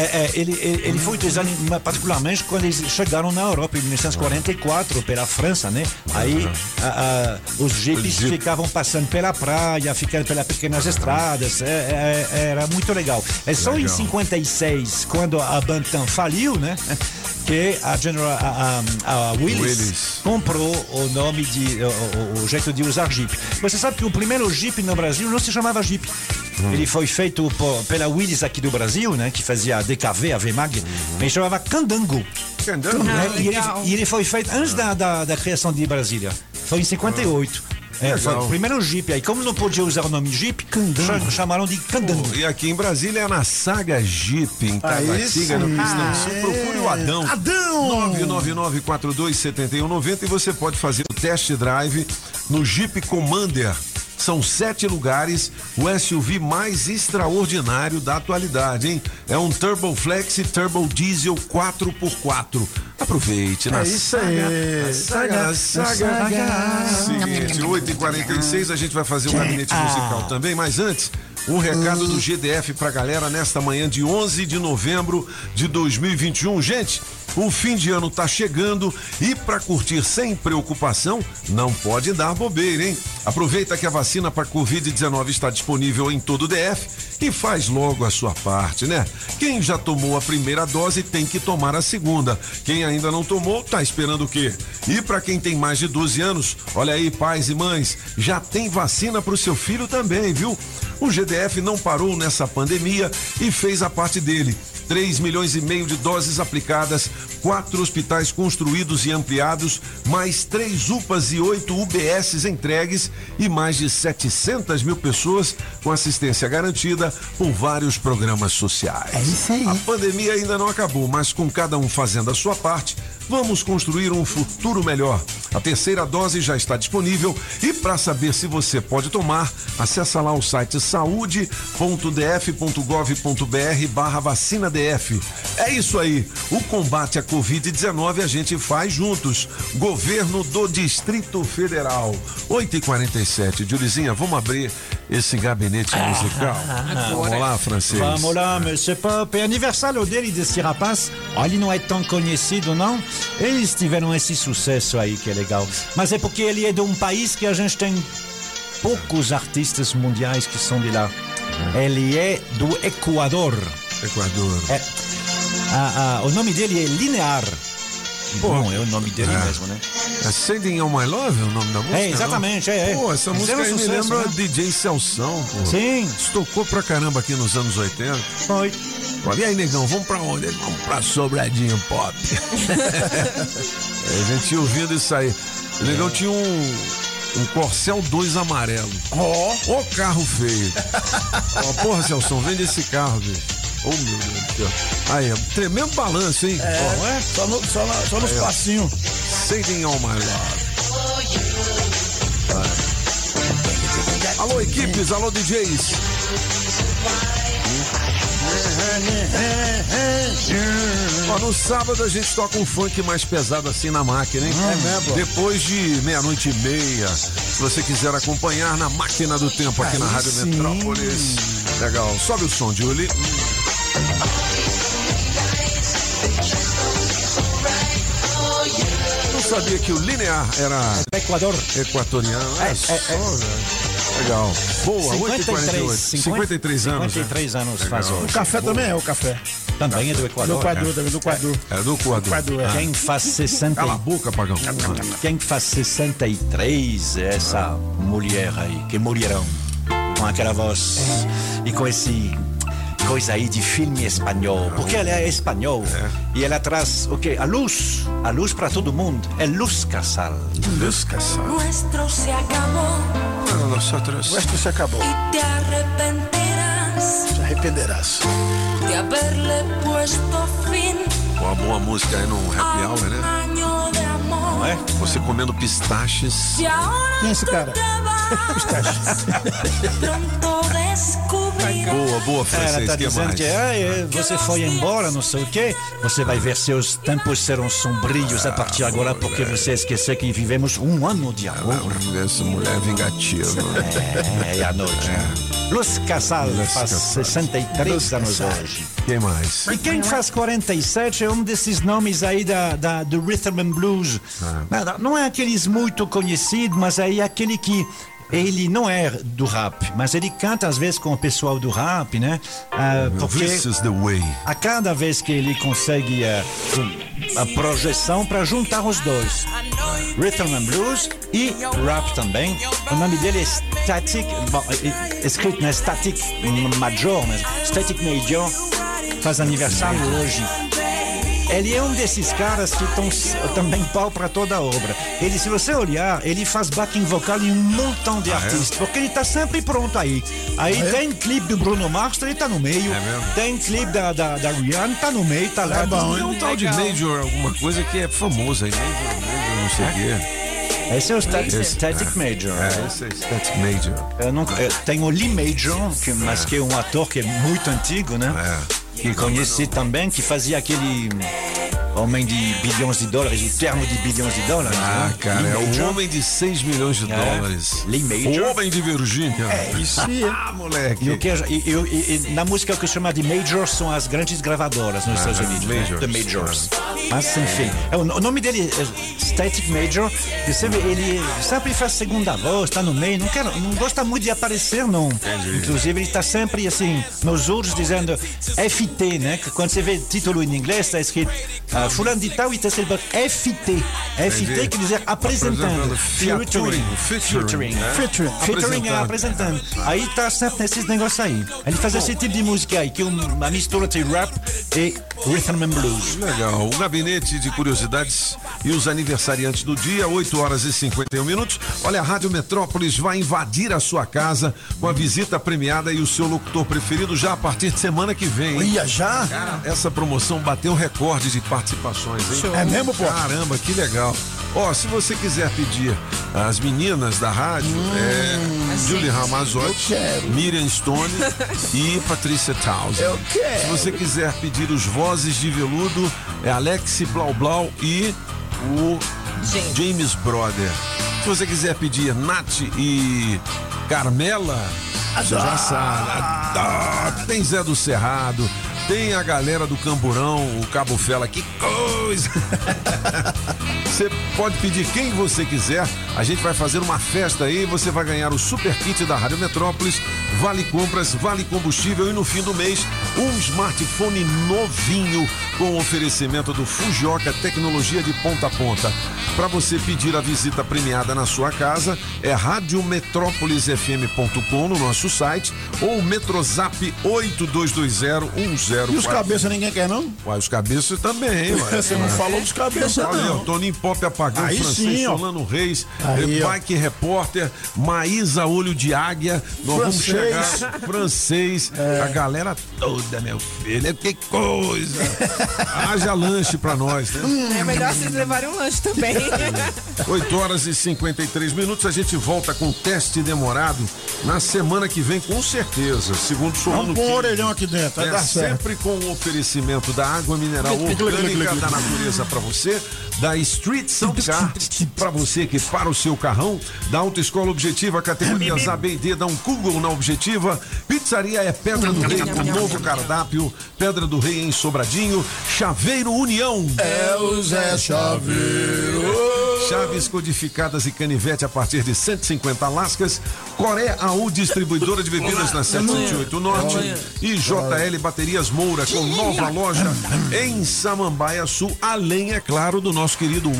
é, ele, ele, ele foi utilizado particularmente quando eles chegaram na Europa em 1944 pela França, né? Aí a- a- os jipes ficavam passando pela praia, ficando pelas pequenas estradas, é- é- era muito legal. É só em Legal. 56, quando a Bantam faliu, né? Que a General a, a- a Willis, Willis. comprou o nome de o, o- jeito de usar Jeep. Você sabe que o primeiro Jeep no Brasil não se chamava Jeep. Ele foi feito por- pela Willis aqui do Brasil, né? Que fazia a DKV, a VMAG, mas chamava Candango. Candango? Né, Ah, e, ele, e ele foi feito antes da, da, da criação de Brasília. Foi em 58. É, foi Legal. o primeiro Jeep. Aí, como não podia usar o nome Jeep, cha- chamaram de Candango. E aqui em Brasília é na Saga Jeep, em Aí Taguatinga, no. Cristão Sul. Procure o Adão. Adão! 999-427190 e você pode fazer o test drive no Jeep Commander. São sete lugares, o SUV mais extraordinário da atualidade, hein? É um Turbo Flex Turbo Diesel 4x4. Aproveite na É isso saga, aí. na saga, Saga, saga. saga. Seguinte, 8h46 a gente vai fazer um gabinete musical também, mas antes, um recado do GDF pra galera nesta manhã de 11 de novembro de 2021. Gente, o fim de ano tá chegando e para curtir sem preocupação, não pode dar bobeira, hein? Aproveita que a vacina para Covid-19 está disponível em todo o DF e faz logo a sua parte, né? Quem já tomou a primeira dose tem que tomar a segunda. Quem ainda não tomou, tá esperando o quê? E para quem tem mais de 12 anos, olha aí, pais e mães, já tem vacina para o seu filho também, viu? O GDF não parou nessa pandemia e fez a parte dele. 3 milhões e meio de doses aplicadas, quatro hospitais construídos e ampliados, mais três UPAs e oito UBSs entregues e mais de 700 mil pessoas com assistência garantida por vários programas sociais. É isso aí. A pandemia ainda não acabou, mas com cada um fazendo a sua parte, vamos construir um futuro melhor. A terceira dose já está disponível e para saber se você pode tomar, acessa lá o site saúde.df.gov.br barra vacina DF CDF. É isso aí. O combate à Covid-19 a gente faz juntos. Governo do Distrito Federal. 8h47. Julizinha, vamos abrir esse gabinete musical. vamos lá, francês. Vamos lá, Monsieur Pop. É aniversário dele, desse rapaz. Ele não é tão conhecido, não? Eles tiveram esse sucesso aí, que é legal. Mas é porque ele é de um país que a gente tem poucos artistas mundiais que são de lá. Ele é do Equador. Equador. É. Ah, ah, o nome dele é Linear. Bom, é o nome dele É. mesmo, né? É Sending On My Love é o nome da música? É, exatamente, não? é, é. Pô, essa música aí me sucesso, lembra né? DJ Celção, pô. Sim. Estocou pra caramba aqui nos anos 80. Foi. E aí, negão, vamos pra onde? Vamos pra Sobradinho Pop. É, a gente ia ouvindo isso aí. O negão tinha um, um Corcel 2 amarelo. Ó, ó carro feio. Ó, porra, Celção, vende esse carro, bicho. Oh, meu Deus do céu. Aí, tremendo balanço, hein? É, Ó, é? Só, no, só, na- só nos Aí, passinhos. My love. Vai. Alô, equipes, alô, DJs. Ó, no sábado a gente toca um funk mais pesado assim na máquina, hein? É mesmo? Depois de meia-noite e meia. Se você quiser acompanhar na máquina do tempo aqui na Aí Rádio sim. Metrópolis. Legal. Sobe o som, Julie. Não sabia que o Linear era Equador. equatoriano. É, É, só, é, é. velho. Legal. Boa, 8h48. 53 anos. né? 53 anos faz hoje. O café também é o café. Também é do Equador. Do Equador né? também, do Equador. É do Equador. Equador, é. Quem faz 60 Cala a boca, pagão. Quem faz 63 é essa mulher aí, que mulherão. Com aquela voz e com esse coisa aí de filme espanhol. Porque ela é espanhol e ela traz o quê? A luz. A luz para todo mundo. É luz casal. Luz casal. Nuestro se acabó Nosotros. Nuestro se acabou. y te arrepentirás Se arrependerás. de haberle puesto fin Uma boa música aí no Happy Hour, né? año de amor. Não é? Você comendo pistaches. Quem é esse cara? pronto Boa, boa, Ela francês. tá que dizendo que ah, é, você foi embora, não sei o quê. Você vai ver seus tempos serão sombrios a partir de agora, porque você esqueceu que vivemos um ano de amor. Essa mulher é vingativa. É, é à noite. né? Luz Casal faz 63 anos hoje. Quem mais? E quem faz 47 é um desses nomes aí da, da- do Rhythm and Blues. Não, não é aqueles muito conhecidos, mas aí é aquele que ele não é do rap, mas ele canta às vezes com o pessoal do rap, né? Ah, porque a cada vez que ele consegue ah, a projeção para juntar os dois, Rhythm and Blues e rap também. O nome dele é Static, bom, é- é escrito na Static Major, mas Static Major faz aniversário hoje. Ele é um desses caras que estão também pau para toda a obra. Ele, se você olhar, ele faz backing vocal em um montão de Ah, é? artistas, porque ele tá sempre pronto aí. Aí Ah, é? tem clipe do Bruno Mars, ele tá no meio. É? Tem clipe da, da, da Rihanna, tá no meio, tá lá. É bom, um tal de Major, alguma coisa que é famoso aí. Major, Major, não sei o quê. Esse é o Static, Esse- Static Major. É, esse é Static Major. Eu não, eu- tem o Lee Major, que, mas que é um ator que é muito antigo, né? É. Que conheci também, que fazia aquele homem de bilhões de dólares, o terno de bilhões de dólares. Ah, né? cara, Lee é o Major. homem de 6 milhões de É. dólares. Lee Major. O homem de Virgínia. É, isso. Ah, moleque. E, o que, e, e- e- na música o que chama de majors são as grandes gravadoras nos Ah, Estados Unidos. né? majors. The majors. Mas enfim, é, o, nome dele é Static Major. Ele sempre faz segunda voz, tá no meio, não, quer, não gosta muito de aparecer, não. Inclusive, ele tá sempre assim, nos outros dizendo FT, né? Que quando você vê título em inglês, está escrito ah, Fulano de Tal está escrito FT. FT quer dizer apresentando. Featuring. Featuring, Featuring. apresentando. Aí tá sempre nesses negócios aí. Ele faz esse tipo de música aí, que é uma mistura de rap e Rhythm and Blues. Legal. O gabinete de curiosidades e os aniversariantes do dia, 8 horas e 51 minutos. Olha, a Rádio Metrópolis vai invadir a sua casa com a visita premiada e o seu locutor preferido já a partir de semana que vem. hein? Ia já? Cara, essa promoção bateu recorde de participações, hein? É mesmo, pô? Caramba, que legal. Ó, se você quiser pedir as meninas da rádio, é Julie Ramazotti, Miriam Stone e Patrícia Townsend. Eu quero. Se você quiser pedir os vozes de veludo, é Alex Blau Blau e o James Brother. Se você quiser pedir Nath e Carmela, já sabe. Tem Zé do Cerrado, tem a galera do Camburão, o Cabo Fela, que coisa! Você pode pedir quem você quiser. A gente vai fazer uma festa aí. Você vai ganhar o super kit da Rádio Metrópolis, vale compras, vale combustível e no fim do mês um smartphone novinho com oferecimento do Fujioka Tecnologia de ponta a ponta. Para você pedir a visita premiada na sua casa é radiometrópolisfm.com no nosso site ou Metrozap 82201044. E os cabeças ninguém quer, não? Uai, os cabeças também, ué. Você não falou dos cabeças, Olha, não. o Toninho Pop apagão, Aí francês sim, ó. Solano Reis, Aí, eh, ó. Bike Repórter, Maísa Olho de Águia, nós vamos Francês. chegar, francês, a galera toda, meu filho, que coisa. Haja lanche pra nós, né? É melhor vocês levarem um lanche também. 8 horas e 53 minutos, a gente volta com teste demorado na semana que vem, com certeza, segundo Solano Vamos pôr um orelhão aqui dentro, vai É dar certo. Sempre com o oferecimento da água mineral orgânica da natureza para você, da Street Car para você que para o seu carrão, da Autoescola Objetiva, categorias A, B e D, dá um Google na Objetiva, Pizzaria é Pedra do Rei com novo cardápio, Pedra do Rei em Sobradinho, Chaveiro União. É o Zé Chaveiro. Chaves codificadas e canivete a partir de 150 lascas. Coré AU, distribuidora de bebidas na 708 Norte. E JL Baterias Moura, com nova loja em Samambaia Sul, além, é claro, do nosso querido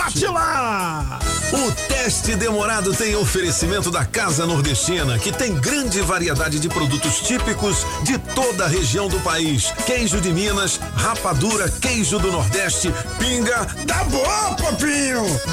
Atila! O teste demorado tem oferecimento da Casa Nordestina, que tem grande variedade de produtos típicos de toda a região do país. Queijo de Minas, rapadura, queijo do Nordeste, pinga. Tá bom,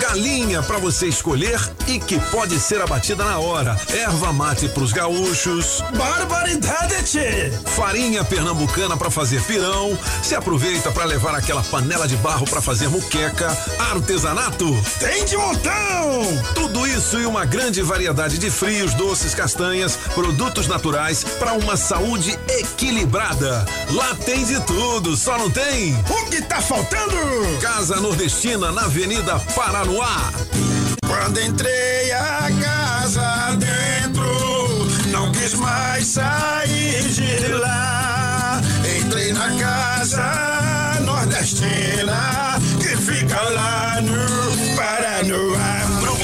Galinha para você escolher e que pode ser abatida na hora. Erva mate pros gaúchos. Barbaridade! Farinha pernambucana para fazer pirão. Se aproveita para levar aquela panela de barro para fazer muqueca. Artesanato. Tem de montão! Tudo isso e uma grande variedade de frios, doces, castanhas, produtos naturais para uma saúde equilibrada. Lá tem de tudo, só não tem. O que tá faltando? Casa Nordestina na Avenida Paranoá. Quando entrei a casa dentro, não quis mais sair de lá. Entrei na casa nordestina que fica lá no Paranoá.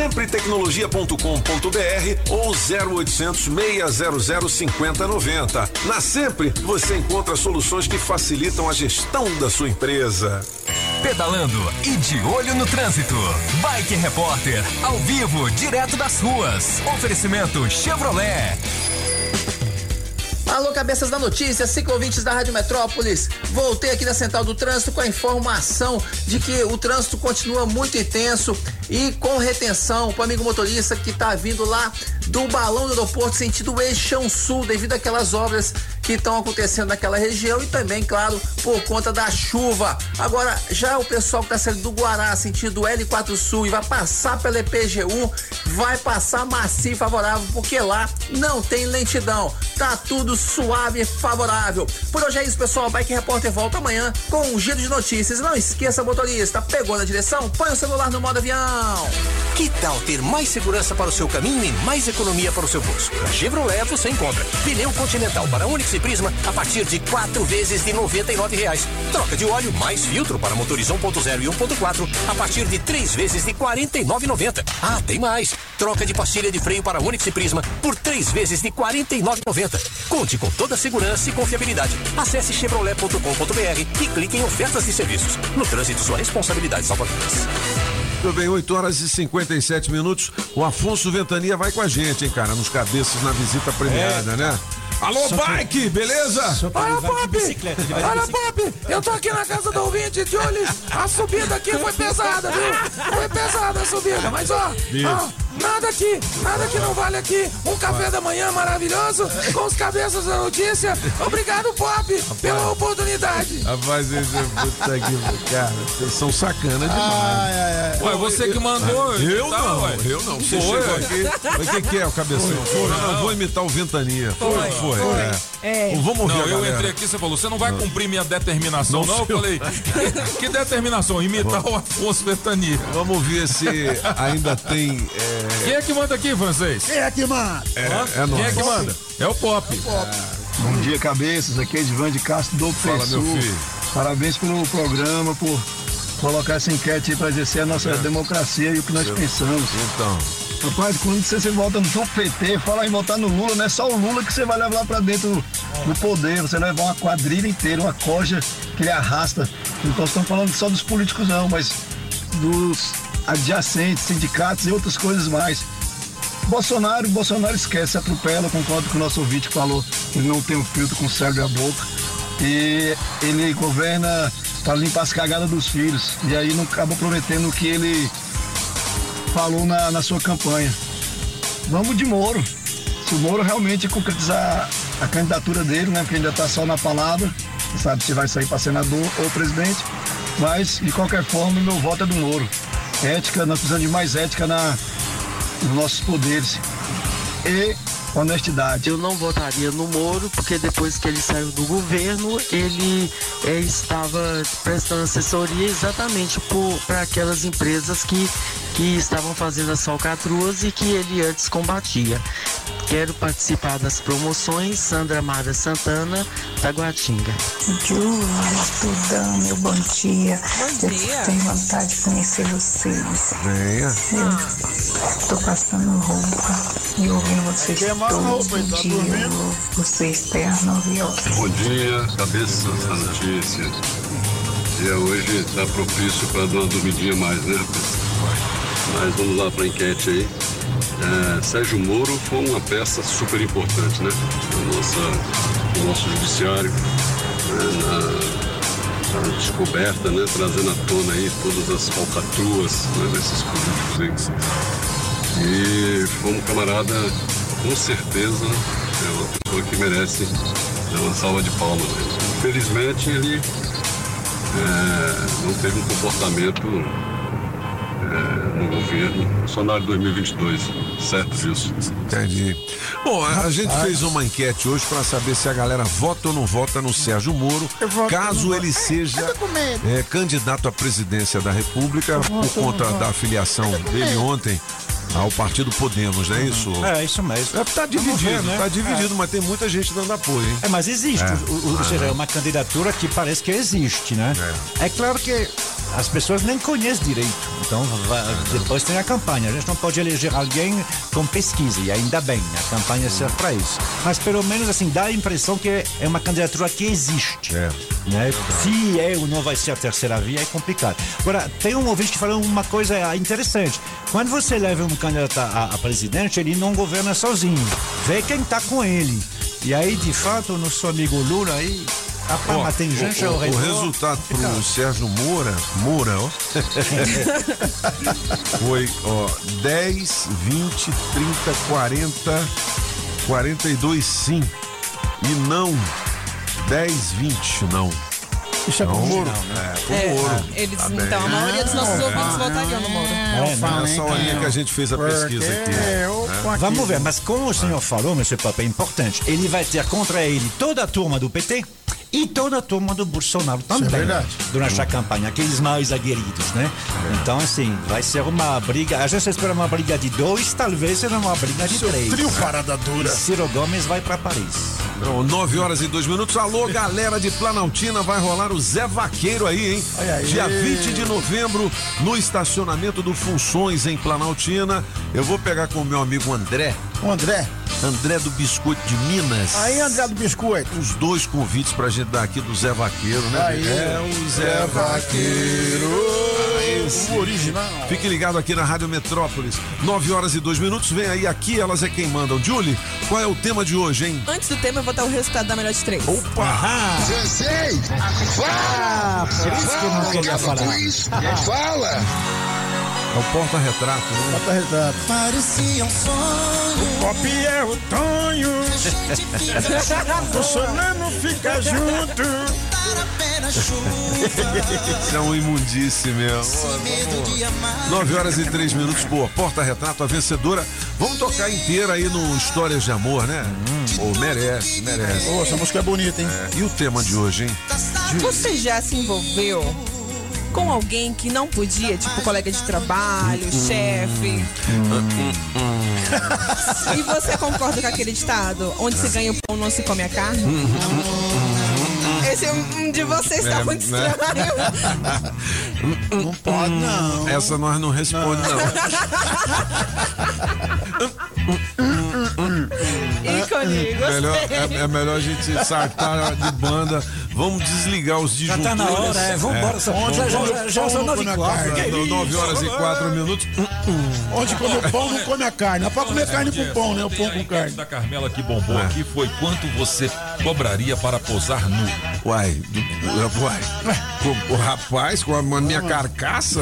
Sempretecnologia.com.br ou 0800 600 5090. Na Sempre, você encontra soluções que facilitam a gestão da sua empresa. pedalando e de olho no trânsito. Bike Repórter, ao vivo, direto das ruas. Oferecimento Chevrolet. Alô, cabeças da notícia, ciclovintes da Rádio Metrópolis. Voltei aqui na Central do Trânsito com a informação de que o trânsito continua muito intenso e com retenção para o amigo motorista que está vindo lá do balão do aeroporto sentido Eixão Sul, devido àquelas obras que estão acontecendo naquela região e também, claro, por conta da chuva. Agora, já o pessoal que está saindo do Guará, sentido L4 Sul e vai passar pela EPG1, vai passar macio favorável, porque lá não tem lentidão. Tá tudo suave e favorável. Por hoje é isso, pessoal. Bike Repórter volta amanhã com um giro de notícias. Não esqueça, motorista, pegou na direção? Põe o celular no modo avião. Que tal ter mais segurança para o seu caminho e mais economia para o seu bolso? Na Chevrolet você encontra pneu Continental para Onix e Prisma a partir de quatro vezes de 99 reais. Troca de óleo mais filtro para motores 1.0 e 1.4 a partir de três vezes de R$ 49,90. Ah, tem mais. Troca de pastilha de freio para Onix e Prisma por três vezes de R$ 49,90. Conte com toda a segurança e confiabilidade. Acesse chevrolet.com.br e clique em ofertas e serviços. No trânsito, sua responsabilidade salva vidas. Muito bem, 8 horas e 57 minutos. O Afonso Ventania vai com a gente, hein, cara, nos cabeças na visita premiada, né? Alô, Só que- Bike, beleza? Olha, Pop! Olha, Pop! Eu tô aqui na casa do ouvinte de olho. A subida aqui foi pesada, viu? Foi pesada a subida, mas ó, ó, nada aqui, nada que não vale aqui. Um café da manhã maravilhoso com os cabeças da notícia. Obrigado, Pop, pela oportunidade. Rapaz, esse é puta que cara, vocês são sacana demais. Ué, você que mandou. Eu tá, não, ué. eu não. Você Foi, chegou aqui. O que, que é o cabeção? Foi, Não, não. eu vou imitar o Ventania. Foi, Foi, foi. foi. é. É. Vamos ouvir Não, eu galera. entrei aqui, você falou, você não vai cumprir minha determinação, Não, não? Eu falei, que, que determinação? Imitar o Afonso Ventania. Vamos ver se ainda tem. é, Quem é que manda aqui, francês? Quem é que manda? É, é Quem é que manda? É o Pop. Bom dia, cabeças. Aqui é Edvan de Castro do Fala, Pessoa. meu filho. Parabéns pelo programa, por colocar essa enquete aí para exercer a nossa democracia e o que nós pensamos. Então. Rapaz, quando você, você vota no PT, fala em votar no Lula, não é só o Lula que você vai levar lá pra dentro do poder, você vai levar uma quadrilha inteira, uma coja que ele arrasta. Não nós estamos falando só dos políticos não, mas dos adjacentes, sindicatos e outras coisas mais. Bolsonaro, Bolsonaro esquece, atropela, concordo com o nosso ouvinte que falou ele não tem um filtro e a boca. E ele governa para limpar as cagadas dos filhos. E aí não acaba prometendo o que ele falou na, na sua campanha. Vamos de Moro. Se o Moro realmente concretizar a candidatura dele, né? Porque ainda está só na palavra, sabe se vai sair para senador ou presidente. Mas, de qualquer forma, meu voto é do Moro. Ética, nós precisamos de mais ética na, nos nossos poderes. E honestidade. Eu não votaria no Moro, porque depois que ele saiu do governo, ele eh, estava prestando assessoria exatamente para aquelas empresas que, que estavam fazendo as falcatruas e que ele antes combatia. Quero participar das promoções, Sandra Mara Santana, Taguatinga. Júlia, Tudão, meu bom dia. Bom dia. Eu tenho vontade de conhecer vocês. Venha. Tô passando roupa e ouvindo vocês todos os dias. Vocês terno, viu? Bom dia, cabeças da notícia. Dia hoje está propício para dar uma dormidinha mais, né? Mas vamos lá para a enquete aí. É, Sérgio Moro foi uma peça super importante, né? No nosso judiciário, né? na, na descoberta, né? Trazendo à tona aí todas as falcatruas né? desses políticos aí. E foi um camarada, com certeza, é uma pessoa que merece uma salva de palmas. Infelizmente, ele é, não teve um comportamento é, no governo, de 2022, certo, Wilson? Entendi. Bom, a, a gente fez uma enquete hoje para saber se a galera vota ou não vota no Sérgio Moro, caso ele seja é, candidato à presidência da República por conta da afiliação dele ontem ao partido Podemos, não é isso? É, isso mesmo. É, tá dividido, ver, né? tá dividido, É. mas tem muita gente dando apoio, hein? É, mas existe, É. o- o- ou seja, é uma candidatura que parece que existe, né? É, claro que as pessoas nem conhecem direito. Então, depois tem a campanha. A gente não pode eleger alguém com pesquisa, e ainda bem, a campanha serve para isso. Mas pelo menos assim, dá a impressão que é uma candidatura que existe. Né? Se é ou não vai ser a terceira via, é complicado. Agora, tem um ouvinte que falou uma coisa interessante. Quando você leva um candidato a, a presidente, ele não governa sozinho. Vê quem tá com ele. E aí, de fato, o nosso amigo Lula aí. Rapaz, Ó, mas tem gente o, o, o resultado pro Sérgio Moura, Moura, ó. Foi, ó, 10, 20, 30, 40, 42 sim. E não 10, 20 não. Isso é pro Não, Moro? É, pro É, Moro. eles, Tá então, a bem. maioria dos nossos ouvintes votariam no Moro. É, não. Nessa horinha que a gente fez a pesquisa aqui. né? Vamos ver, mas como o senhor falou, Monsieur Papa, é importante. Ele vai ter contra ele toda a turma do PT e toda a turma do Bolsonaro também. verdade. Durante a campanha, aqueles mais aguerridos, né? Então, assim, vai ser uma briga. A gente espera uma briga de dois, talvez seja uma briga de Seu três. trio parada dura. E Ciro Gomes vai para Paris. Então, 9 horas e 2 minutos. Alô, galera de Planaltina, vai rolar o Zé Vaqueiro aí, hein? Ai, ai, Dia ai. 20 de novembro, no estacionamento do Funções, em Planaltina. Eu vou pegar com o meu amigo André. O André. André do Biscoito de Minas. Aí, André do Biscoito. Os dois convites pra gente dar aqui do Zé Vaqueiro, né? Aí. é o Zé Zé Vaqueiro. O original. Fique ligado aqui na Rádio Metrópolis. 9 horas e 2 minutos. Vem aí, aqui elas é quem mandam. Julie, qual é o tema de hoje, hein? Antes do tema, eu vou dar o resultado da melhor de três. Opa! Sensei! Ah, por isso que eu não queria falar. Fala! É o porta-retrato, né? Bota retrato. Parecia um sonho. O pop é o Tonho. o Solano fica junto. Isso é um imundice mesmo. Medo de amar. 9 horas e 3 minutos, boa. Porta-retrato, a vencedora. Vamos tocar inteira aí no Histórias de Amor, né? Pô, merece, merece. Pô, essa música é bonita, hein? É, E o tema de hoje, hein? Você já se envolveu com alguém que não podia, tipo colega de trabalho, chefe? E você concorda com aquele ditado? Onde se ganha o pão, não se come a carne? Esse um de vocês tá É, muito né? estranho. Não pode, não. Essa nós não responde, não. Ícone, Melhor, gostei. é, é melhor a gente saltar de banda. Vamos desligar os Já disjuntores. tá na hora, é. Vambora, essa já, já, já são nove e quatro. Isso? 9 horas e 4 minutos. Onde come o pão, não come a carne. Não pode comer carne com pão, né? O pão com carne. da Carmela que bombou É. aqui foi quanto você cobraria para posar nu? Uai, uai. Com- O rapaz, com a minha carcaça,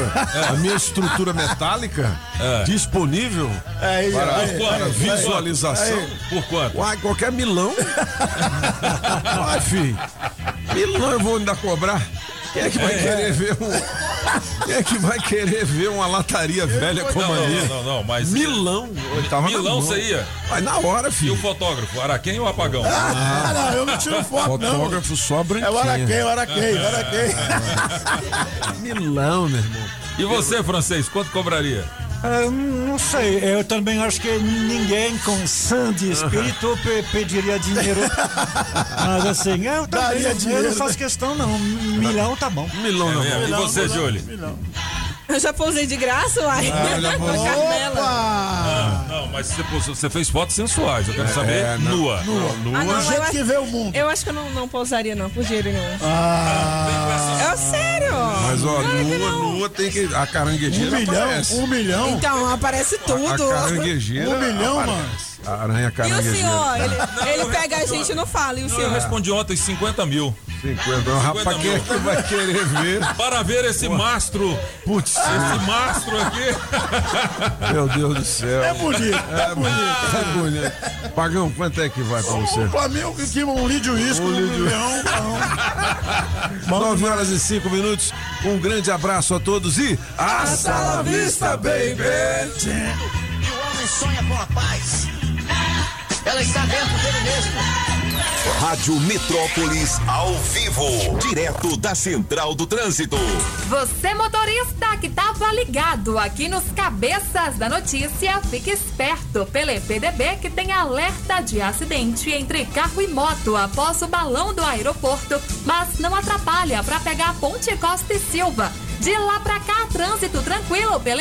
a minha estrutura metálica É. disponível Aí, para, aí, para aí, visualização. Por quanto? Uai, qualquer milão. Uai, filho. Milão eu vou ainda cobrar. Quem é que vai querer ver um. Quem é que vai querer ver uma lataria velha Não, como a não, minha? não, não, não, mas. Milão. Eu tava Milão você ia? Vai na hora, E filho. o fotógrafo, Araquém ou Apagão? Ah, não, eu não tiro foto, não. Fotógrafo só É o Araquém, o Araquém, o Araquém. Milão, meu irmão. E você, francês, quanto cobraria? Ah, não sei, eu também acho que ninguém com sã de espírito pe- pediria dinheiro. Mas assim, eu, também, Daria eu dinheiro, não faço questão, não. Milhão tá bom. Milão não. É, e você, Julie? Eu já pousei de graça, uai. Ah, já Com a pousou. Carmela. Opa! Não, mas você, postou- você fez fotos sensuais, eu quero saber é, não. nua. Ah, Do não, eu, jeito acho- que vê o mundo. eu acho que eu não, não pousaria, não, por dinheiro nenhum. Ah, É sério. Mas ó, Não, nua, não. nua tem que. A caranguejeira um milhão, aparece. um milhão. Então, aparece A tudo. caranguejeira. Um milhão, aparece. A aranha E o caranguejeira. senhor? Ele, ele pega a gente e não fala. E o Eu senhor? respondi ontem 50 mil. 50. Rapaz, quem é que vai querer ver? Para ver esse mastro. Putz, Esse mastro aqui. meu Deus do céu. É bonito, é bonito. É bonito. Pagão, quanto é que vai pra você? O Flamengo que um lídio isso, um milhão. não. 9 horas e 5 minutos. Um grande abraço a todos e hasta la vista, baby! E o homem sonha com a paz. Ela está dentro dele mesmo. Rádio Metrópolis ao vivo, direto da Central do Trânsito. Você motorista que estava ligado aqui nos cabeças da notícia, fique esperto pelo EPDB que tem alerta de acidente entre carro e moto após o balão do aeroporto, mas não atrapalha para pegar a Ponte Costa e Silva. De lá pra cá, trânsito tranquilo pela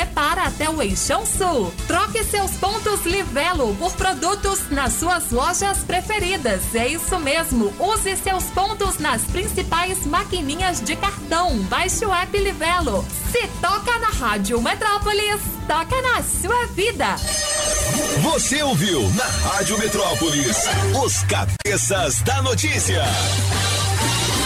até o Eixão Sul. Troque seus pontos Livelo por produtos nas suas lojas preferidas. É isso mesmo. Use seus pontos nas principais maquininhas de cartão. Baixe o app Livelo. Se toca na Rádio Metrópolis, toca na sua vida. Você ouviu na Rádio Metrópolis os cabeças da notícia.